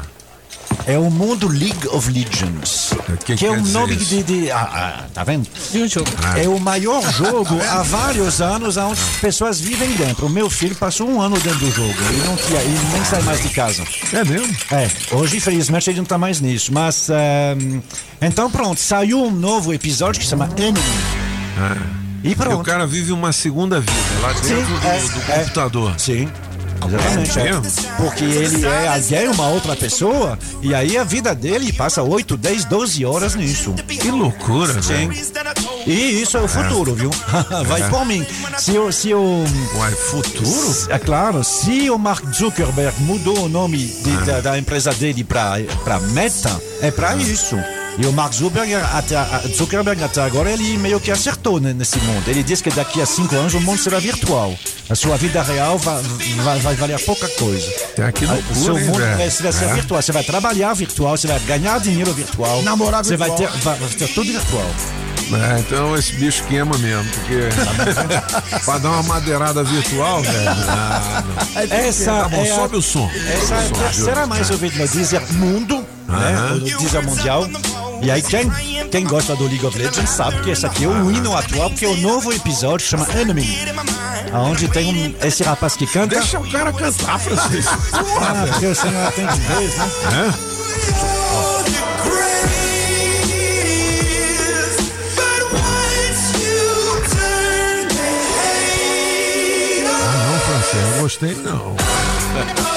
É o mundo League of Legends. que Que, é o nome isso? de. de ah, ah, tá vendo? Ah. É o maior [laughs] jogo há vários anos onde as pessoas vivem dentro. O meu filho passou um ano dentro do jogo. Ele não tinha, ele nem sai mais de casa. É mesmo? É. Hoje, infelizmente, ele não tá mais nisso. Mas. ehm, então, pronto. Saiu um novo episódio que se chama Enemy. E E pronto. o cara vive uma segunda vida lá dentro Sim, do, é, do é. computador. Sim. Exatamente. É é. Porque ele é alguém, uma outra pessoa, e aí a vida dele passa 8, 10, 12 horas nisso. Que loucura, Sim. velho. E isso é o futuro, viu? [laughs] Vai É. por mim. Se o. Se o Uai, futuro? É claro, se o Mark Zuckerberg mudou o nome de- É. da, da empresa dele para Meta, é para isso. E o Mark Zuckerberg até, a- Zuckerberg até agora ele meio que acertou né, nesse mundo. Ele diz que daqui a cinco anos o mundo será virtual. A sua vida real vai, vai, vai valer pouca coisa. Tem que o loucura, seu hein, mundo velho? é, vai ser É. virtual. Você vai trabalhar virtual, você vai ganhar dinheiro virtual. Namorar Você vai ter, virtual. vai, vai ter tudo virtual. É, então esse bicho queima mesmo, porque [laughs] pra dar uma madeirada virtual, velho. Ah, não. Essa Tá bom, é a- sobe o som. Essa é a Sobe o som, terceira mais ouvida no Deezer Mundo, né? O Deezer Mundial. E aí, quem, quem gosta do League of Legends sabe que esse aqui é o hino atual, porque é o novo episódio chama Enemy. Onde tem um, esse rapaz que canta. Deixa o cara cantar, Francisco. Ah, porque você não atende vez, né? É? Ah, não, Francisco, não gostei não. [laughs]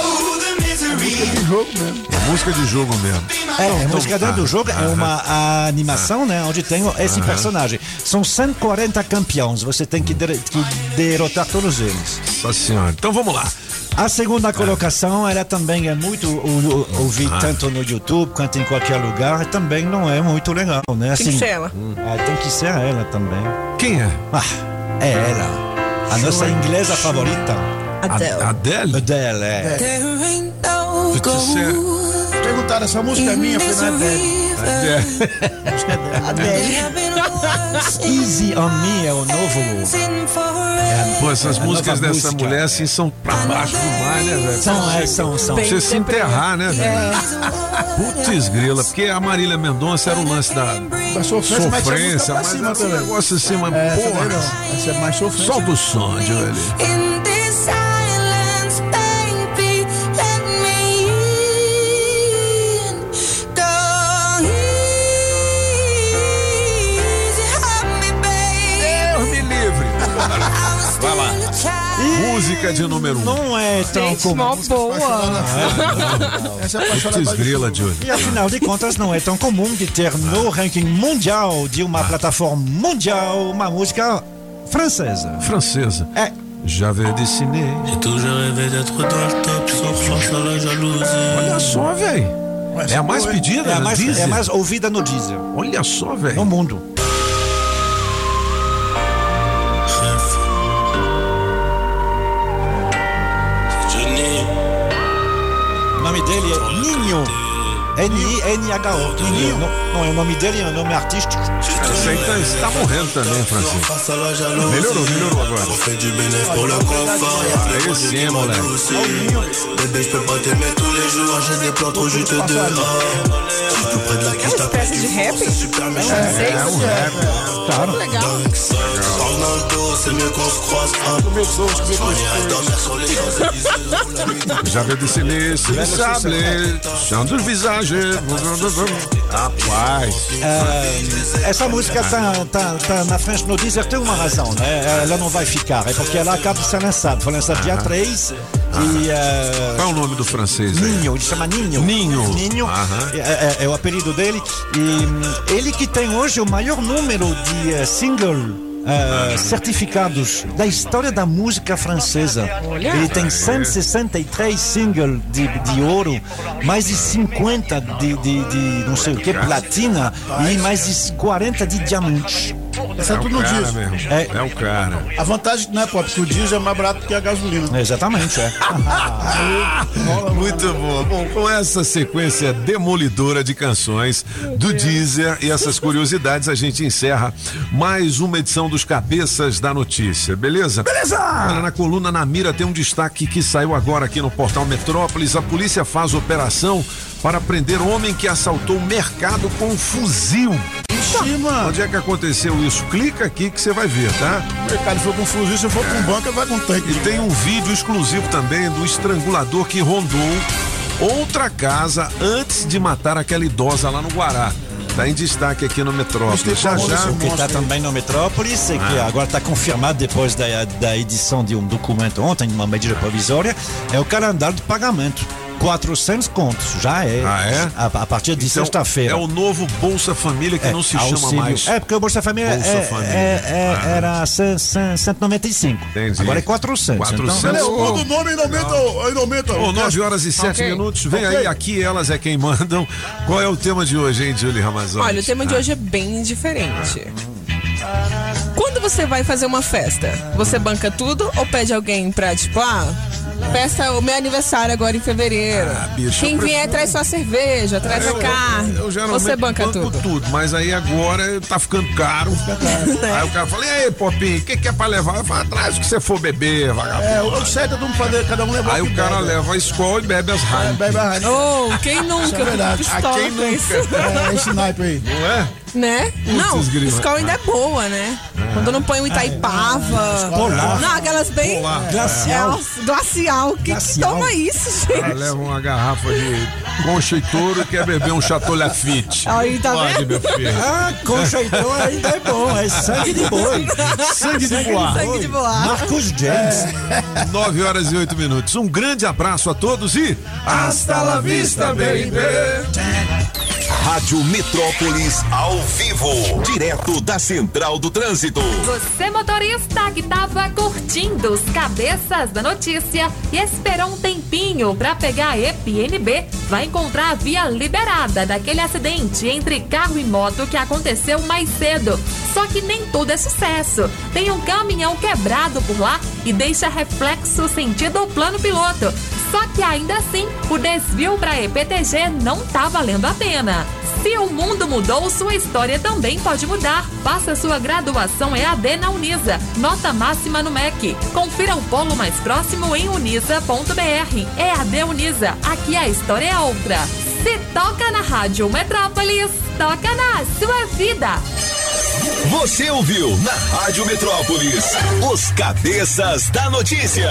Música de jogo mesmo. É música de jogo mesmo. É, a Então, música dentro ah, do jogo é aham. uma a animação, né? Onde tem esse personagem. São 140 campeões, você tem que, der- que derrotar todos eles. Nossa senhora. Então vamos lá. A segunda colocação, ela também é muito ou- ou- ouvida Ah. tanto no YouTube quanto em qualquer lugar, e também não é muito legal, né? Tem que ser ela. Ah, tem que ser ela também. Quem é? Ah, é ela. A nossa inglesa favorita. Adele. Adele? Adele, é. Putz, é- Perguntaram, essa música é minha, foi na Adele. Easy on Me é o novo. Pô, essas A músicas dessa música. mulher assim são pra baixo demais, né, velho? São, é, são, são. Pra você se enterrar, né, velho? É. Putz, grila, porque a Marília Mendonça era o lance da, Da sofrência, sofrência, mas cima era um negócio assim, mas É, porra. Essa é mais sofrência. Solta o som, Joelho. Música de número um. Não é tão Gente, comum. mó boa. [laughs] Essa é Putz, grila, Joelho. E afinal de contas, não é tão comum de ter no ranking mundial de uma plataforma mundial uma música francesa. Francesa. É. J'avais dessiné. Olha só, velho. É a mais pedida, É a no mais, é a mais ouvida no Deezer. Olha só, velho. No mundo. Nome dele é Ninho. N-I-N-H-O. Ninho. Não, não é o nome dele, é o nome artístico. Você tá, você tá morrendo também, Francisco. Melhorou, melhorou agora. Aí sim, moleque. Bébé, je peux pas t'aimer tous les jours, j'ai des plans trop juste dehors. Je suis tout près de la É uma espécie de rap? É, um rap. Claro. Legal. Arnaldo, c'est mieux qu'on se croise. J'avais dessiné sur le sable, chão do visage. Rapaz. É, essa música tá, tá, tá na frente no Deezer, tem uma razão, né? Ela não vai ficar, é porque ela acaba de ser lançada. Foi lançada dia 3 e. é, Qual é o nome do francês? Ninho, ele chama Ninho. Ninho. Ninho é, é- é o apelido dele. E hum, ele que tem hoje o maior número de eh, single. Eh, certificados da história da música francesa. Ele tem 163 singles de, de ouro, mais de 50 de, de, de não sei o que, platina e mais de 40 de diamantes. É É tudo o no cara diesel. mesmo. É. É o cara. A vantagem, né, pô, porque o diesel é mais barato que a gasolina. Exatamente, é. [laughs] Muito bom. Bom, com essa sequência demolidora de canções do Deezer e essas curiosidades, a gente encerra mais uma edição dos Cabeças da Notícia, beleza? Beleza! Olha, na coluna Na Mira tem um destaque que saiu agora aqui no portal Metrópolis. A polícia faz operação para prender homem que assaltou o mercado com um fuzil. Ixi, mano. Onde é que aconteceu isso? Clica aqui que você vai ver, tá? O mercado foi com fuzil, se for com um banco, ele vai com tanque. E tem um vídeo exclusivo também do estrangulador que rondou outra casa antes de matar aquela idosa lá no Guará. Tá em destaque aqui no Metrópolis. Já já. O que está também no Metrópolis e que Ah. agora está confirmado depois da, da edição de um documento ontem, de uma medida provisória, é o calendário de pagamento. 400 contos, já é. Ah, é? A, a partir de Então, sexta-feira. É o novo Bolsa Família que É, não se chama auxílio. mais. É, porque o Bolsa Família, Bolsa é- Família. é- é- Ah. era 100, 100, 195. Entendi. Agora é 400. 400. Então, Ele muda o nome não aumenta, o- ainda aumenta. Ô, o 9 horas e 7 Ok. minutos. Vem Ok. aí, aqui elas é quem mandam. Qual é o tema de hoje, hein, Julie Ramazão? Olha, o tema de hoje é bem diferente. Quando você vai fazer uma festa, você banca tudo ou pede alguém pra, tipo, ah, festa o meu aniversário agora em fevereiro. Ah, bicho, Quem eu vier prefiro- traz sua cerveja, traz a carne. Eu geralmente você banca banco tudo. mas aí agora tá ficando caro. [laughs] Aí o cara fala, e aí, Popinho, o que, que é pra levar? Eu falo, traz o que você for beber, vagabundo. É, o certo é todo mundo fazer, cada um levar Aí o cara leva a escola e bebe as Heineken. Bebe a Heineken. Oh, quem nunca? Isso é verdade. Pistola Ah, quem isso. É, esse naipe aí. Não é? Né? Não, escola ainda é boa, né? Quando não põe o Itaipava. Polar. Não, aquelas bem. Polar. Glacial. É, glacial. Que Glacial. toma isso, cara gente? leva uma garrafa de concha e touro e quer beber um Chateau Lafite. Aí, tá Pode, vendo? meu filho. Ah, concha então ainda é bom, é sangue de boi. [laughs] Sangue de boa. Sangue de boa. Marcos James. 9 horas e 8 minutos. Um grande abraço a todos e hasta la vista, baby. Rádio Metrópolis ao vivo, direto da Central do Trânsito. Você motorista que tava curtindo os cabeças da notícia e esperou um tempinho para pegar a EPNB, vai encontrar a via liberada daquele acidente entre carro e moto que aconteceu mais cedo. Só que nem tudo é sucesso. Tem um caminhão quebrado por lá e deixa reflexo sentido plano piloto. Só que ainda assim, o desvio para EPTG não tá valendo a pena. Se o mundo mudou, sua história também pode mudar. Faça sua graduação EAD na Unisa. Nota máxima no MEC. Confira o polo mais próximo em unisa.br. EAD Unisa. Aqui a história é outra. Se toca na Rádio Metrópolis, toca na sua vida. Você ouviu na Rádio Metrópolis os cabeças da notícia.